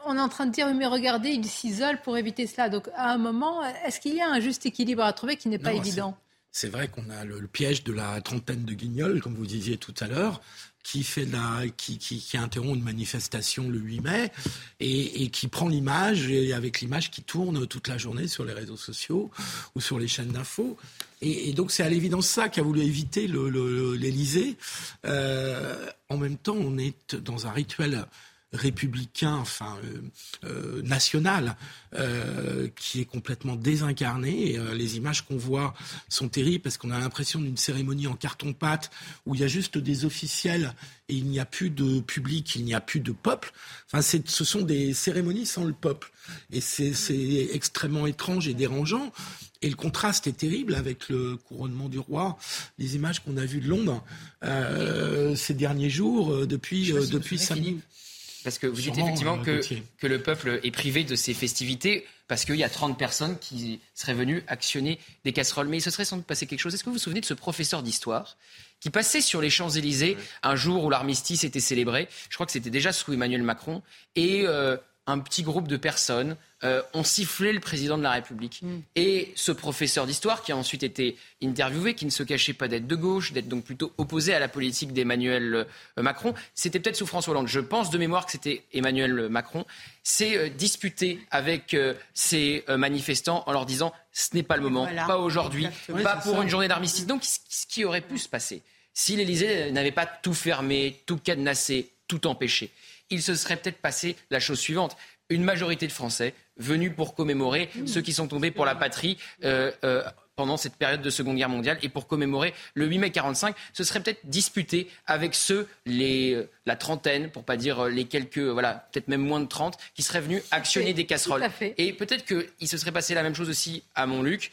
on est en train de dire, mais regardez, il s'isole pour éviter cela. Donc, à un moment, est-ce qu'il y a un juste équilibre à trouver qui n'est pas évident? C'est vrai qu'on a le, piège de la trentaine de guignols, comme vous disiez tout à l'heure, qui fait la, qui, qui, interrompt une manifestation le 8 mai et, qui prend l'image et avec l'image qui tourne toute la journée sur les réseaux sociaux ou sur les chaînes d'infos. Et, donc c'est à l'évidence ça qu'a voulu éviter l'Élysée. Euh, en même temps, on est dans un rituel républicain, enfin euh, euh, national, euh, qui est complètement désincarné. Et, les images qu'on voit sont terribles parce qu'on a l'impression d'une cérémonie en carton-pâte où il y a juste des officiels et il n'y a plus de public, il n'y a plus de peuple. Enfin, ce sont des cérémonies sans le peuple. Et c'est extrêmement étrange et dérangeant. Et le contraste est terrible avec le couronnement du roi, les images qu'on a vues de Londres ces derniers jours, depuis, depuis samedi. Parce que vous dites effectivement que, que le peuple est privé de ses festivités parce qu'il y a 30 personnes qui seraient venues actionner des casseroles. Mais il se serait sans doute passé quelque chose. Est-ce que vous vous souvenez de ce professeur d'histoire qui passait sur les Champs-Élysées un jour où l'armistice était célébré? Je crois que c'était déjà sous Emmanuel Macron. Et euh, un petit groupe de personnes euh, ont sifflé le président de la République. Mm. Et ce professeur d'histoire, qui a ensuite été interviewé, qui ne se cachait pas d'être de gauche, d'être donc plutôt opposé à la politique d'Emmanuel euh, Macron, c'était peut-être sous François Hollande. Je pense de mémoire que c'était Emmanuel Macron, s'est euh, disputé avec ces manifestants en leur disant ce n'est pas le moment, pas aujourd'hui, pas pour une journée d'armistice. Donc, ce qui aurait pu se passer si l'Élysée n'avait pas tout fermé, tout cadenassé, tout empêché il se serait peut-être passé la chose suivante. Une majorité de Français venus pour commémorer ceux qui sont tombés pour la patrie euh, euh, pendant cette période de Seconde Guerre mondiale et pour commémorer le 8 mai 45, ce serait peut-être disputé avec ceux, les, euh, la trentaine, pour pas dire les quelques, voilà, peut-être même moins de 30, qui seraient venus actionner des casseroles. Et peut-être qu'il se serait passé la même chose aussi à Montluc,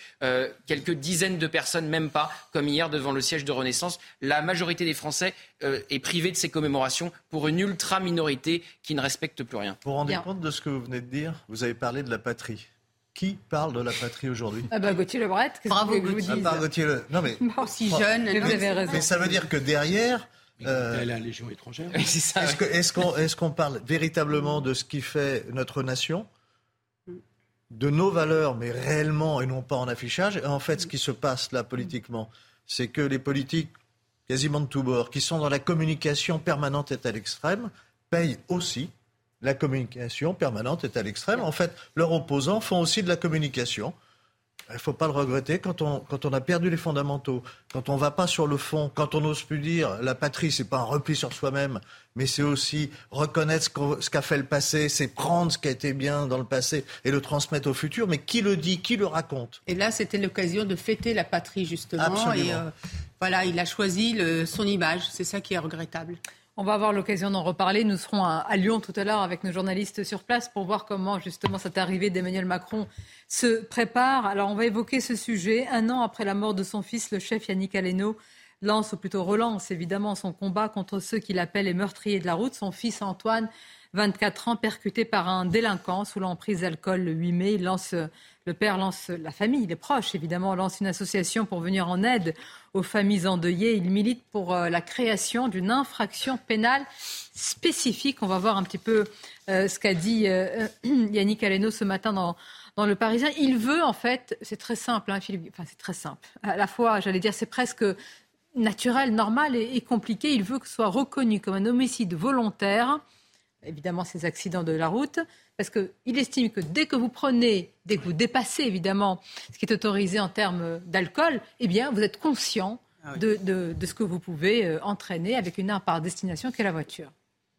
quelques dizaines de personnes, même pas, comme hier devant le siège de Renaissance. La majorité des Français est privée de ces commémorations pour une ultra minorité qui ne respecte plus rien. Vous vous rendez compte de ce que vous venez de dire? Vous avez parlé de la patrie. Qui parle de la patrie aujourd'hui Ah bah Gauthier Lebret, Bravo que Gauthier. À part Gauthier Le... Non mais si jeune, vous avez raison. Mais ça veut dire que derrière euh, la Légion étrangère. Est-ce qu'on parle véritablement de ce qui fait notre nation? De nos valeurs, mais réellement et non pas en affichage. Et en fait, ce qui se passe là politiquement, c'est que les politiques, quasiment de tous bords, qui sont dans la communication permanente et à l'extrême, payent aussi la communication permanente est à l'extrême. En fait, leurs opposants font aussi de la communication. Il ne faut pas le regretter quand on, quand on a perdu les fondamentaux, quand on ne va pas sur le fond, quand on n'ose plus dire la patrie, c'est pas un repli sur soi-même, mais c'est aussi reconnaître ce qu'a fait le passé, c'est prendre ce qui a été bien dans le passé et le transmettre au futur. Mais qui le dit, qui le raconte? Et là, c'était l'occasion de fêter la patrie, justement. Absolument. Et euh, voilà, il a choisi son image. C'est ça qui est regrettable. On va avoir l'occasion d'en reparler. Nous serons à, Lyon tout à l'heure avec nos journalistes sur place pour voir comment justement cette arrivée d'Emmanuel Macron se prépare. Alors on va évoquer ce sujet. Un an après la mort de son fils, le chef Yannick Aleno lance, ou plutôt relance évidemment son combat contre ceux qu'il appelle les meurtriers de la route. Son fils Antoine 24 ans, percuté par un délinquant sous l'emprise d'alcool le 8 mai. Lance, le père lance, la famille, les proches évidemment, lance une association pour venir en aide aux familles endeuillées. Il milite pour euh, la création d'une infraction pénale spécifique. On va voir un petit peu euh, ce qu'a dit euh, Yannick Aleno ce matin dans, dans Le Parisien. Il veut en fait, c'est très simple, hein, Philippe, enfin c'est très simple. À la fois, j'allais dire, c'est presque naturel, normal et, et compliqué. Il veut que ce soit reconnu comme un homicide volontaire évidemment ces accidents de la route, parce qu'il estime que dès que vous prenez, dès que vous dépassez évidemment ce qui est autorisé en termes d'alcool, eh bien vous êtes conscient ah de, ce que vous pouvez euh, entraîner avec une arme par destination qu'est la voiture.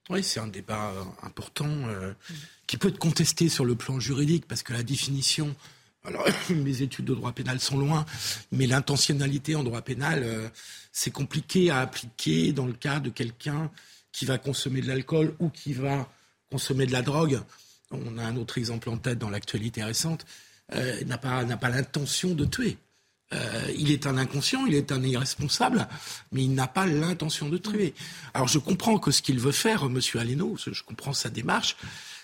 Oui, c'est un débat euh, important euh, qui peut être contesté sur le plan juridique, parce que la définition alors, mes études de droit pénal sont loin, mais l'intentionnalité en droit pénal, c'est compliqué à appliquer dans le cas de quelqu'un qui va consommer de l'alcool ou qui va consommer de la drogue, on a un autre exemple en tête dans l'actualité récente, euh, n'a pas, pas l'intention de tuer. Euh, il est un inconscient, il est un irresponsable, mais il n'a pas l'intention de tuer. Alors je comprends que ce qu'il veut faire, M. Aleno, je comprends sa démarche,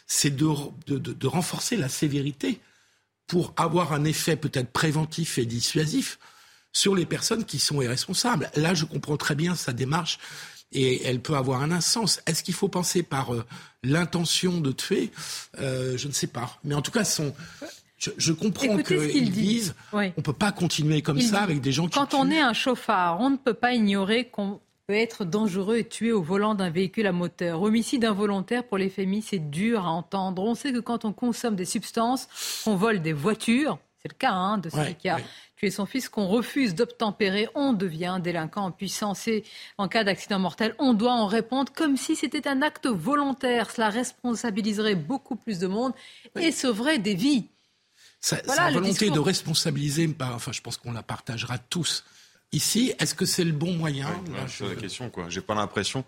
c'est de, de, renforcer la sévérité pour avoir un effet peut-être préventif et dissuasif sur les personnes qui sont irresponsables. Là, je comprends très bien sa démarche et elle peut avoir un sens. Est-ce qu'il faut penser par euh, l'intention de tuer? Euh, Je ne sais pas. Mais en tout cas, son, je, comprends qu'ils disent on ne peut pas continuer comme ça avec des gens qui. Quand on est un chauffard, on ne peut pas ignorer qu'on peut être dangereux et tué au volant d'un véhicule à moteur. Homicide involontaire pour les familles, c'est dur à entendre. On sait que quand on consomme des substances, on vole des voitures. C'est le cas hein, de celui qui a tuer son fils, qu'on refuse d'obtempérer, on devient délinquant en puissance. Et en cas d'accident mortel, on doit en répondre comme si c'était un acte volontaire. Cela responsabiliserait beaucoup plus de monde et sauverait des vies. Sa, volonté de responsabiliser, enfin, je pense qu'on la partagera tous. Ici, est-ce que c'est le bon moyen ouais, la question, quoi. J'ai pas l'impression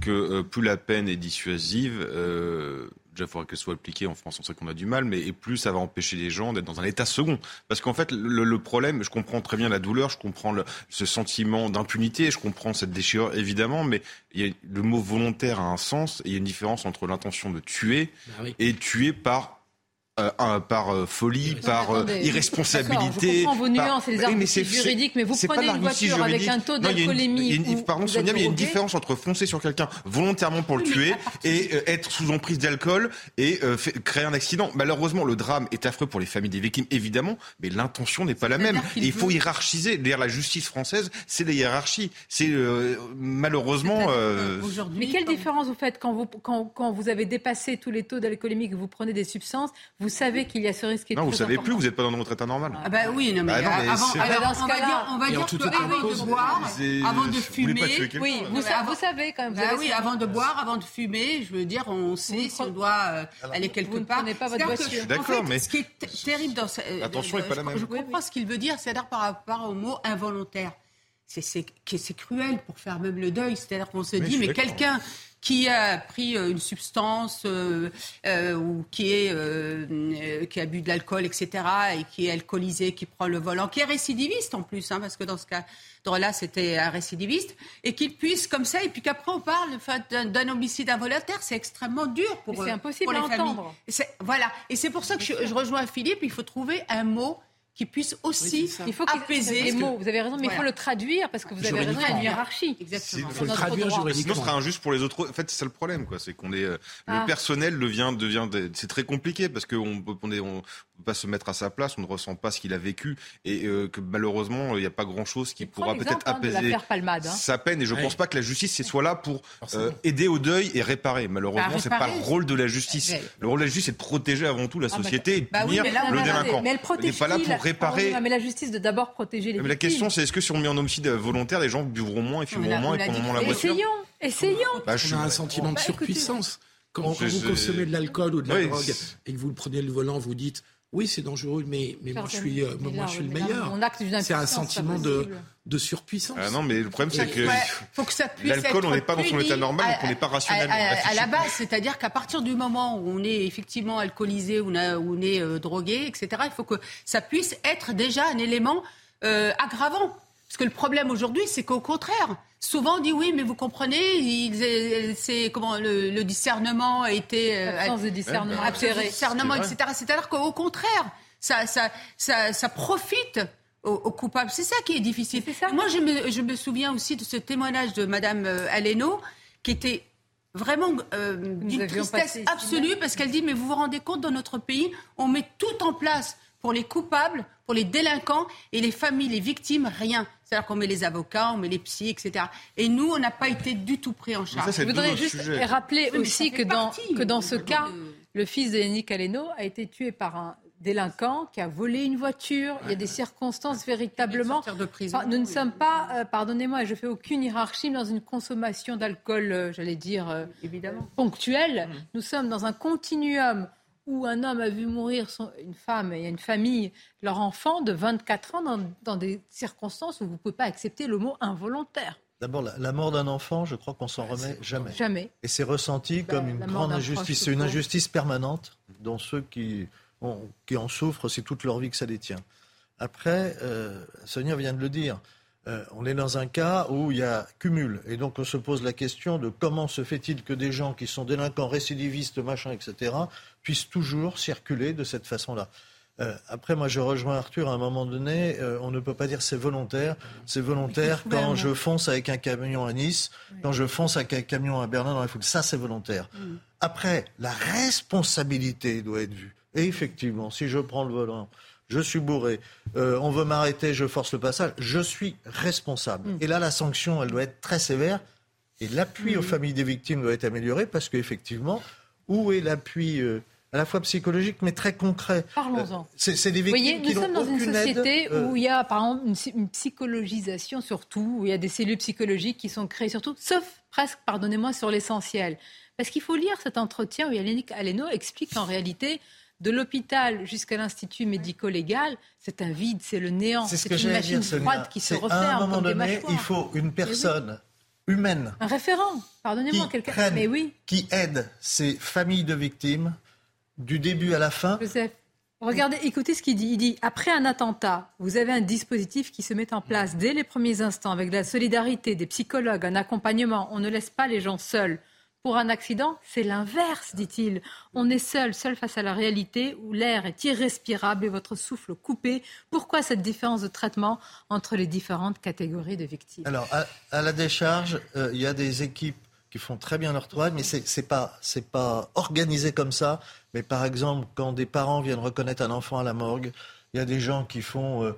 que euh, plus la peine est dissuasive, euh, déjà, il faudrait qu'elle soit appliquée en France, on sait qu'on a du mal, mais et plus ça va empêcher les gens d'être dans un état second. Parce qu'en fait, le, problème, je comprends très bien la douleur, je comprends le, ce sentiment d'impunité, je comprends cette déchirure, évidemment, mais il y a, le mot volontaire a un sens, et il y a une différence entre l'intention de tuer bah et tuer par euh, par euh, folie, par euh, irresponsabilité. Je comprends vos nuances et les arguments juridiques, mais vous prenez une voiture avec un taux d'alcoolémie. Pardon, Sonia, mais il y a une différence entre foncer sur quelqu'un volontairement pour le tuer et être sous emprise d'alcool et créer un accident. Malheureusement, le drame est affreux pour les familles des victimes, évidemment, mais l'intention n'est pas la même. Et il faut hiérarchiser. D'ailleurs, la justice française, c'est des hiérarchies. C'est malheureusement. Mais quelle différence vous faites quand vous, quand, quand vous avez dépassé tous les taux d'alcoolémie que vous prenez des substances vous savez qu'il y a ce risque. Non, vous savez plus, vous n'êtes pas dans votre état normal. Ah bah oui, non, mais, bah avant, on va dire, on va dire que avant de boire, avant de fumer, oui, vous, vous, savez quand même. Bah oui, avant de boire, avant de fumer, je veux dire, on sait si on doit euh, aller quelque part. Vous pas votre voiture. D'accord, mais ce qui est terrible dans euh, attention, n'est pas la même. Je comprends ce qu'il veut dire, c'est-à-dire par rapport au mot involontaire c'est cruel pour faire même le deuil. C'est-à-dire qu'on se dit, mais quelqu'un qui a pris euh, une substance euh, euh, ou qui, est, qui a bu de l'alcool, etc., et qui est alcoolisé, qui prend le volant, qui est récidiviste en plus, hein, parce que dans ce cas-là, c'était un récidiviste, et qu'il puisse comme ça, et puis qu'après on parle d'un homicide involontaire, c'est extrêmement dur pour, impossible pour les à familles. Voilà, et c'est pour ça que je, je rejoins Philippe, il faut trouver un mot qui puisse aussi il faut apaiser les mots. Vous avez raison, mais il faut le traduire parce que vous avez raison, il y a une hiérarchie. Exactement. Il faut le traduire juridiquement. Sinon, ce sera injuste pour les autres. En fait, c'est ça le problème, quoi. C'est qu'on est, euh, le ah. personnel devient, devient, c'est très compliqué parce qu'on on est, on peut pas se mettre à sa place, on ne ressent pas ce qu'il a vécu et euh, que malheureusement, il n'y a pas grand chose qui pourra peut-être hein, apaiser hein. sa peine. Et je ne pense pas que la justice soit là pour euh, aider au deuil et réparer. Malheureusement, bah, c'est pas le rôle de la justice. Le rôle de la justice, c'est de protéger avant tout la ah, bah, société et de bah punir le délinquant. Mais elle n'est pas là pour réparer. mais la justice de d'abord protéger les mais La question, c'est est-ce que si on met en homicide volontaire, les gens buvront moins et fumeront moins et prendront moins la voiture Essayons, essayons. Bah, on a un sentiment de surpuissance. Quand, vous consommez de l'alcool ou de la drogue et que vous prenez le volant, vous dites Oui, c'est dangereux, mais, mais moi, je suis, euh, moi, je suis le meilleur. C'est un sentiment de, de surpuissance. Ah non, mais le problème, c'est que, faut l'alcool, on n'est pas dans son état normal, donc on n'est pas à, rationnel. à, à la base, c'est-à-dire qu'à partir du moment où on est effectivement alcoolisé, où on, a, où on est euh, drogué, etc., il faut que ça puisse être déjà un élément euh, aggravant. Parce que le problème aujourd'hui, c'est qu'au contraire, souvent on dit oui, mais vous comprenez, il, c'est comment le, le, discernement a été euh, absence de discernement, absence de discernement, etc. C'est-à-dire qu'au contraire, ça, ça, ça, ça profite aux, aux coupables. C'est ça qui est difficile. ça. Moi, je me, je me souviens aussi de ce témoignage de Madame euh, Aleno, qui était vraiment euh, d'une tristesse absolue, parce qu'elle dit, mais vous vous rendez compte, dans notre pays, on met tout en place pour les coupables, pour les délinquants et les familles, les victimes, rien. C'est-à-dire qu'on met les avocats, on met les psys, etc. Et nous, on n'a pas été du tout pris en charge. Je voudrais juste rappeler Oui, aussi que dans, que dans ce de- cas, de- le fils de Yannick Aleno a été tué par un délinquant qui a volé une voiture. Il y a des circonstances véritablement. de prison, Enfin, nous ne oui. sommes pas, euh, pardonnez-moi, et je fais aucune hiérarchie mais dans une consommation d'alcool, euh, j'allais dire euh, Évidemment. ponctuelle. Mm. Nous sommes dans un continuum où un homme a vu mourir son- une femme et une famille, leur enfant de 24 ans, dans, dans des circonstances où vous ne pouvez pas accepter le mot involontaire. D'abord, la, la mort d'un enfant, je crois qu'on s'en remet jamais. Jamais. Et c'est ressenti Bah, comme une grande injustice. C'est une injustice permanente dont ceux qui, ont- qui en souffrent, c'est toute leur vie que ça les tient. Après, euh, Sonia vient de le dire, euh, on est dans un cas où il y a cumul. Et donc on se pose la question de comment se fait-il que des gens qui sont délinquants, récidivistes, machin, etc., puissent toujours circuler de cette façon-là. Euh, après, moi, je rejoins Arthur à un moment donné. euh, on ne peut pas dire c'est volontaire. C'est volontaire quand je fonce avec un camion à Nice, quand je fonce avec un camion à Berlin dans la foule. Ça, c'est volontaire. Après, la responsabilité doit être vue. Et effectivement, si je prends le volant, je suis bourré, euh, on veut m'arrêter, je force le passage, je suis responsable. Et là, la sanction, elle doit être très sévère. Et l'appui aux familles des victimes doit être amélioré parce qu'effectivement, où est l'appui euh, à la fois psychologique mais très concret? Parlons-en. Euh, C'est des Vous victimes voyez, qui nous sommes n'ont dans une aide, société euh, où il y a, par exemple, une, une psychologisation surtout, où il y a des cellules psychologiques qui sont créées surtout, sauf presque, pardonnez-moi, sur l'essentiel. Parce qu'il faut lire cet entretien où Yannick Aleno explique qu'en réalité, de l'hôpital jusqu'à l'institut médico-légal, c'est un vide, c'est le néant, C'est ce une machine dire, froide qui se referme À un moment comme donné, il faut une personne humaine Un référent, pardonnez-moi, quelqu'un. Mais oui, qui aide ces familles de victimes du début à la fin. Joseph. Regardez, écoutez ce qu'il dit. Il dit après un attentat, vous avez un dispositif qui se met en place dès les premiers instants avec de la solidarité, des psychologues, un accompagnement. On ne laisse pas les gens seuls. Pour un accident, c'est l'inverse, dit-il. On est seul, seul face à la réalité où l'air est irrespirable et votre souffle coupé. Pourquoi cette différence de traitement entre les différentes catégories de victimes? Alors, à, à la décharge, euh, il y a des équipes qui font très bien leur travail, mais c'est c'est pas pas organisé comme ça. Mais par exemple, quand des parents viennent reconnaître un enfant à la morgue, il y a des gens qui font euh,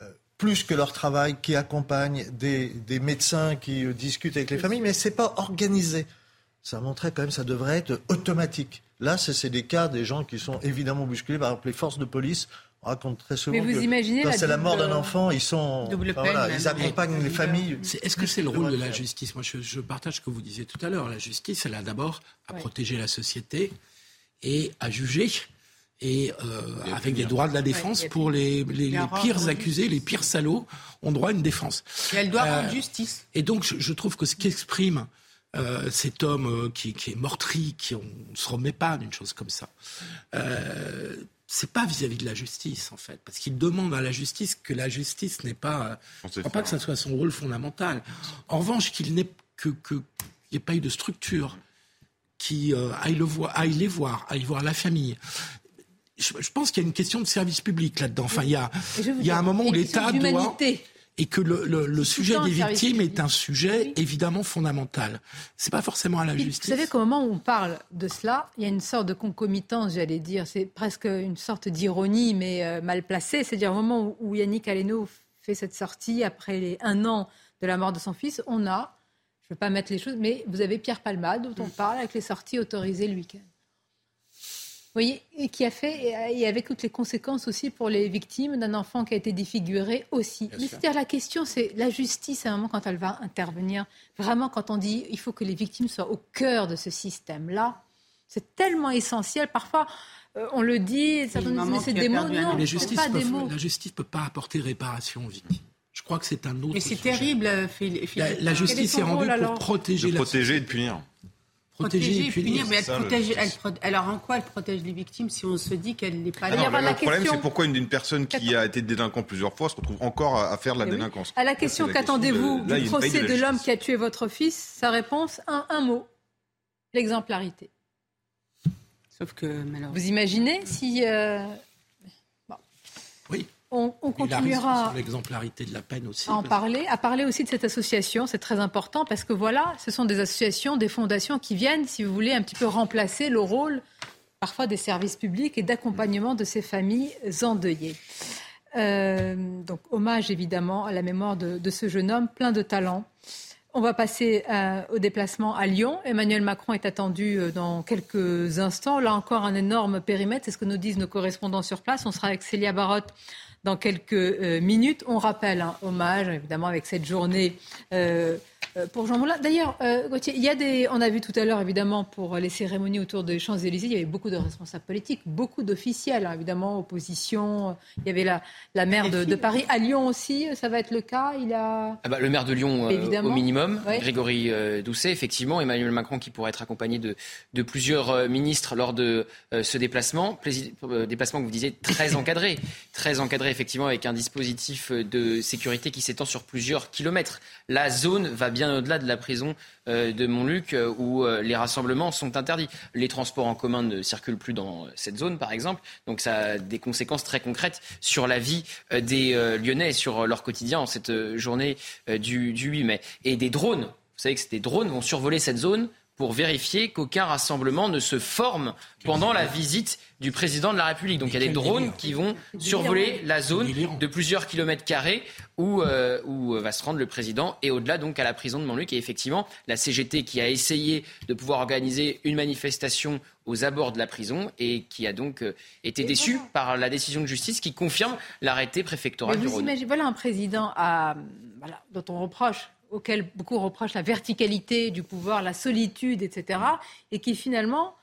euh, plus que leur travail, qui accompagnent des, des médecins qui discutent avec les familles, mais c'est pas organisé. Ça montrait quand même, ça devrait être automatique. Là, c'est des cas des gens qui sont évidemment bousculés. Par exemple, les forces de police on raconte très souvent Mais vous que imaginez quand c'est la mort d'un enfant, ils sont, Double enfin, peine, voilà, même. ils accompagnent les familles. Est-ce que c'est le rôle de la justice? Moi, je, je partage ce que vous disiez tout à l'heure. La justice, elle a d'abord à Ouais. protéger la société et à juger. Et euh, avec des droits de la défense Ouais, pour les, pires accusés, les pires salauds ont droit à une défense. Et elle doit Euh, rendre justice. Et donc, je, je trouve que ce qu'exprime euh, cet homme euh, qui, qui est meurtri, qui on ne se remet pas d'une chose comme ça, euh, c'est pas vis-à-ì de la justice en fait, parce qu'il demande à la justice que la justice n'est pas, euh, On je crois pas que ça soit son rôle fondamental. En revanche, qu'il n'ait que qu'il n'y ait pas eu de structure qui euh, aille le voir, aille les voir, aille voir la famille. Je, je pense qu'il y a une question de service public là-dedans. Enfin, il y a, il y a un moment où l'État doit. Et que le, sujet des victimes est un sujet Oui. évidemment fondamental. C'est pas forcément à la justice. Vous savez qu'au moment où on parle de cela, il y a une sorte de concomitance, j'allais dire. C'est presque une sorte d'ironie, mais euh, mal placée. C'est-à-dire au moment où, où Yannick Aleno fait cette sortie, après les, un an de la mort de son fils, on a, je ne veux pas mettre les choses, mais vous avez Pierre Palmade, dont on parle, avec les sorties autorisées le week-end. Vous voyez, et qui a fait, et avec toutes les conséquences aussi pour les victimes d'un enfant qui a été défiguré aussi. Mais c'est-à-dire la question, c'est la justice à un moment quand elle va intervenir, vraiment quand on dit il faut que les victimes soient au cœur de ce système-là, c'est tellement essentiel. Parfois, euh, on le dit, certains disent, mais c'est des mots. Non, la justice, pas des mots. la justice ne peut pas apporter réparation aux victimes. Je crois que c'est un autre. Mais c'est terrible, Philippe. La, la justice est, rendue pour protéger de la protéger et de punir. Protéger et punir, mais elle Ça, protège, le- elle pro- alors en quoi elle protège les victimes si on se dit qu'elle n'est pas Ah là? non, aura le problème, c'est pourquoi une, une personne qui a été délinquant plusieurs fois se retrouve encore à, à faire de la Eh oui. délinquance? À la question qu'attendez-vous là, du procès de l'homme qui a tué votre fils? Sa réponse, un, un mot l'exemplarité. Sauf que malheureusement. Vous imaginez si. euh. On, continuera sur l'exemplarité de la peine aussi. à en parler, à parler aussi de cette association. C'est très important parce que voilà, ce sont des associations, des fondations qui viennent, si vous voulez, un petit peu remplacer le rôle parfois des services publics et d'accompagnement de ces familles endeuillées. Euh, donc hommage évidemment à la mémoire de, de ce jeune homme plein de talent. On va passer euh, au déplacement à Lyon. Emmanuel Macron est attendu euh, dans quelques instants. Là encore, un énorme périmètre. C'est ce que nous disent nos correspondants sur place. On sera avec Célia Barotte dans quelques euh, minutes. On rappelle un hommage, évidemment, avec cette journée euh, pour Jean Moulin. D'ailleurs, euh, Gauthier, il y a des, on a vu tout à l'heure, évidemment, pour les cérémonies autour des Champs-Élysées, il y avait beaucoup de responsables politiques, beaucoup d'officiels, hein, évidemment, opposition. Il y avait la, la maire de, de Paris. À Lyon aussi, ça va être le cas. Il a. Ah bah, le maire de Lyon euh, Évidemment. au minimum, Ouais. Grégory euh, Doucet, effectivement, Emmanuel Macron qui pourrait être accompagné de, de plusieurs euh, ministres lors de euh, ce déplacement, euh, déplacement que vous disiez très encadré, très encadré effectivement avec un dispositif euh, de sécurité qui s'étend sur plusieurs kilomètres. La zone va bien au-delà de la prison euh, de Montluc euh, où euh, les rassemblements sont interdits. Les transports en commun ne circulent plus dans cette zone par exemple, donc ça a des conséquences très concrètes sur la vie des Lyonnais, sur leur quotidien en cette journée du, du 8 mai. Et des drones, vous savez que des drones vont survoler cette zone pour vérifier qu'aucun rassemblement ne se forme pendant la visite du président de la République. Donc il y a des drones délire. qui vont survoler la zone de plusieurs kilomètres carrés où, euh, où va se rendre le président et au-delà donc à la prison de Montluc. Et effectivement, la CGT qui a essayé de pouvoir organiser une manifestation aux abords de la prison et qui a donc euh, été déçue par la décision de justice qui confirme l'arrêté Mais préfectoral du vous Rhône. imaginez, voilà un président à, voilà, dont on reproche, auquel beaucoup reprochent la verticalité du pouvoir, la solitude, etc., et qui finalement,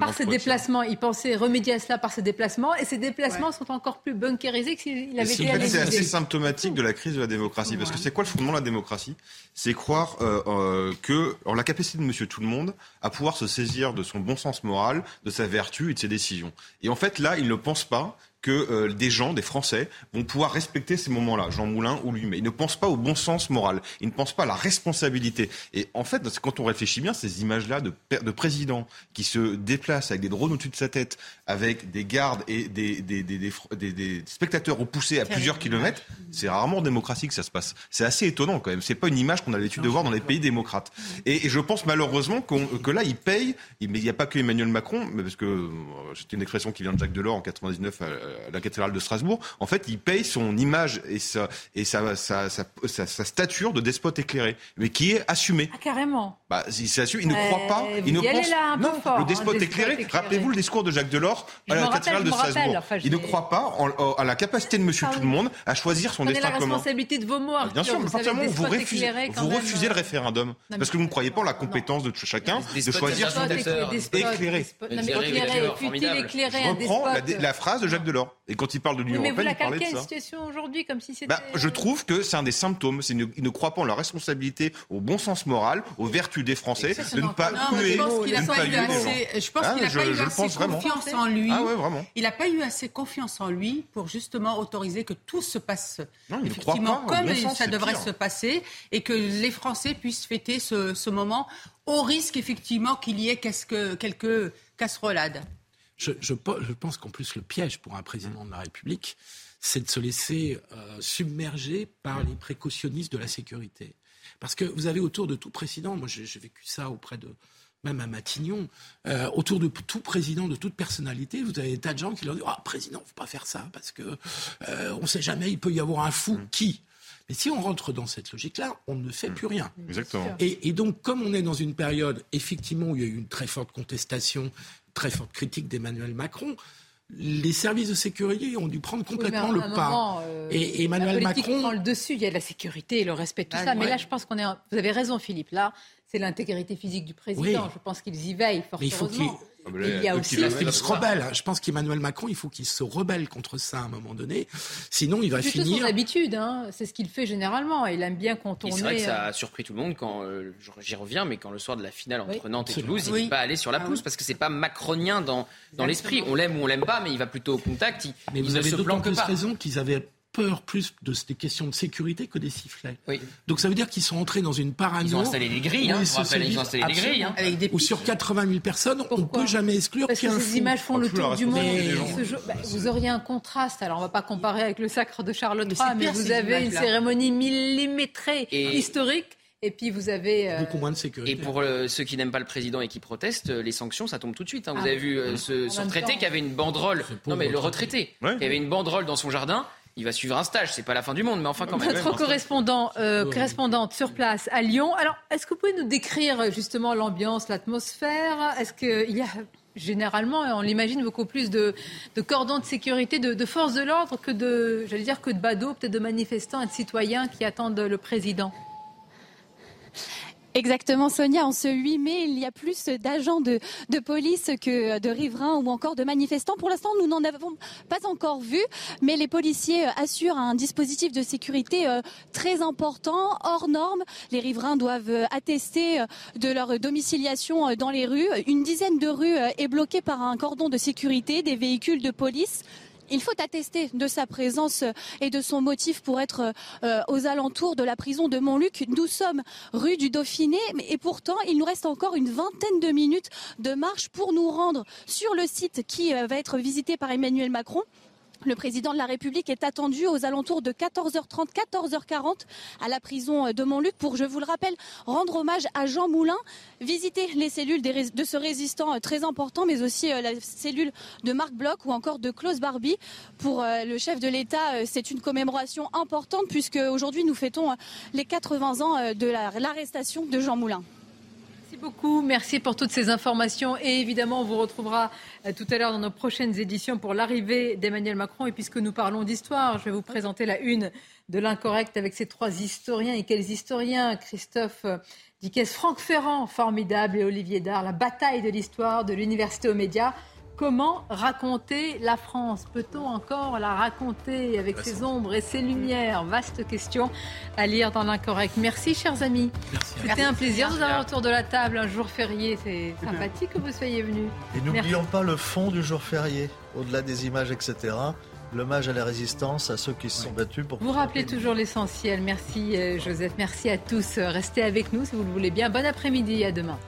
par ses déplacements, il pensait remédier à cela par ses déplacements, et ces déplacements sont encore plus bunkérisés que s'il avait été à en fait, c'est assez symptomatique de la crise de la démocratie. Parce que c'est quoi le fondement de la démocratie? C'est croire euh, euh, que alors, la capacité de Monsieur Tout le Monde à pouvoir se saisir de son bon sens moral, de sa vertu et de ses décisions. Et en fait, là, il ne pense pas que euh, des gens, des Français, vont pouvoir respecter ces moments-là, Jean Moulin ou lui. Mais ils ne pensent pas au bon sens moral. Ils ne pensent pas à la responsabilité. Et en fait, quand on réfléchit bien, ces images-là de, de présidents qui se déplacent avec des drones au-dessus de sa tête, avec des gardes et des, spectateurs repoussés à plusieurs kilomètres, c'est rarement en démocratie que ça se passe. C'est assez étonnant quand même. C'est pas une image qu'on a l'habitude de voir dans les pays démocrates. Et, et je pense malheureusement que là, ils payent. Mais il n'y a pas que Emmanuel Macron, mais parce que euh, c'était une expression qui vient de Jacques Delors en 99 à, à la cathédrale de Strasbourg. En fait, il paye son image et sa, et sa, sa, sa, sa- sa stature de despote éclairé, mais qui est assumée. Ah, carrément. Bah, il s'assume, il ne Euh, croit pas, vous il ne pense là un peu non, fort, le hein, despote despote éclairé. éclairé. Rappelez-vous le discours de Jacques Delors Je à la cathédrale de rappelle, Strasbourg. enfin, il ne croit pas en, en- à la capacité de Monsieur Ah Tout oui. le Monde à choisir son Prenez destin la commun. responsabilité de vos mots, Ah, Arthur. Bien sûr, mais forcément, vous, despote refusez, vous le référendum parce que vous ne croyez pas en la compétence de chacun de choisir son destin éclairé. Éclairé, fut-il éclairé, Je un reprends la, despote la phrase de Jacques Delors. Et quand il parle de l'Union européenne, il parlait situation aujourd'hui comme si c'était. Bah, je trouve que c'est un des symptômes. C'est une- ils ne croient pas en la responsabilité, au bon sens moral, aux vertus des Français, de ne pas Non, mais tuer, je pense qu'il n'a pas eu assez, je pense Ah, qu'il n'a je- pas eu je le assez pense vraiment. confiance en lui. Ah ouais, vraiment. Il n'a pas eu assez confiance en lui pour justement autoriser que tout se passe Non, effectivement pas, comme bon sens, ça devrait pire. se passer et que les Français puissent fêter ce, ce moment au risque effectivement qu'il y ait quelques, quelques casserolades. Je, je pe- je pense qu'en plus, le piège pour un président de la République, c'est de se laisser euh, submerger par les précautionnistes de la sécurité. Parce que vous avez autour de tout président, moi j'ai vécu ça auprès de, même à Matignon, euh, autour de tout président, de toute personnalité, vous avez des tas de gens qui leur disent Ah, président, faut pas faire ça, parce que euh, on sait jamais, il peut y avoir un fou qui. Mais si on rentre dans cette logique-là, on ne fait plus rien. Exactement. Et, et donc, comme on est dans une période, effectivement, où il y a eu une très forte contestation, très forte critique d'Emmanuel Macron, les services de sécurité ont dû prendre complètement Oui, le pas. moment, euh, et Emmanuel la politique Macron. prend le dessus. Il y a la sécurité et le respect, tout Ah, ça. Mais là, je pense qu'on est. en- Vous avez raison, Philippe. Là, c'est l'intégrité physique du président. Oui. Je pense qu'ils y veillent, fort Mais il faut qu'il heureusement. Ah, il y a aussi. Il se rebelle. Je pense qu'Emmanuel Macron, il faut qu'il se rebelle contre ça à un moment donné. Sinon, il va C'est finir. son habitude. Hein. C'est ce qu'il fait généralement. Il aime bien contourner. C'est vrai que ça euh, a surpris tout le monde quand euh, j'y reviens, mais quand le soir de la finale entre Oui. Nantes et. Toulouse, il Oui. n'est pas allé sur la Ah pelouse oui. parce que c'est pas macronien dans, dans l'esprit. On l'aime ou on l'aime pas, mais il va plutôt au contact. Il, Mais il vous ne avez d'autant plus raison qu'ils avaient peur plus de ces questions de sécurité que des sifflets. Donc ça veut dire qu'ils sont entrés dans une parano. Ils ont installé des grilles, hein, où ils ont installé des grilles, hein. Avec des Où sur 80 000 personnes, on ne peut jamais exclure Parce qu'il que y ait un ces fou. images font le tour du monde. Mais- Ce jour- bah, vous auriez un contraste. Alors, on ne va pas comparer avec le sacre de Charles III, mais, vous avez une cérémonie millimétrée, Et- historique, et puis vous avez. euh, Beaucoup moins de sécurité. Et pour euh, ceux qui n'aiment pas le président et qui protestent, euh, les sanctions, ça tombe tout de suite. hein. Vous Ah. avez vu euh, ce, retraité temps. qui avait une banderole. Non, mais le retraité, Ouais. qui avait une banderole dans son jardin. Il va suivre un stage. C'est pas la fin du monde, mais enfin quand même. Notre correspondant, euh, correspondante sur place à Lyon. Alors, est-ce que vous pouvez nous décrire euh, justement l'ambiance, l'atmosphère? Est-ce qu'il y a généralement, on l'imagine, beaucoup plus de, de cordons de sécurité, de, de forces de l'ordre que de, j'allais dire, que de badauds, peut-être de manifestants et de citoyens qui attendent le président? Exactement, Sonia. En ce 8 mai, il y a plus d'agents de, de police que de riverains ou encore de manifestants. Pour l'instant, nous n'en avons pas encore vu, mais les policiers assurent un dispositif de sécurité euh, très important, hors norme. Les riverains doivent attester euh, de leur domiciliation euh, dans les rues. Une dizaine de rues est bloquée par un cordon de sécurité, des véhicules de police. Il faut attester de sa présence euh, et de son motif pour être euh, aux alentours de la prison de Montluc. Nous sommes rue du Dauphiné et pourtant il nous reste encore une vingtaine de minutes de marche pour nous rendre sur le site qui euh, va être visité par Emmanuel Macron. Le président de la République est attendu aux alentours de 14h30, 14h40 à la prison de Montluc pour, je vous le rappelle, rendre hommage à Jean Moulin, visiter les cellules de ce résistant euh, très important, mais aussi euh, la cellule de Marc Bloch ou encore de Klaus Barbie. Pour euh, le chef de l'État, c'est une commémoration importante puisque aujourd'hui nous fêtons les 80 ans de la- l'arrestation de Jean Moulin. Merci beaucoup. Merci pour toutes ces informations. Et évidemment, on vous retrouvera euh, tout à l'heure dans nos prochaines éditions pour l'arrivée d'Emmanuel Macron. Et puisque nous parlons d'histoire, je vais vous présenter la une de l'incorrect avec ces trois historiens. Et quels historiens Christophe euh, Dickès, Franck Ferrand, formidable, et Olivier Dard. La bataille de l'histoire de l'université aux médias. Comment raconter la France Peut-on encore la raconter avec ses ombres et ses lumières Vaste question à lire dans l'incorrect. Merci, chers amis. C'était un plaisir de vous avoir autour de la table un jour férié. C'est sympathique que vous soyez venus. Et n'oublions pas le fond du jour férié, au-delà des images, etc. L'hommage à la résistance, à ceux qui se sont battus pour. Vous rappelez toujours l'essentiel. Merci, euh, Joseph. Merci à tous. Restez avec nous si vous le voulez bien. Bon après-midi. À demain.